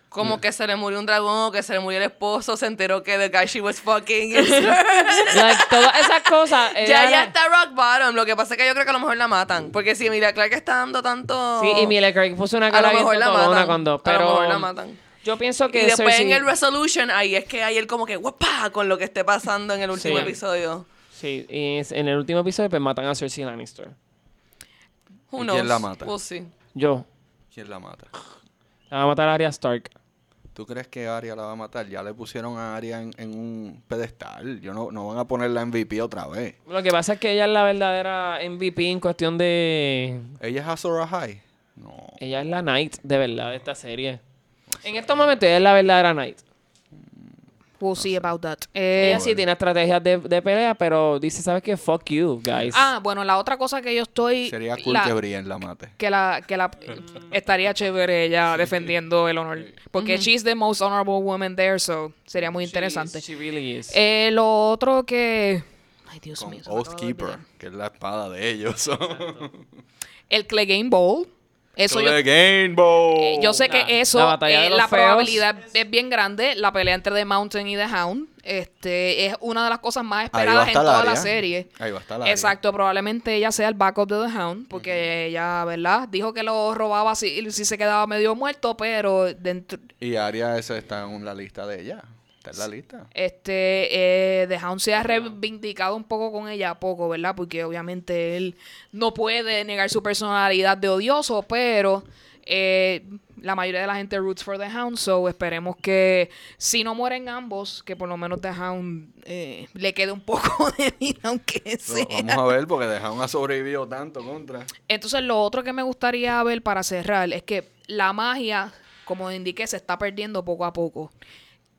Como que se le murió un dragón que se le murió el esposo, se enteró que the guy she was fucking. Like, todas esas cosas. ya, ya está rock bottom. Lo que pasa es que yo creo que a lo mejor la matan. Porque si Emilia Clark está dando tanto. Sí, y Emilia Clarke puso una a cara lo bien mejor la matan. cuando, a pero lo mejor la matan. yo pienso que Y después Cersei- en el Resolution, ahí es que hay él como que guapa con lo que esté pasando en el último Sí. episodio. Sí, y es- en el último episodio pues matan a Cersei Lannister. Who ¿Y knows? quién la mata? We'll see. Yo. ¿quién la mata? La va a matar a Arya Stark. ¿Tú crees que Arya la va a matar? Ya le pusieron a Arya en, en un pedestal. Yo no, no van a poner la MVP otra vez. Lo que pasa es que ella es la verdadera MVP en cuestión de... ¿Ella es Azor Ahai? No. Ella es la Knight de verdad de esta serie. En estos momentos ella es la verdadera Knight. We'll see about that. Eh, Ella sí tiene estrategias de, de pelea, pero dice, ¿sabes qué? Fuck you, guys. ah, bueno, la otra cosa que yo estoy... Sería cool la- que Brienne la mate. que la que la estaría chévere ella defendiendo el honor porque she's the most honorable woman there so sería muy She interesante is, She really is. Eh, lo otro que ay Dios Con mío se me acaba de Oathkeeper, olvidar. que es la espada de ellos. el Clegane Bowl eso yo, eh, yo sé La- que eso la eh, la probabilidad es bien grande la pelea entre The Mountain y The Hound este es una de las cosas más esperadas en toda la serie Ahí va a estar Arya. Exacto, probablemente ella sea el backup de The Hound, porque ella, ¿verdad? Dijo que lo robaba si, si se quedaba medio muerto, pero dentro, Y Arya esa está en la lista de ella. Está en la lista. este, eh, The Hound se ha reivindicado un poco con ella, poco, ¿verdad? Porque obviamente él no puede negar su personalidad de odioso, pero eh, la mayoría de la gente roots for The Hound, so esperemos que si no mueren ambos, que por lo menos The Hound eh, le quede un poco de vida, aunque Pero sea. Vamos a ver, porque dejaron ha sobrevivido tanto contra. Entonces, lo otro que me gustaría ver para cerrar es que la magia, como indiqué, se está perdiendo poco a poco.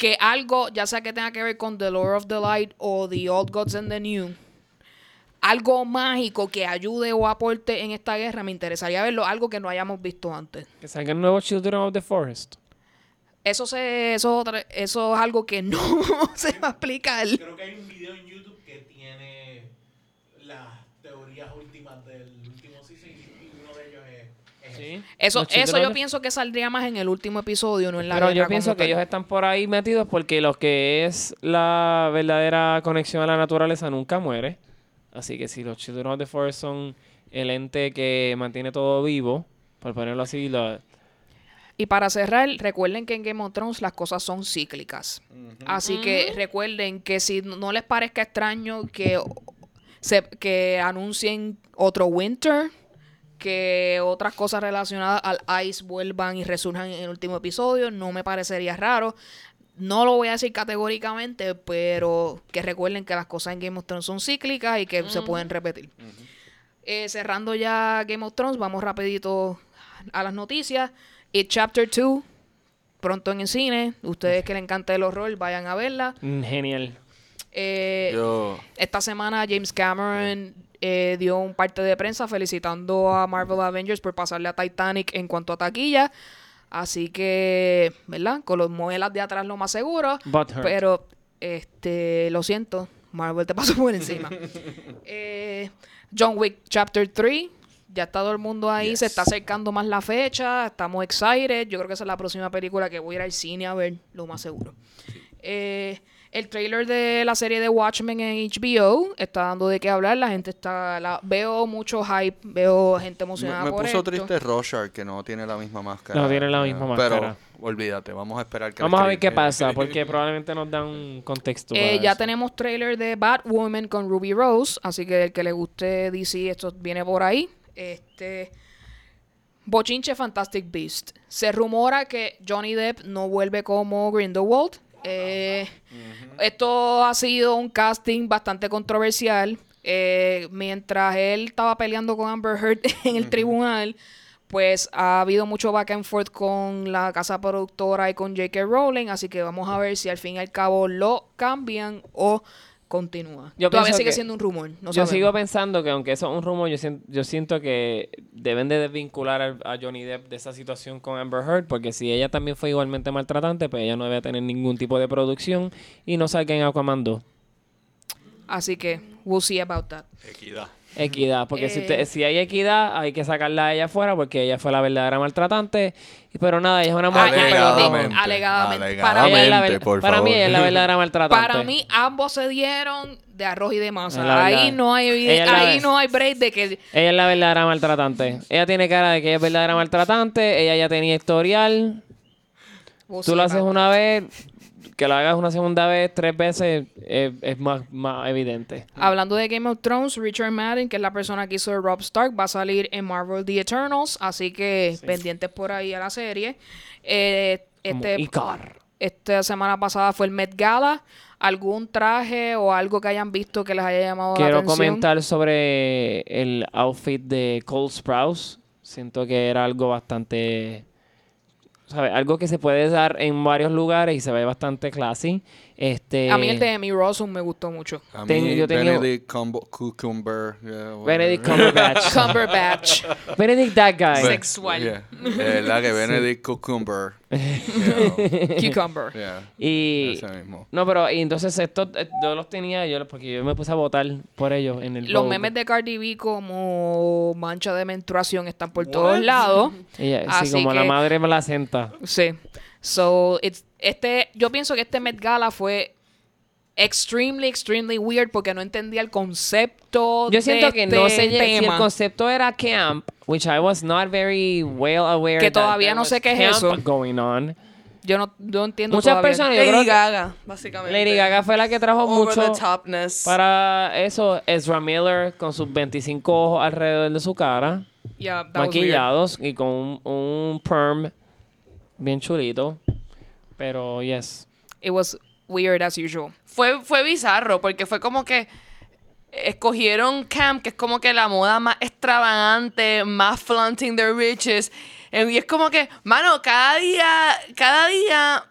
Que algo, ya sea que tenga que ver con The Lord of the Light o The Old Gods and the New, algo mágico que ayude o aporte en esta guerra, me interesaría verlo, algo que no hayamos visto antes. Que salgan nuevos Children of the Forest. Eso, se, eso, eso es algo que no se va a explicar. Creo que hay un video en YouTube que tiene las teorías últimas del último season y uno de ellos es, es Sí. Eso, eso yo pienso que saldría más en el último episodio, no en la Pero yo pienso que tal. ellos están por ahí metidos porque lo que es la verdadera conexión a la naturaleza nunca muere. Así que si los Children of the Forest son el ente que mantiene todo vivo, por ponerlo así, Y para cerrar, recuerden que en Game of Thrones las cosas son cíclicas. Así que recuerden que si no les parezca extraño que, se, que anuncien otro Winter, que otras cosas relacionadas al Ice vuelvan y resurjan en el último episodio, no me parecería raro. No lo voy a decir categóricamente, pero que recuerden que las cosas en Game of Thrones son cíclicas y que se pueden repetir. Eh, cerrando ya Game of Thrones, vamos rapidito a las noticias. It Chapter 2, pronto en el cine. Ustedes que les encanta el horror, vayan a verla. mm, genial. Eh, Yo, esta semana James Cameron eh, dio un parte de prensa felicitando a Marvel Avengers por pasarle a Titanic en cuanto a taquilla. Así que, ¿verdad? Con los muelas de atrás lo más seguro. Pero, este, lo siento, Marvel te pasó por encima. Eh, John Wick Chapter 3. Ya está todo el mundo ahí, se está acercando más la fecha, estamos excited. Yo creo que esa es la próxima película que voy a ir al cine a ver, lo más seguro. Eh, el trailer de la serie de Watchmen en HBO está dando de qué hablar. La gente está. la- veo mucho hype, veo gente me, emocionada me por puso esto. triste Rorschach que no tiene la misma máscara. No tiene la misma máscara. Pero olvídate, vamos a esperar que Vamos a ver qué pasa, porque probablemente nos dan un contexto. Eh, ya eso. tenemos trailer de Batwoman con Ruby Rose, así que el que le guste DC, esto viene por ahí. Este Bochinche Fantastic Beast. Se rumora que Johnny Depp no vuelve como Grindelwald. Eh, Esto ha sido un casting bastante controversial. Eh, mientras él estaba peleando con Amber Heard en el tribunal, pues ha habido mucho back and forth con la casa productora y con J.K. Rowling, así que vamos a ver si al fin y al cabo lo cambian o continúa. Yo Todavía sigue que- siendo un rumor. no yo sabemos. sigo pensando que aunque eso es un rumor, yo siento, yo siento que deben de desvincular a, Johnny Depp de esa situación con Amber Heard, porque si ella también fue igualmente maltratante, pues ella no debe tener ningún tipo de producción y no salga en Aquaman 2. Así que we'll see about that. Equidad. Equidad, porque si, te- Eh. si hay equidad, hay que sacarla a ella afuera porque ella fue la verdadera maltratante. Pero nada, ella es una mujer. Alegadamente. alegadamente. Ella Para es la Alegadamente, por para favor. mí ella es la verdadera maltratante. Para mí, ambos se dieron de arroz y de masa. Ahí no hay es ahí no hay break de que Ella es la verdadera maltratante. Ella tiene cara de que ella es verdadera maltratante. Ella ya tenía historial. Tú lo haces una vez, que lo hagas una segunda vez, tres veces, es más, más evidente. Hablando de Game of Thrones, Richard Madden, que es la persona que hizo Rob Stark, va a salir en Marvel The Eternals, así que pendientes por ahí a la serie. Eh, este, esta semana pasada fue el Met Gala. ¿Algún traje o algo que hayan visto que les haya llamado la Quiero atención? comentar sobre el outfit de Cole Sprouse. Siento que era algo bastante... ¿sabes? Algo que se puede dar en varios lugares y se ve bastante classy. Este, A mí el de Amy Rossum me gustó mucho. A mí, Ten- yo tenía- Benedict Cumbo- Cucumber. yeah. Benedict Cumberbatch. Cumberbatch. Benedict that guy. Sexual. yeah. De verdad que Benedict Cucumber. Yeah, Cucumber. yeah, Y... ese mismo. No, pero y entonces estos eh, yo los tenía yo los- porque yo me puse a votar por ellos en el Los Vogue. memes de Cardi B como mancha de menstruación están por todos lados. Ella- sí, Así como la que- madre placenta. Sí. So, it's, este, yo pienso que este Met Gala fue extremely, extremely weird porque no entendía el concepto Yo siento de que no este sé si el tema. concepto era camp, which I was not very well aware Que that todavía no was sé qué es eso. going on. Yo no, yo entiendo Muchas todavía. personas, creo Lady que Gaga, básicamente. Lady Gaga fue la que trajo Over mucho para eso. Ezra Miller con sus 25 ojos alrededor de su cara, Yeah, maquillados y con un, un perm bien chulito. Pero yes. It was weird as usual. Fue, fue bizarro porque fue como que escogieron camp, que es como que la moda más extravagante, más flaunting their riches. Eh, Y es como que, mano, cada día, cada día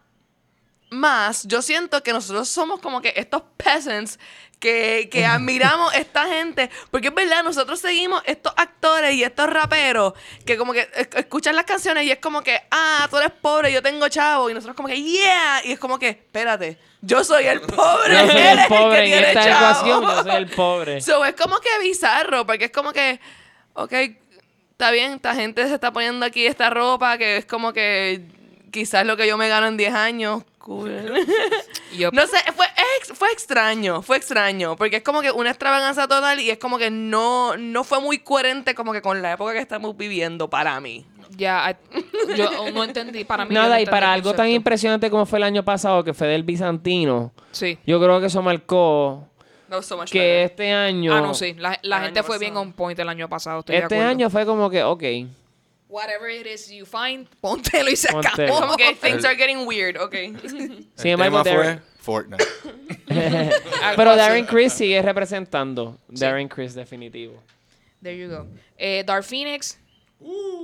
más, yo siento que nosotros somos como que estos peasants que, que admiramos esta gente. Porque es verdad, nosotros seguimos estos actores y estos raperos que como que es- escuchan las canciones y es como que, ah, tú eres pobre, yo tengo chavo. Y nosotros como que, yeah. Y es como que, espérate, yo soy el pobre. Yo soy el pobre que en esta chavo. ecuación, yo soy el pobre. So, es como que bizarro, porque es como que, ok, está bien, esta gente se está poniendo aquí esta ropa que es como que quizás lo que yo me gano en 10 años. Cool. No sé, fue, ex- fue extraño, fue extraño, porque es como que una extravaganza total y es como que no, no fue muy coherente como que con la época que estamos viviendo para mí. Ya, I- yo no entendí. Para mí. yo no Nada, y para algo tan impresionante como fue el año pasado, que fue del Bizantino, Sí. yo creo que eso marcó so much que better. este año... Ah, no, sí. La, la gente fue bien on point el año pasado. Estoy Este año fue como que, ok. Whatever it is you find, póntelo y se Póntelo. acabó. Que things are getting weird, ok. Sin el embargo, tema Darren- fue Fortnite. Pero así. Darren Chris sigue representando. Darren Chris, definitivo. There you go. Eh, Dark Phoenix.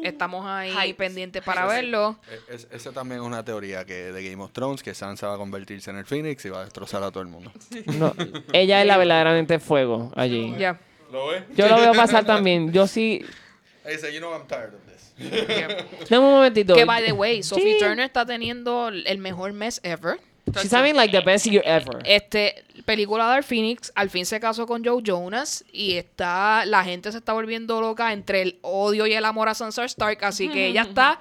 Estamos ahí Hype. pendientes para verlo. E- es- esa también es una teoría que de Game of Thrones, que Sansa va a convertirse en el Phoenix y va a destrozar a todo el mundo. No, ella es la verdaderamente fuego allí. Ya. ¿Lo ves? Yo lo veo pasar también. Yo sí. Dice, you know I'm tired of this. Dame un momentito. Que by the way, Sophie Sí. Turner está teniendo el mejor mes ever. She's having like the best year ever. Este, película de Phoenix, al fin se casó con Joe Jonas y está, la gente se está volviendo loca entre el odio y el amor a Sansa Stark, así que ella está.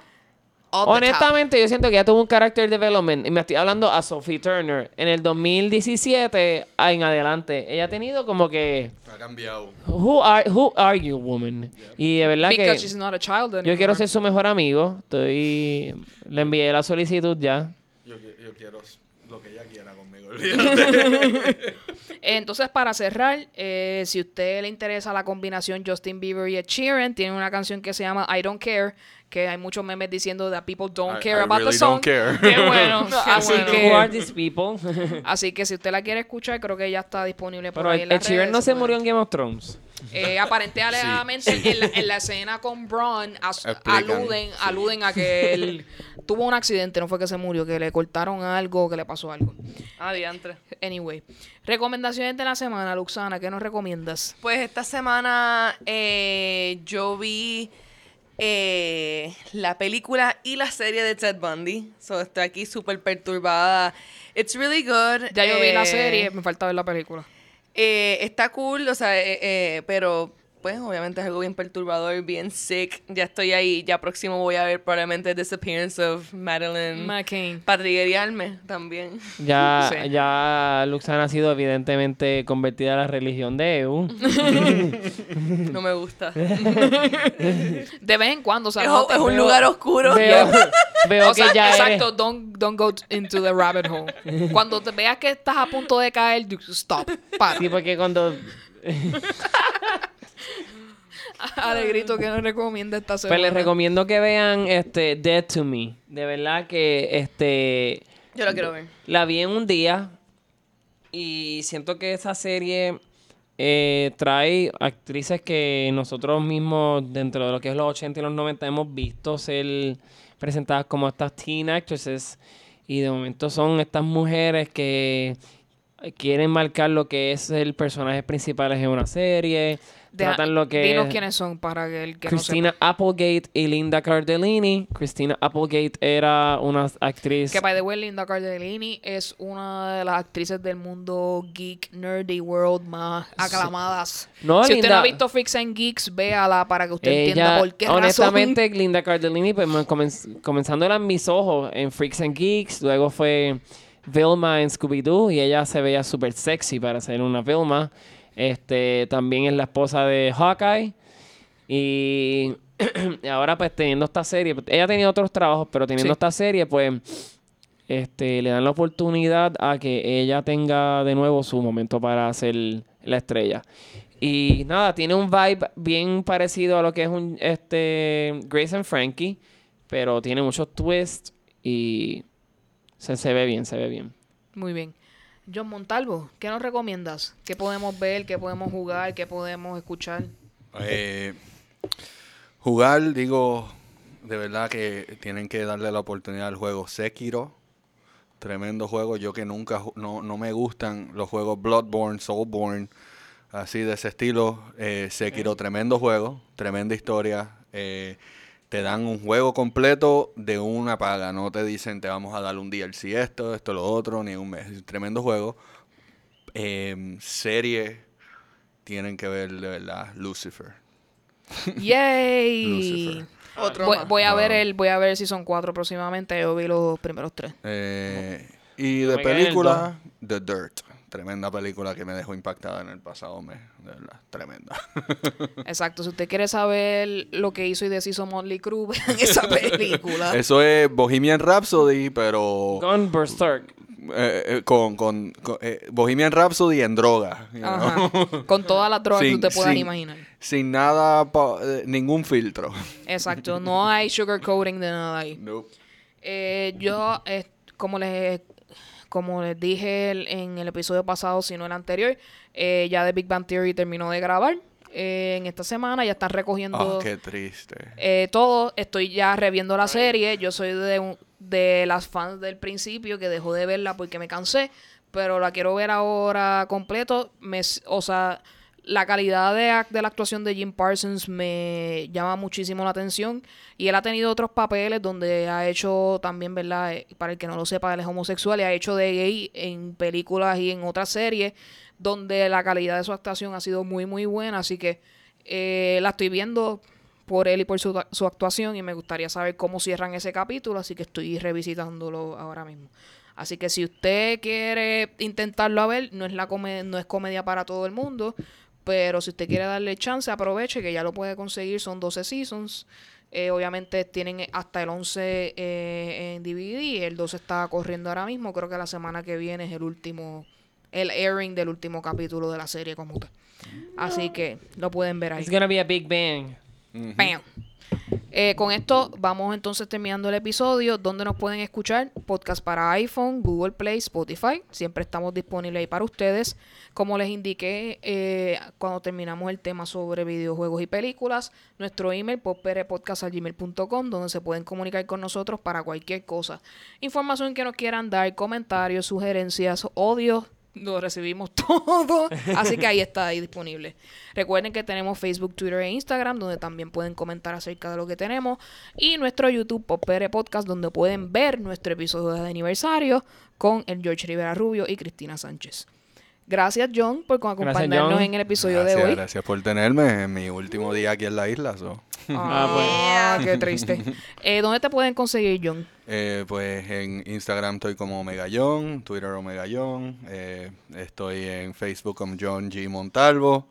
Honestamente, yo siento que ella tuvo un character development. Y me estoy hablando a Sophie Turner. En el 2017 ah, en adelante, ella ha tenido como que. Ha cambiado. Who are, who are you, woman? Y de verdad Because que. she's not a child Yo quiero ser su mejor amigo. Estoy. Le envié la solicitud ya. Yo, qui- yo quiero lo que ella quiera conmigo. Entonces, para cerrar, eh, si a usted le interesa la combinación Justin Bieber y Ed Sheeran, tiene una canción que se llama I Don't Care, que hay muchos memes diciendo that people don't I- care I about really the song. don't care. Qué bueno. Qué así bueno. Who are que these people? así que si usted la quiere escuchar, creo que ya está disponible por Pero ahí en las Sheeran redes, no se puede- murió en Game of Thrones. Eh, aparente alegadamente en, la, en la escena con Braun as- aluden, sí. aluden a que él tuvo un accidente, no fue que se murió, que le cortaron algo, que le pasó algo. Ah, diantre. Anyway, recomendaciones de la semana, Luxana, ¿qué nos recomiendas? Pues esta semana eh, yo vi eh, la película y la serie de Ted Bundy. So estoy aquí súper perturbada. It's really good. Ya yo vi la Eh, serie, me falta ver la película. Eh, está cool, o sea, eh, eh, pero pues obviamente es algo bien perturbador, bien sick. Ya estoy ahí, ya próximo voy a ver probablemente Disappearance of Madeline. McCain. Patrigueriarme también. Ya, Sí. ya Luxana ha sido evidentemente convertida a la religión de EU. No me gusta. De vez en cuando, o sea, es, no te- es un veo- lugar oscuro. Veo, veo o sea, que ya exacto, eres- don't, don't go into the rabbit hole. Cuando te veas que estás a punto de caer, you stop, para. Sí, porque cuando... Alegrito que nos recomienda esta semana. Pues les recomiendo que vean este Dead to Me. De verdad que este Yo lo quiero ver. la vi en un día y siento que esa serie eh, trae actrices que nosotros mismos dentro de lo que es los 80 y los 90 hemos visto ser presentadas como estas teen actresses y de momento son estas mujeres que quieren marcar lo que es el personaje principal en una serie, tratan lo que Dinos es- quiénes son para que el que Christina Applegate y Linda Cardellini. Christina Applegate era una actriz. no. Que, by the way, Linda Cardellini es una de las actrices del mundo geek, nerdy world más aclamadas. No, si usted no ha visto Freaks and Geeks, véala para que usted entienda por qué razón. honestamente, Linda Cardellini, pues, me comenz- comenzándola en mis ojos en Freaks and Geeks, luego fue Vilma en Scooby-Doo y ella se veía súper sexy para ser una Vilma. Este, también es la esposa de Hawkeye. Y ahora pues teniendo esta serie, ella tenía otros trabajos, pero teniendo Sí. esta serie, pues este, le dan la oportunidad a que ella tenga de nuevo su momento para ser la estrella. Y nada, tiene un vibe bien parecido a lo que es un este Grace and Frankie, pero tiene muchos twists y se, se ve bien, se ve bien. Muy bien. John Montalvo, ¿qué nos recomiendas? ¿Qué podemos ver? ¿Qué podemos jugar? ¿Qué podemos escuchar? Eh, jugar, digo, de verdad que tienen que darle la oportunidad al juego Sekiro. Tremendo juego. Yo que nunca, no, no me gustan los juegos Bloodborne, Soulborne, así de ese estilo. Eh, Sekiro, tremendo juego, tremenda historia. Eh, te dan un juego completo de una paga. No te dicen te vamos a dar un DLC esto, esto, lo otro, ni un mes. Tremendo juego. Eh, serie, tienen que ver de verdad Lucifer. ¡Yay! Lucifer. Otro Voy, a ver el, voy a ver si son cuatro próximamente. Yo vi los primeros tres. Eh, y de película, The Dirt. Tremenda película que me dejó impactada en el pasado mes. De verdad, tremenda. Exacto. Si usted quiere saber lo que hizo y deshizo Motley Crue en esa película. Eso es Bohemian Rhapsody, pero Gun Berserk. eh, eh, con, con, con, eh, Bohemian Rhapsody en droga. you know. Ajá. Con todas las drogas que usted puedan sin- imaginar. Sin nada, pa- eh, ningún filtro. Exacto. No hay sugarcoating de nada ahí. Nope. Eh, yo, eh, como les como les dije en el episodio pasado, si no el anterior, eh, ya The Big Bang Theory terminó de grabar. Eh, en esta semana ya están recogiendo Ah, qué triste. eh, todo. Estoy ya reviendo la serie. Yo soy de, un- de las fans del principio que dejó de verla porque me cansé. Pero la quiero ver ahora completo. Me, o sea, la calidad de, de la actuación de Jim Parsons me llama muchísimo la atención. Y él ha tenido otros papeles donde ha hecho también, ¿verdad? Eh, Para el que no lo sepa, él es homosexual y ha hecho de gay en películas y en otras series donde la calidad de su actuación ha sido muy, muy buena. Así que eh, la estoy viendo por él y por su, su actuación y me gustaría saber cómo cierran ese capítulo, así que estoy revisitándolo ahora mismo. Así que si usted quiere intentarlo a ver, no es, la no es comedia para todo el mundo, pero si usted quiere darle chance, aproveche que ya lo puede conseguir, son 12 seasons. Eh, obviamente tienen hasta el 11 eh, en DVD, el 12 está corriendo ahora mismo, creo que la semana que viene es el último, el airing del último capítulo de la serie como tal. Así que lo pueden ver ahí. It's gonna be a big bang. Bam. Eh, con esto vamos entonces terminando el episodio. donde nos pueden escuchar? Podcast para iPhone, Google Play, Spotify. Siempre estamos disponibles ahí para ustedes. Como les indiqué eh, cuando terminamos el tema sobre videojuegos y películas, nuestro email popperepodcast.gmail.com donde se pueden comunicar con nosotros para cualquier cosa. Información que nos quieran dar, comentarios, sugerencias, odios, lo recibimos todo. Así que ahí está ahí disponible. Recuerden que tenemos Facebook, Twitter e Instagram, donde también pueden comentar acerca de lo que tenemos. Y nuestro YouTube, Popere Podcast, donde pueden ver nuestro episodio de aniversario con el George Rivera Rubio y Cristina Sánchez. Gracias, John, por acompañarnos John. en el episodio Gracias, de hoy. gracias por tenerme en mi último día aquí en la isla. so. Ah, qué triste. Eh, ¿Dónde te pueden conseguir, John? Eh, pues en Instagram estoy como Omegallón, Twitter Omegallón, eh, estoy en Facebook como John G. Montalvo,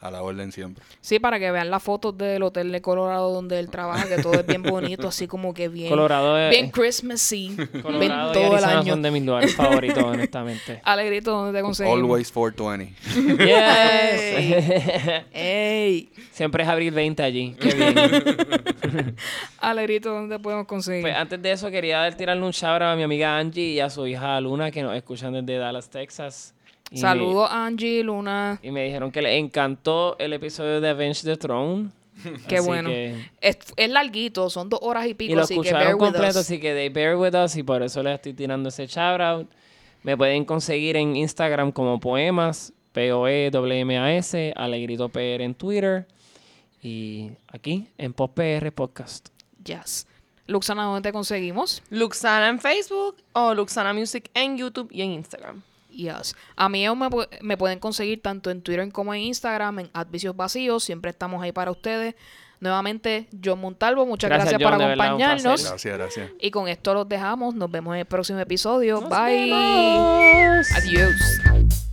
a la orden siempre. Sí, para que vean las fotos del hotel de Colorado donde él trabaja, que todo es bien bonito, así como que bien, Colorado es- bien Christmassy, bien Colorado y todo el año. son de mis lugares favoritos, honestamente. Alegrito, ¿dónde te conseguimos? Always 420. Yes. Ey, Siempre es abril 20 allí. Qué bien. Alegrito, ¿dónde podemos conseguir? Pues antes de eso quería tirarle un shout a mi amiga Angie y a su hija Luna que nos escuchan desde Dallas, Texas. Saludos, Angie, Luna. Y me dijeron que les encantó el episodio de Avenge the Throne. Qué Así bueno. que- Es, es larguito, son dos horas y pico, y lo así que bear escucharon with completo, us. así que they bear with us y por eso les estoy tirando ese shout out. Me pueden conseguir en Instagram como poemas, P-O-E-M-A-S, Alegrito PR en Twitter y aquí en Pop PR Podcast. Yes. Luxana, ¿dónde te conseguimos? Luxana en Facebook o Luxana Music en YouTube y en Instagram. Yes. A mí me, me pueden conseguir tanto en Twitter como en Instagram, en Advicios Vacíos. Siempre estamos ahí para ustedes. Nuevamente, John Montalvo, muchas gracias, Gracias, por John, acompañarnos. Gracias, gracias. Y con esto los dejamos. Nos vemos en el próximo episodio. Nos Bye. vemos. Adiós.